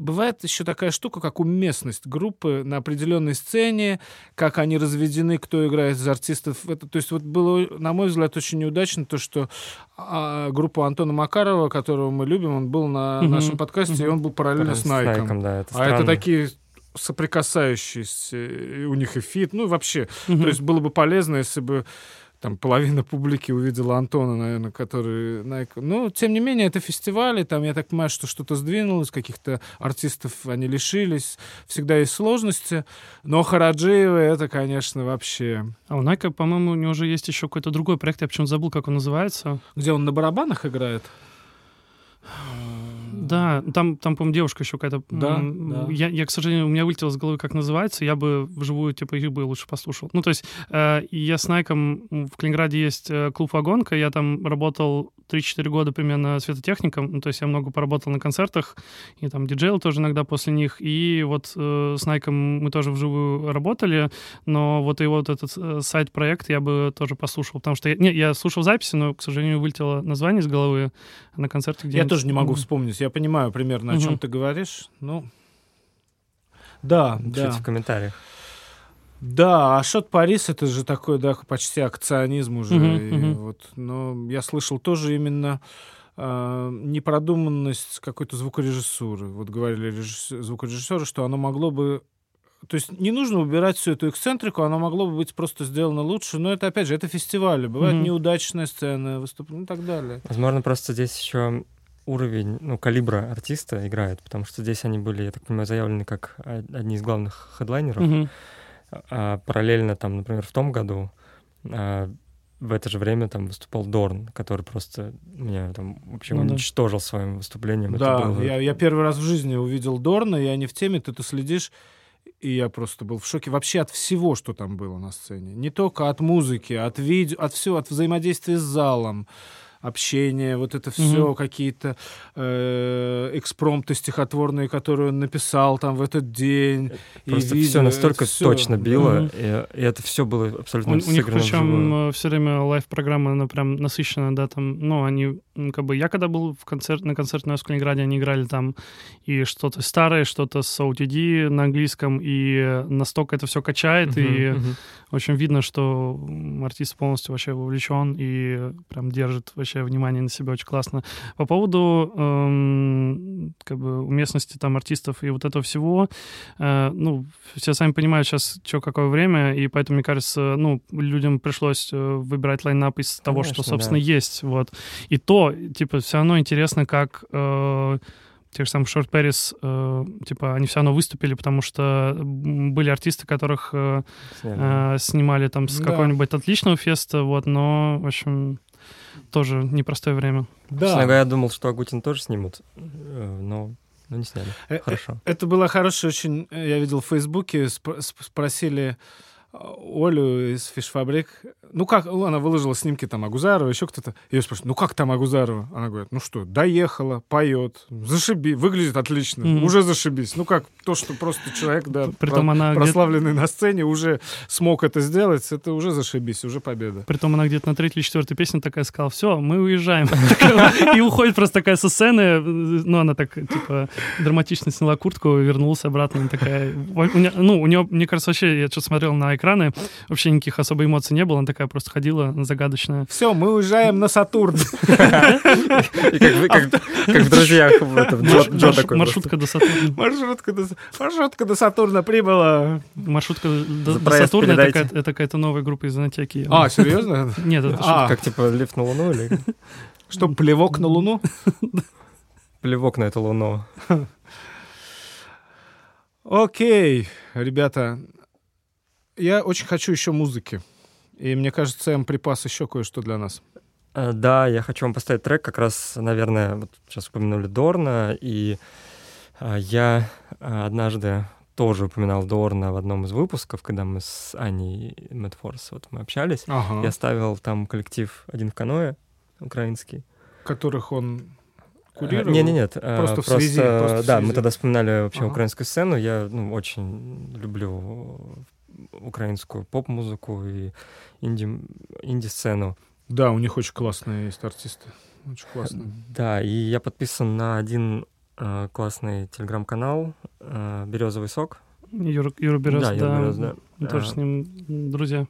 Бывает еще такая штука, как уместность группы на определенной сцене, как они разведены, кто играет из артистов. Это, то есть вот было, на мой взгляд, очень неудачно то, что а, группу Антона Макарова, которого мы любим, он был на mm-hmm. нашем подкасте, mm-hmm. и он был параллельно с Найком. С Найком да, это а это такие соприкасающиеся, у них и feat, ну вообще. Mm-hmm. То есть было бы полезно, если бы там половина публики увидела Антона, наверное, который... Но, тем не менее, это фестивали, там, я так понимаю, что что-то сдвинулось, каких-то артистов они лишились, всегда есть сложности, но Хараджиева это, конечно, вообще... А у Найка, по-моему, у него уже есть еще какой-то другой проект, я почему-то забыл, как он называется. Где он на барабанах играет? Да, там, там по-моему, девушка еще какая-то. Да, да. Я, я, к сожалению, у меня вылетело с головы, как называется. Я бы вживую, типа, их бы лучше послушал. Ну, то есть, э, я с Найком в Калининграде есть э, клуб «Вагонка». Я там работал 3-4 года примерно светотехником. Ну, то есть, я много поработал на концертах. И там диджейл тоже иногда после них. И вот э, с Найком мы тоже вживую работали. Но вот и вот этот э, сайт-проект я бы тоже послушал. Потому что... Я, не, я слушал записи, но, к сожалению, вылетело название из головы на концерте, где... Я тоже не могу вспомнить. Я понимаю примерно, о чем ты говоришь. Ну, да, Пишите да. в комментариях. Да, а Шот Парис это же такой, да, почти акционизм уже. Uh-huh, uh-huh. Вот, но я слышал тоже именно э, непродуманность какой-то звукорежиссуры. Вот говорили режисс... звукорежиссеры, что оно могло бы то есть не нужно убирать всю эту эксцентрику, оно могло бы быть просто сделано лучше, но это, опять же, это фестивали, бывают mm-hmm. неудачные сцены, выступления и так далее. Возможно, просто здесь еще уровень, ну, калибра артиста играет, потому что здесь они были, я так понимаю, заявлены как одни из главных хедлайнеров. Mm-hmm. А параллельно там, например, в том году а, в это же время там выступал Дорн, который просто меня там вообще ну, уничтожил да. своим выступлением. Да, было... я, я первый раз в жизни увидел Дорна, я не в теме, ты, ты следишь, и я просто был в шоке вообще от всего, что там было на сцене. Не только от музыки, от видео, от всего, от взаимодействия с залом, общение, вот это все, mm-hmm. какие-то э, экспромты стихотворные, которые он написал там в этот день. Просто и видео, все настолько все. точно било, mm-hmm. и, и это все было абсолютно У, у них причем э, все время лайв-программа, она прям насыщенная, да, там, ну, они, как бы, я когда был в концерт, на концерте на Калининграде, они играли там и что-то старое, что-то с OTD на английском, и настолько это все качает, mm-hmm. и mm-hmm. Очень видно, что артист полностью вообще вовлечен и прям держит вообще внимание на себя очень классно. По поводу эм, как бы уместности там артистов и вот этого всего, э, ну, все сами понимают сейчас, что какое время, и поэтому, мне кажется, ну, людям пришлось э, выбирать лайнап из того, Конечно, что, собственно, да. есть, вот. И то, типа, все равно интересно, как... Э, тех же самых Short Paris, э, типа, они все равно выступили, потому что были артисты, которых э, э, снимали там с да. какого-нибудь отличного феста, вот, но, в общем, тоже непростое время. Да. Честно я думал, что Агутин тоже снимут, э, но но не сняли. Э, Хорошо. Это было хорошее очень... Я видел в Фейсбуке, спросили Олю из Фишфабрик. Ну как, она выложила снимки там Агузарова, еще кто-то. Ее спрашиваю, ну как там Агузарова? Она говорит, ну что, доехала, поет, зашиби, выглядит отлично, mm-hmm. уже зашибись. Ну как, то, что просто человек, да, Притом про- она прославленный на сцене, уже смог это сделать, это уже зашибись, уже победа. Притом она где-то на третьей или четвертой песне такая сказала, все, мы уезжаем. *laughs* И уходит просто такая со сцены, ну она так, типа, драматично сняла куртку, вернулась обратно, такая... Ну, у нее, мне кажется, вообще, я что смотрел на экраны, вообще никаких особо эмоций не было, она такая просто ходила загадочная. Все, мы уезжаем на Сатурн. *laughs* Как в «Друзьях». Маршрутка до Сатурна. Маршрутка до Сатурна прибыла. Маршрутка до Сатурна — это какая-то новая группа из Анатеки. А, серьезно? Нет, это а. Как типа лифт на Луну или... Что, плевок на Луну? Плевок на эту Луну. Окей, ребята, я очень хочу еще музыки. И мне кажется, Эм припас еще кое-что для нас. Э, да, я хочу вам поставить трек, как раз, наверное, вот сейчас упомянули Дорна, и э, я э, однажды тоже упоминал Дорна в одном из выпусков, когда мы с Аней Мэтфорс вот мы общались. Ага. Я ставил там коллектив «Один в каное» украинский. Которых он курировал? Нет, нет, нет. Просто, просто в связи. Просто да, в связи. мы тогда вспоминали вообще ага. украинскую сцену. Я ну, очень люблю украинскую поп-музыку и инди, инди-сцену. Да, у них очень классные есть артисты. Очень классно. Да, и я подписан на один э, классный телеграм-канал э, «Березовый сок». Юра, Юра Берез, да. Юра Берез, да. Мы тоже а, с ним друзья.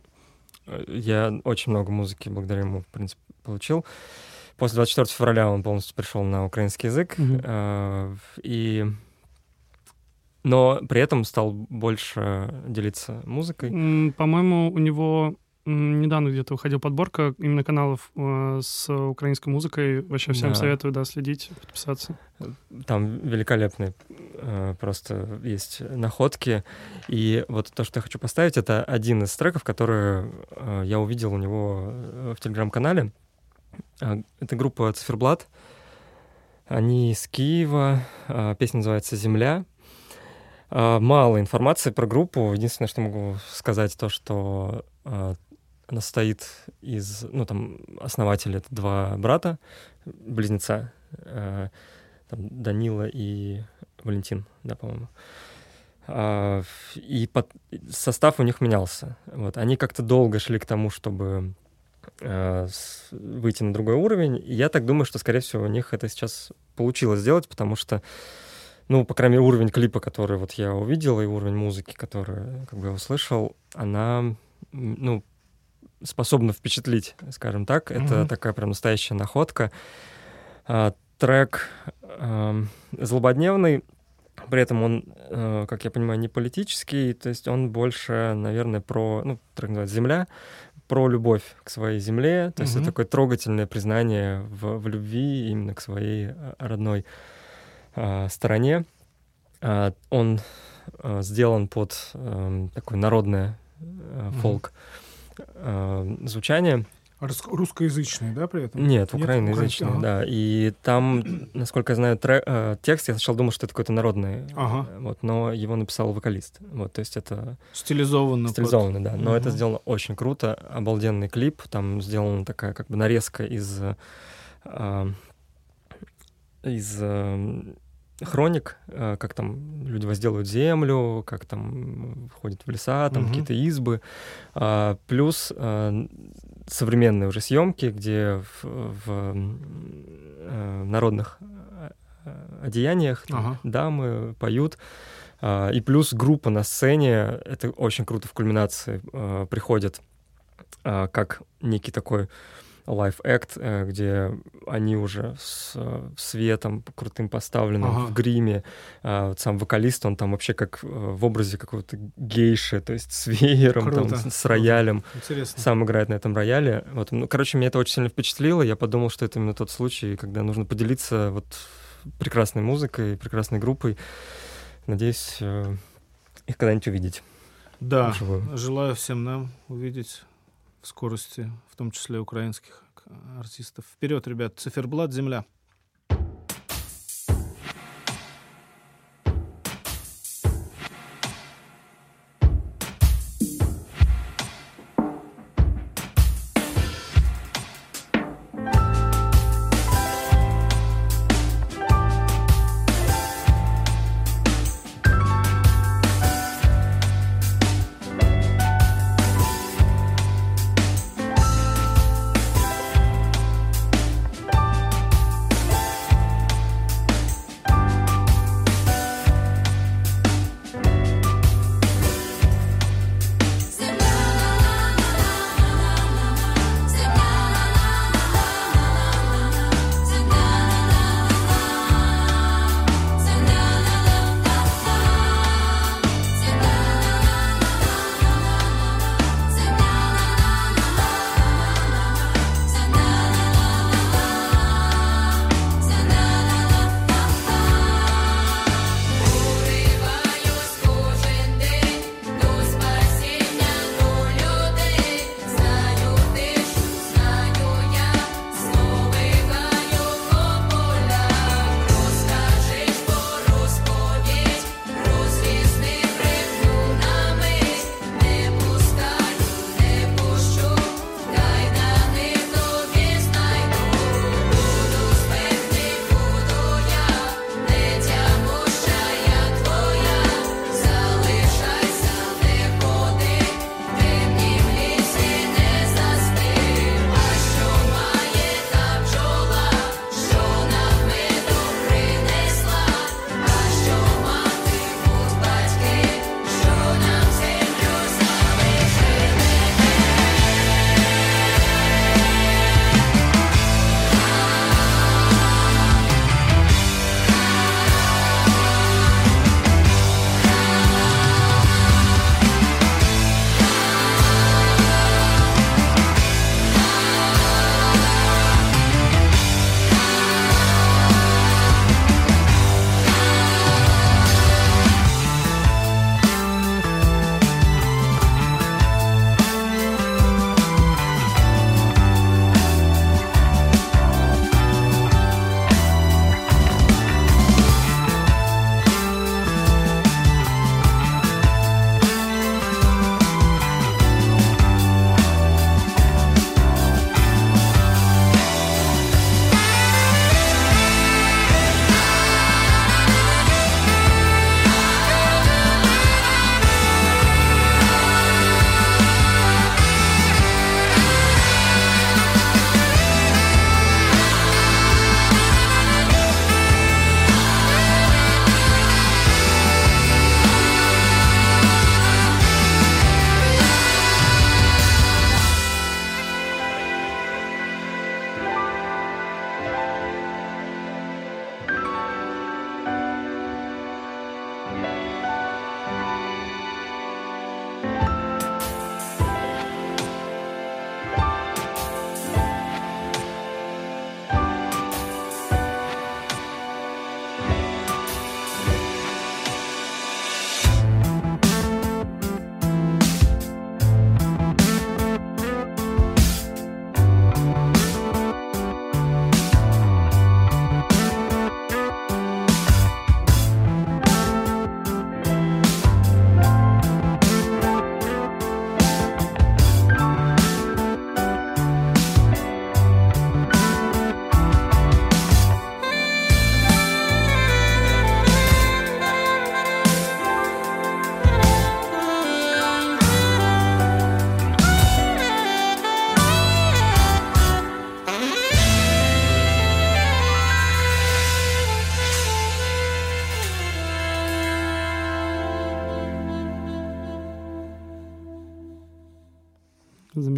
Я очень много музыки благодаря ему, в принципе, получил. После 24 февраля он полностью пришел на украинский язык. Mm-hmm. Э, и но при этом стал больше делиться музыкой. По-моему, у него недавно где-то выходила подборка именно каналов э, с украинской музыкой. Вообще всем да. советую, да, следить, подписаться. Там великолепные э, просто есть находки. И вот то, что я хочу поставить, это один из треков, которые э, я увидел у него в телеграм-канале. Это группа Циферблат. Они из Киева. Песня называется «Земля». А, мало информации про группу. Единственное, что могу сказать, то, что а, она состоит из, ну, там, основатели — это два брата, близнеца, а, там, Данила и Валентин, да, по-моему. И под, состав у них менялся. Вот. Они как-то долго шли к тому, чтобы выйти на другой уровень. И я так думаю, что, скорее всего, у них это сейчас получилось сделать, потому что ну, по крайней мере, уровень клипа, который вот я увидел, и уровень музыки, который как бы я услышал, она, ну, способна впечатлить, скажем так. Mm-hmm. Это такая прям настоящая находка. А, трек а, злободневный, при этом он, а, как я понимаю, не политический, то есть он больше, наверное, про, ну, трек называется «Земля», про любовь к своей земле, то mm-hmm. есть это такое трогательное признание в, в любви именно к своей а, родной э, стороне. Э, он э, сделан под э, такое народное э, фолк э, звучание. Русскоязычный, да, при этом? Нет, украиноязычный, ага. да. И там, насколько я знаю, трек, э, текст, я сначала думал, что это какой-то народный, ага. вот, но его написал вокалист. Вот, то есть это... Стилизованно. Стилизованно, под... да. Но угу. это сделано очень круто, обалденный клип. Там сделана такая как бы нарезка из... Э, из э, хроник, э, как там люди возделывают землю, как там входят в леса, там угу. какие-то избы, а, плюс а, современные уже съемки, где в, в а, народных одеяниях ага. дамы поют. А, и плюс группа на сцене, это очень круто в кульминации приходит а, как некий такой лайф-экт, э, где они уже с светом крутым поставленным ага. в гриме. А сам вокалист, он там вообще как э, в образе какого-то гейши, то есть с веером, там, с роялем. Интересно. Сам играет на этом рояле. Вот, ну, короче, меня это очень сильно впечатлило. Я подумал, что это именно тот случай, когда нужно поделиться вот прекрасной музыкой, прекрасной группой. Надеюсь, э, их когда-нибудь увидеть. Да, желаю всем нам увидеть в скорости, в том числе украинских артистов. Вперед, ребят, циферблат «Земля».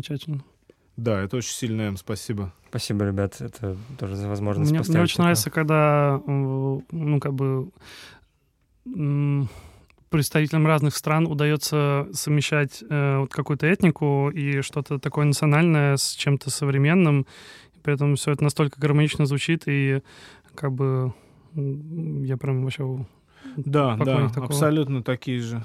Замечательно. Да, это очень сильно, М, спасибо. Спасибо, ребят, это тоже за возможность Мне, мне очень такое. нравится, когда, ну, как бы, представителям разных стран удается совмещать э, вот какую-то этнику и что-то такое национальное с чем-то современным. И при этом все это настолько гармонично звучит, и как бы я прям вообще... Да, да, такого. абсолютно такие же.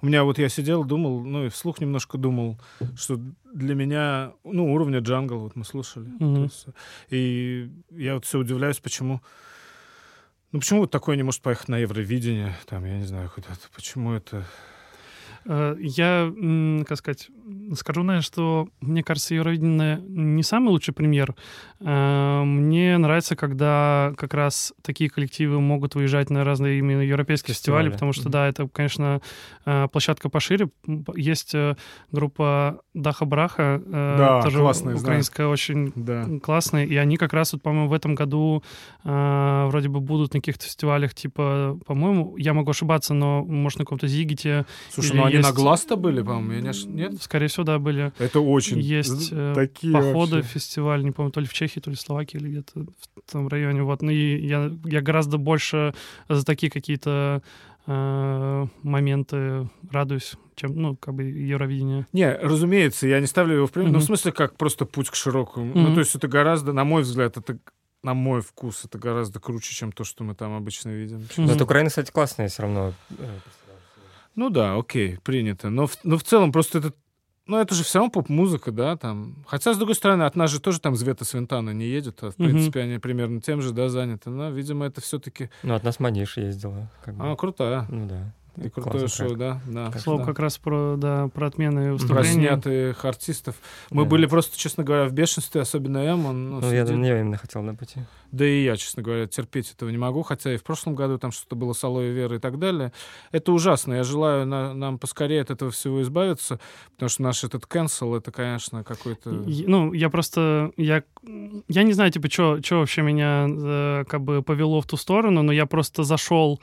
У меня вот я сидел, думал, ну и вслух немножко думал, что для меня, ну, уровня джангл, вот мы слушали. То есть, и я вот все удивляюсь, почему... Ну, почему вот такое не может поехать на Евровидение, там, я не знаю, куда-то. Почему это... Э, Я, как сказать, скажу, наверное, что мне кажется, Евровидение не самый лучший пример. Э, Мне нравится, когда как раз такие коллективы могут выезжать на разные именно европейские фестивали, Фестивали. потому что, Мгм. да, это, конечно, э, площадка пошире. Есть э, группа Даха Браха, Да, тоже классная, знаю. украинская, очень Да. классные, и они как раз, вот, по-моему, в этом году вроде бы будут на каких-то фестивалях, типа, по-моему, я могу ошибаться, но, может, на каком-то Зигите, Слушай, ну они на есть- глаз-то были, по-моему, я не Нет? скорее всего, да, были Это очень... Есть э, такие походы, вообще. фестиваль, не помню, то ли в Чехии, то ли в Словакии, или где-то в том районе. Вот. Ну и я, я гораздо больше за такие какие-то э, моменты радуюсь, чем, ну, как бы Евровидение. Не, разумеется, я не ставлю его в пример. Ну, в Мгм. смысле, как просто путь к широкому. Ну, Мгм. то есть это гораздо, на мой взгляд, это на мой вкус, это гораздо круче, чем то, что мы там обычно видим. Мгм. Но от Украины, кстати, классные все равно. э, Ну да, окей, принято. Но в, но в целом просто это... Ну, это же все равно поп-музыка, да, там. Хотя, с другой стороны, от нас же тоже там Звета Свинтана не едет, а, в принципе, они примерно тем же, да, заняты. Но, видимо, это все-таки... Ну, от нас Маниш ездила. Как бы. А, крутая. Ну да. И крутое Классный шоу, трек. да, да. К Слово да. как раз про, да, про отмены Про выступления. снятых артистов. Мы Да. были просто, честно говоря, в бешенстве, особенно Эм. Он, ну, Ну, я нее именно хотел на пути. Да и я, честно говоря, терпеть этого не могу, хотя и в прошлом году там что-то было с алоэ веры и так далее. Это ужасно. Я желаю на- нам поскорее от этого всего избавиться, потому что наш этот cancel, это, конечно, какой-то... Ну, я просто, я, я не знаю, типа, что вообще меня э, как бы повело в ту сторону, но я просто зашел,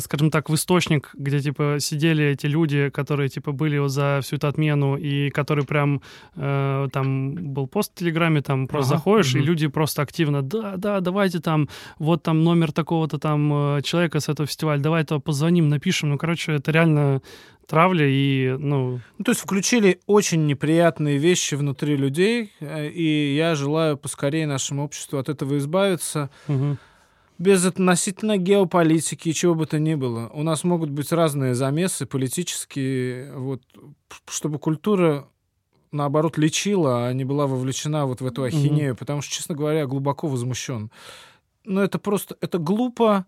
скажем так, в источник, где, типа, сидели эти люди, которые, типа, были вот за всю эту отмену, и которые прям, э, там, был пост в Телеграме, там, просто Ага, заходишь, и мгм. люди просто активно, да, да, давайте там, вот там номер такого-то там э, человека с этого фестиваля, давай то позвоним, напишем. Ну, короче, это реально травля, и, ну, Ну, то есть включили очень неприятные вещи внутри людей, э, и я желаю поскорее нашему обществу от этого избавиться. мгм. Без относительно геополитики и чего бы то ни было. У нас могут быть разные замесы политические, вот, чтобы культура наоборот лечила, а не была вовлечена вот в эту ахинею, потому что, честно говоря, я глубоко возмущен. Но это просто, это глупо,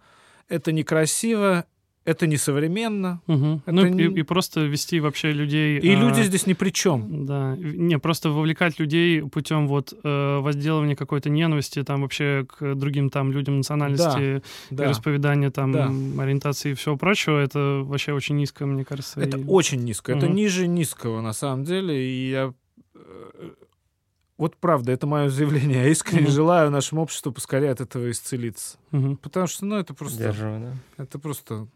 это некрасиво, это несовременно, Мгм. Это Ну, не- и, и просто вести вообще людей... и а, люди здесь ни при чем. Да, не, просто вовлекать людей путем вот э, возделывания какой-то ненависти там вообще к другим там людям национальности, Да, вероисповедания, там, Да. ориентации и всего прочего, это вообще очень низко, мне кажется. Это и- очень низко. Это Мгм. ниже низкого, на самом деле. И я... э, Вот правда, это мое заявление. Я искренне Мгм. желаю нашему обществу поскорее от этого исцелиться. Мгм. Потому что, ну, это просто... Сдерживаю, да. Это просто...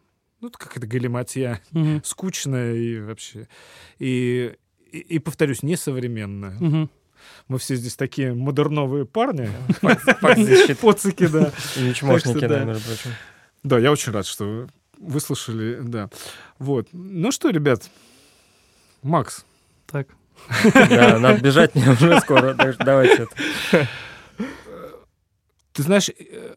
Ну, это какая-то галиматья. Мгм. Скучная и вообще... И, и, и, повторюсь, несовременная. Мгм. Мы все здесь такие модерновые парни. *laughs* Поцики, да. И ничмошники, да, между прочим. Да, я очень рад, что вы выслушали, да. Вот. Ну что, ребят, Макс, Так. Да, надо бежать мне уже скоро, так что давайте это. Ты знаешь, э,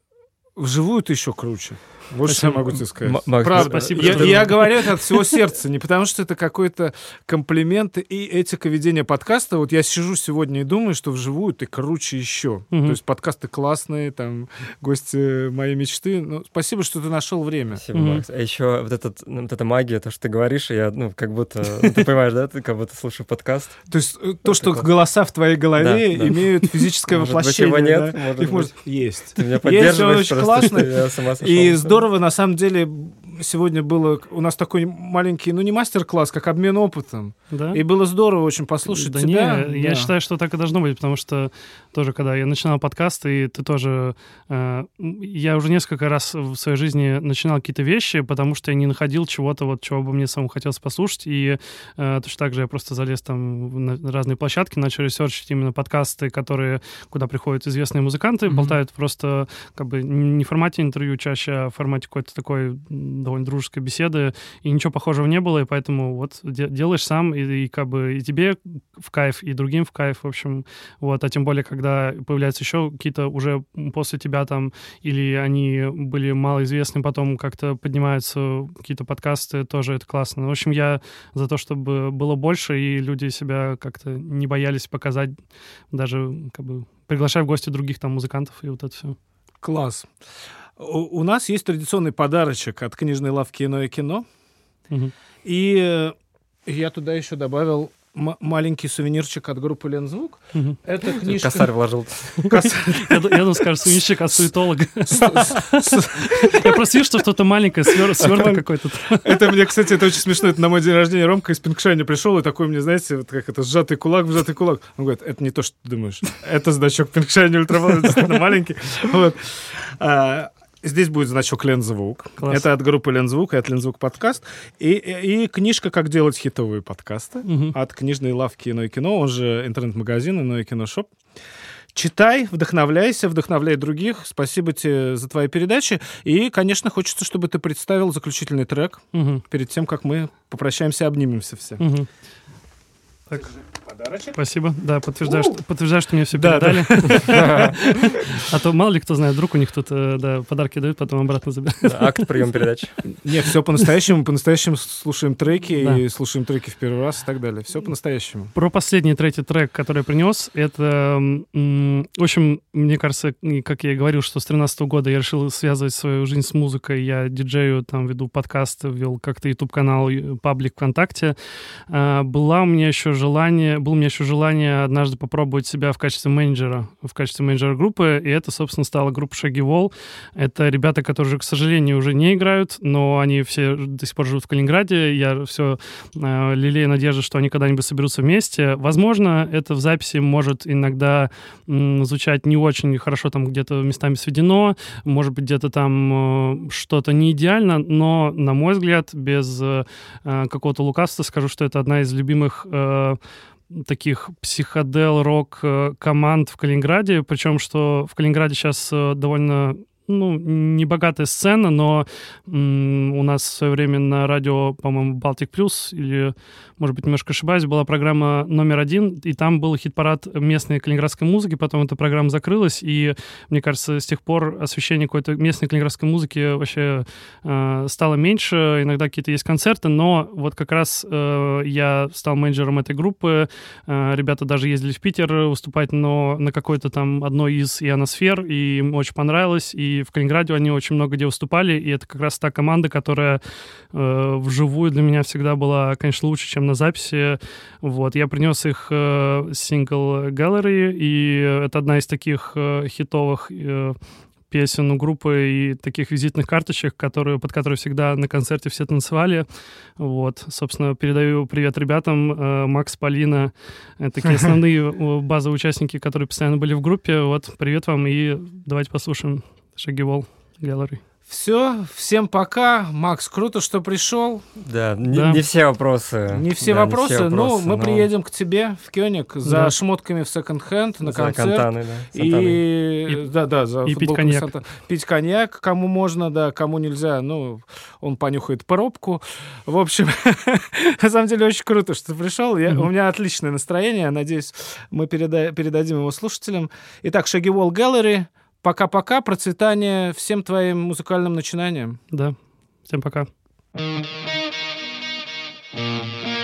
вживую ты еще круче. Вот что я могу тебе сказать. М- Макс, Правда. спасибо, Я, я говорю это от всего сердца, не потому что это какой-то комплимент и этика ведения подкаста. Вот я сижу сегодня и думаю, что вживую ты круче еще. Мгм. То есть подкасты классные, там гости моей мечты. Ну, спасибо, что ты нашел время. Спасибо, Мгм. Макс. А еще вот, этот, ну, вот эта магия, то, что ты говоришь, я, ну, как будто, ну, ты понимаешь, да, ты как будто слушаю подкаст. *laughs* То есть э, то, что голоса в твоей голове Да, да. имеют *laughs* физическое Может быть, воплощение. его нет, да? может Их быть. может... Есть. Ты меня Есть, он поддерживаешь очень классный. И здорово, на самом деле, сегодня было... У нас такой маленький, ну, не мастер-класс, как обмен опытом. Да? И было здорово очень послушать да тебя. Не, да. я считаю, что так и должно быть, потому что тоже, когда я начинал подкаст, и ты тоже... Э, я уже несколько раз в своей жизни начинал какие-то вещи, потому что я не находил чего-то, вот, чего бы мне самому хотелось послушать, и э, точно так же я просто залез там на разные площадки, начал ресерчить именно подкасты, которые, куда приходят известные музыканты, mm-hmm. болтают просто как бы не в формате интервью чаще, а в формате какой-то такой довольно дружеской беседы, и ничего похожего не было, и поэтому вот де- делаешь сам, и, и как бы и тебе в кайф, и другим в кайф, в общем, вот, а тем более, когда появляются еще какие-то уже после тебя там, или они были малоизвестны, потом как-то поднимаются какие-то подкасты, тоже это классно. В общем, я за то, чтобы было больше, и люди себя как-то не боялись показать, даже как бы приглашая в гости других там музыкантов, и вот это все. Класс. У, у нас есть традиционный подарочек от книжной лавки «Иное кино». Угу. И э, я туда еще добавил маленький сувенирчик от группы Лензвук. Угу. Это книжка... Косарь вложил. *laughs* Я думаю, скажешь, сувенирчик от суетолога. *laughs* Я просто вижу, что что-то маленькое, сверток какой-то. Это мне, кстати, это очень смешно. Это на мой день рождения Ромка из Pinkshine 'а пришел, и такой мне, знаете, вот как это, сжатый кулак, сжатый кулак. Он говорит, это не то, что ты думаешь. Это значок Pinkshine 'а Ультраволн, *laughs* маленький. Здесь будет значок Лензвук. Класс. Это от группы Лензвук и от Лензвук подкаст. И, и, и книжка «Как делать хитовые подкасты» угу. от книжной лавки «Иное кино», он же интернет-магазин «Иное кино shop». Читай, вдохновляйся, вдохновляй других. Спасибо тебе за твои передачи. И, конечно, хочется, чтобы ты представил заключительный трек угу. перед тем, как мы попрощаемся, обнимемся все. Угу. Так. Подарочек. Спасибо. Да, подтверждаю, что, подтверждаю, что мне все передали. *laughs* *laughs* А то мало ли кто знает, вдруг у них тут э, да, подарки дают, потом обратно забирают. Акт прием передач. *laughs* Нет, все по-настоящему. По-настоящему слушаем треки и слушаем треки в первый раз и так далее. Все по-настоящему. Про последний третий трек, который я принес, это, в общем, мне кажется, как я и говорил, что с 13 года я решил связывать свою жизнь с музыкой. Я диджею, там, веду подкасты, вел как-то YouTube-канал, паблик ВКонтакте. А, была у меня еще желание, было у меня еще желание однажды попробовать себя в качестве менеджера, в качестве менеджера группы, и это, собственно, стала группа Шаги Вол. Это ребята, которые, к сожалению, уже не играют, но они все до сих пор живут в Калининграде. Я все э, лелею надежду, что они когда-нибудь соберутся вместе. Возможно, это в записи может иногда м, звучать не очень хорошо, там где-то местами сведено, может быть, где-то там э, что-то не идеально, но, на мой взгляд, без э, какого-то лукавства скажу, что это одна из любимых э, таких психодел-рок э, команд в Калининграде, причем что в Калининграде сейчас э, довольно ну, небогатая сцена, но у нас в свое время на радио, по-моему, Балтик Плюс, или, может быть, немножко ошибаюсь, была программа номер один, и там был хит-парад местной калининградской музыки, потом эта программа закрылась, и, мне кажется, с тех пор освещение какой-то местной калининградской музыки вообще э, стало меньше, иногда какие-то есть концерты, но вот как раз э, я стал менеджером этой группы, э, ребята даже ездили в Питер выступать, но на какой-то там одной из ионосфер, и им очень понравилось, и в Калининграде они очень много где выступали, и это как раз та команда, которая э, вживую для меня всегда была, конечно, лучше, чем на записи. Вот, я принес их э, сингл Gallery, и это одна из таких э, хитовых э, песен у группы и таких визитных карточек, которые, под которые всегда на концерте все танцевали. Вот, собственно, передаю привет ребятам. Э, Макс, Полина, такие *laughs* основные базовые участники, которые постоянно были в группе. Вот, привет вам и давайте послушаем Шагивол Gallery. Все, всем пока. Макс, круто, что пришел. Да, не, да. не все вопросы. Не все да, вопросы, не все вопросы но мы но... приедем к тебе в Кёник за да. шмотками в секонд-хенд на за концерт. Кантаны, да. И... и да, да, за и пить коньяк. Санта... Пить коньяк, кому можно, да, кому нельзя. Ну, он понюхает пробку. В общем, *laughs* на самом деле очень круто, что ты пришел. Я, mm-hmm. У меня отличное настроение. Надеюсь, мы переда... передадим его слушателям. Итак, Шаги Wall Gallery. Пока-пока, процветания всем твоим музыкальным начинаниям. Да, всем пока. thank you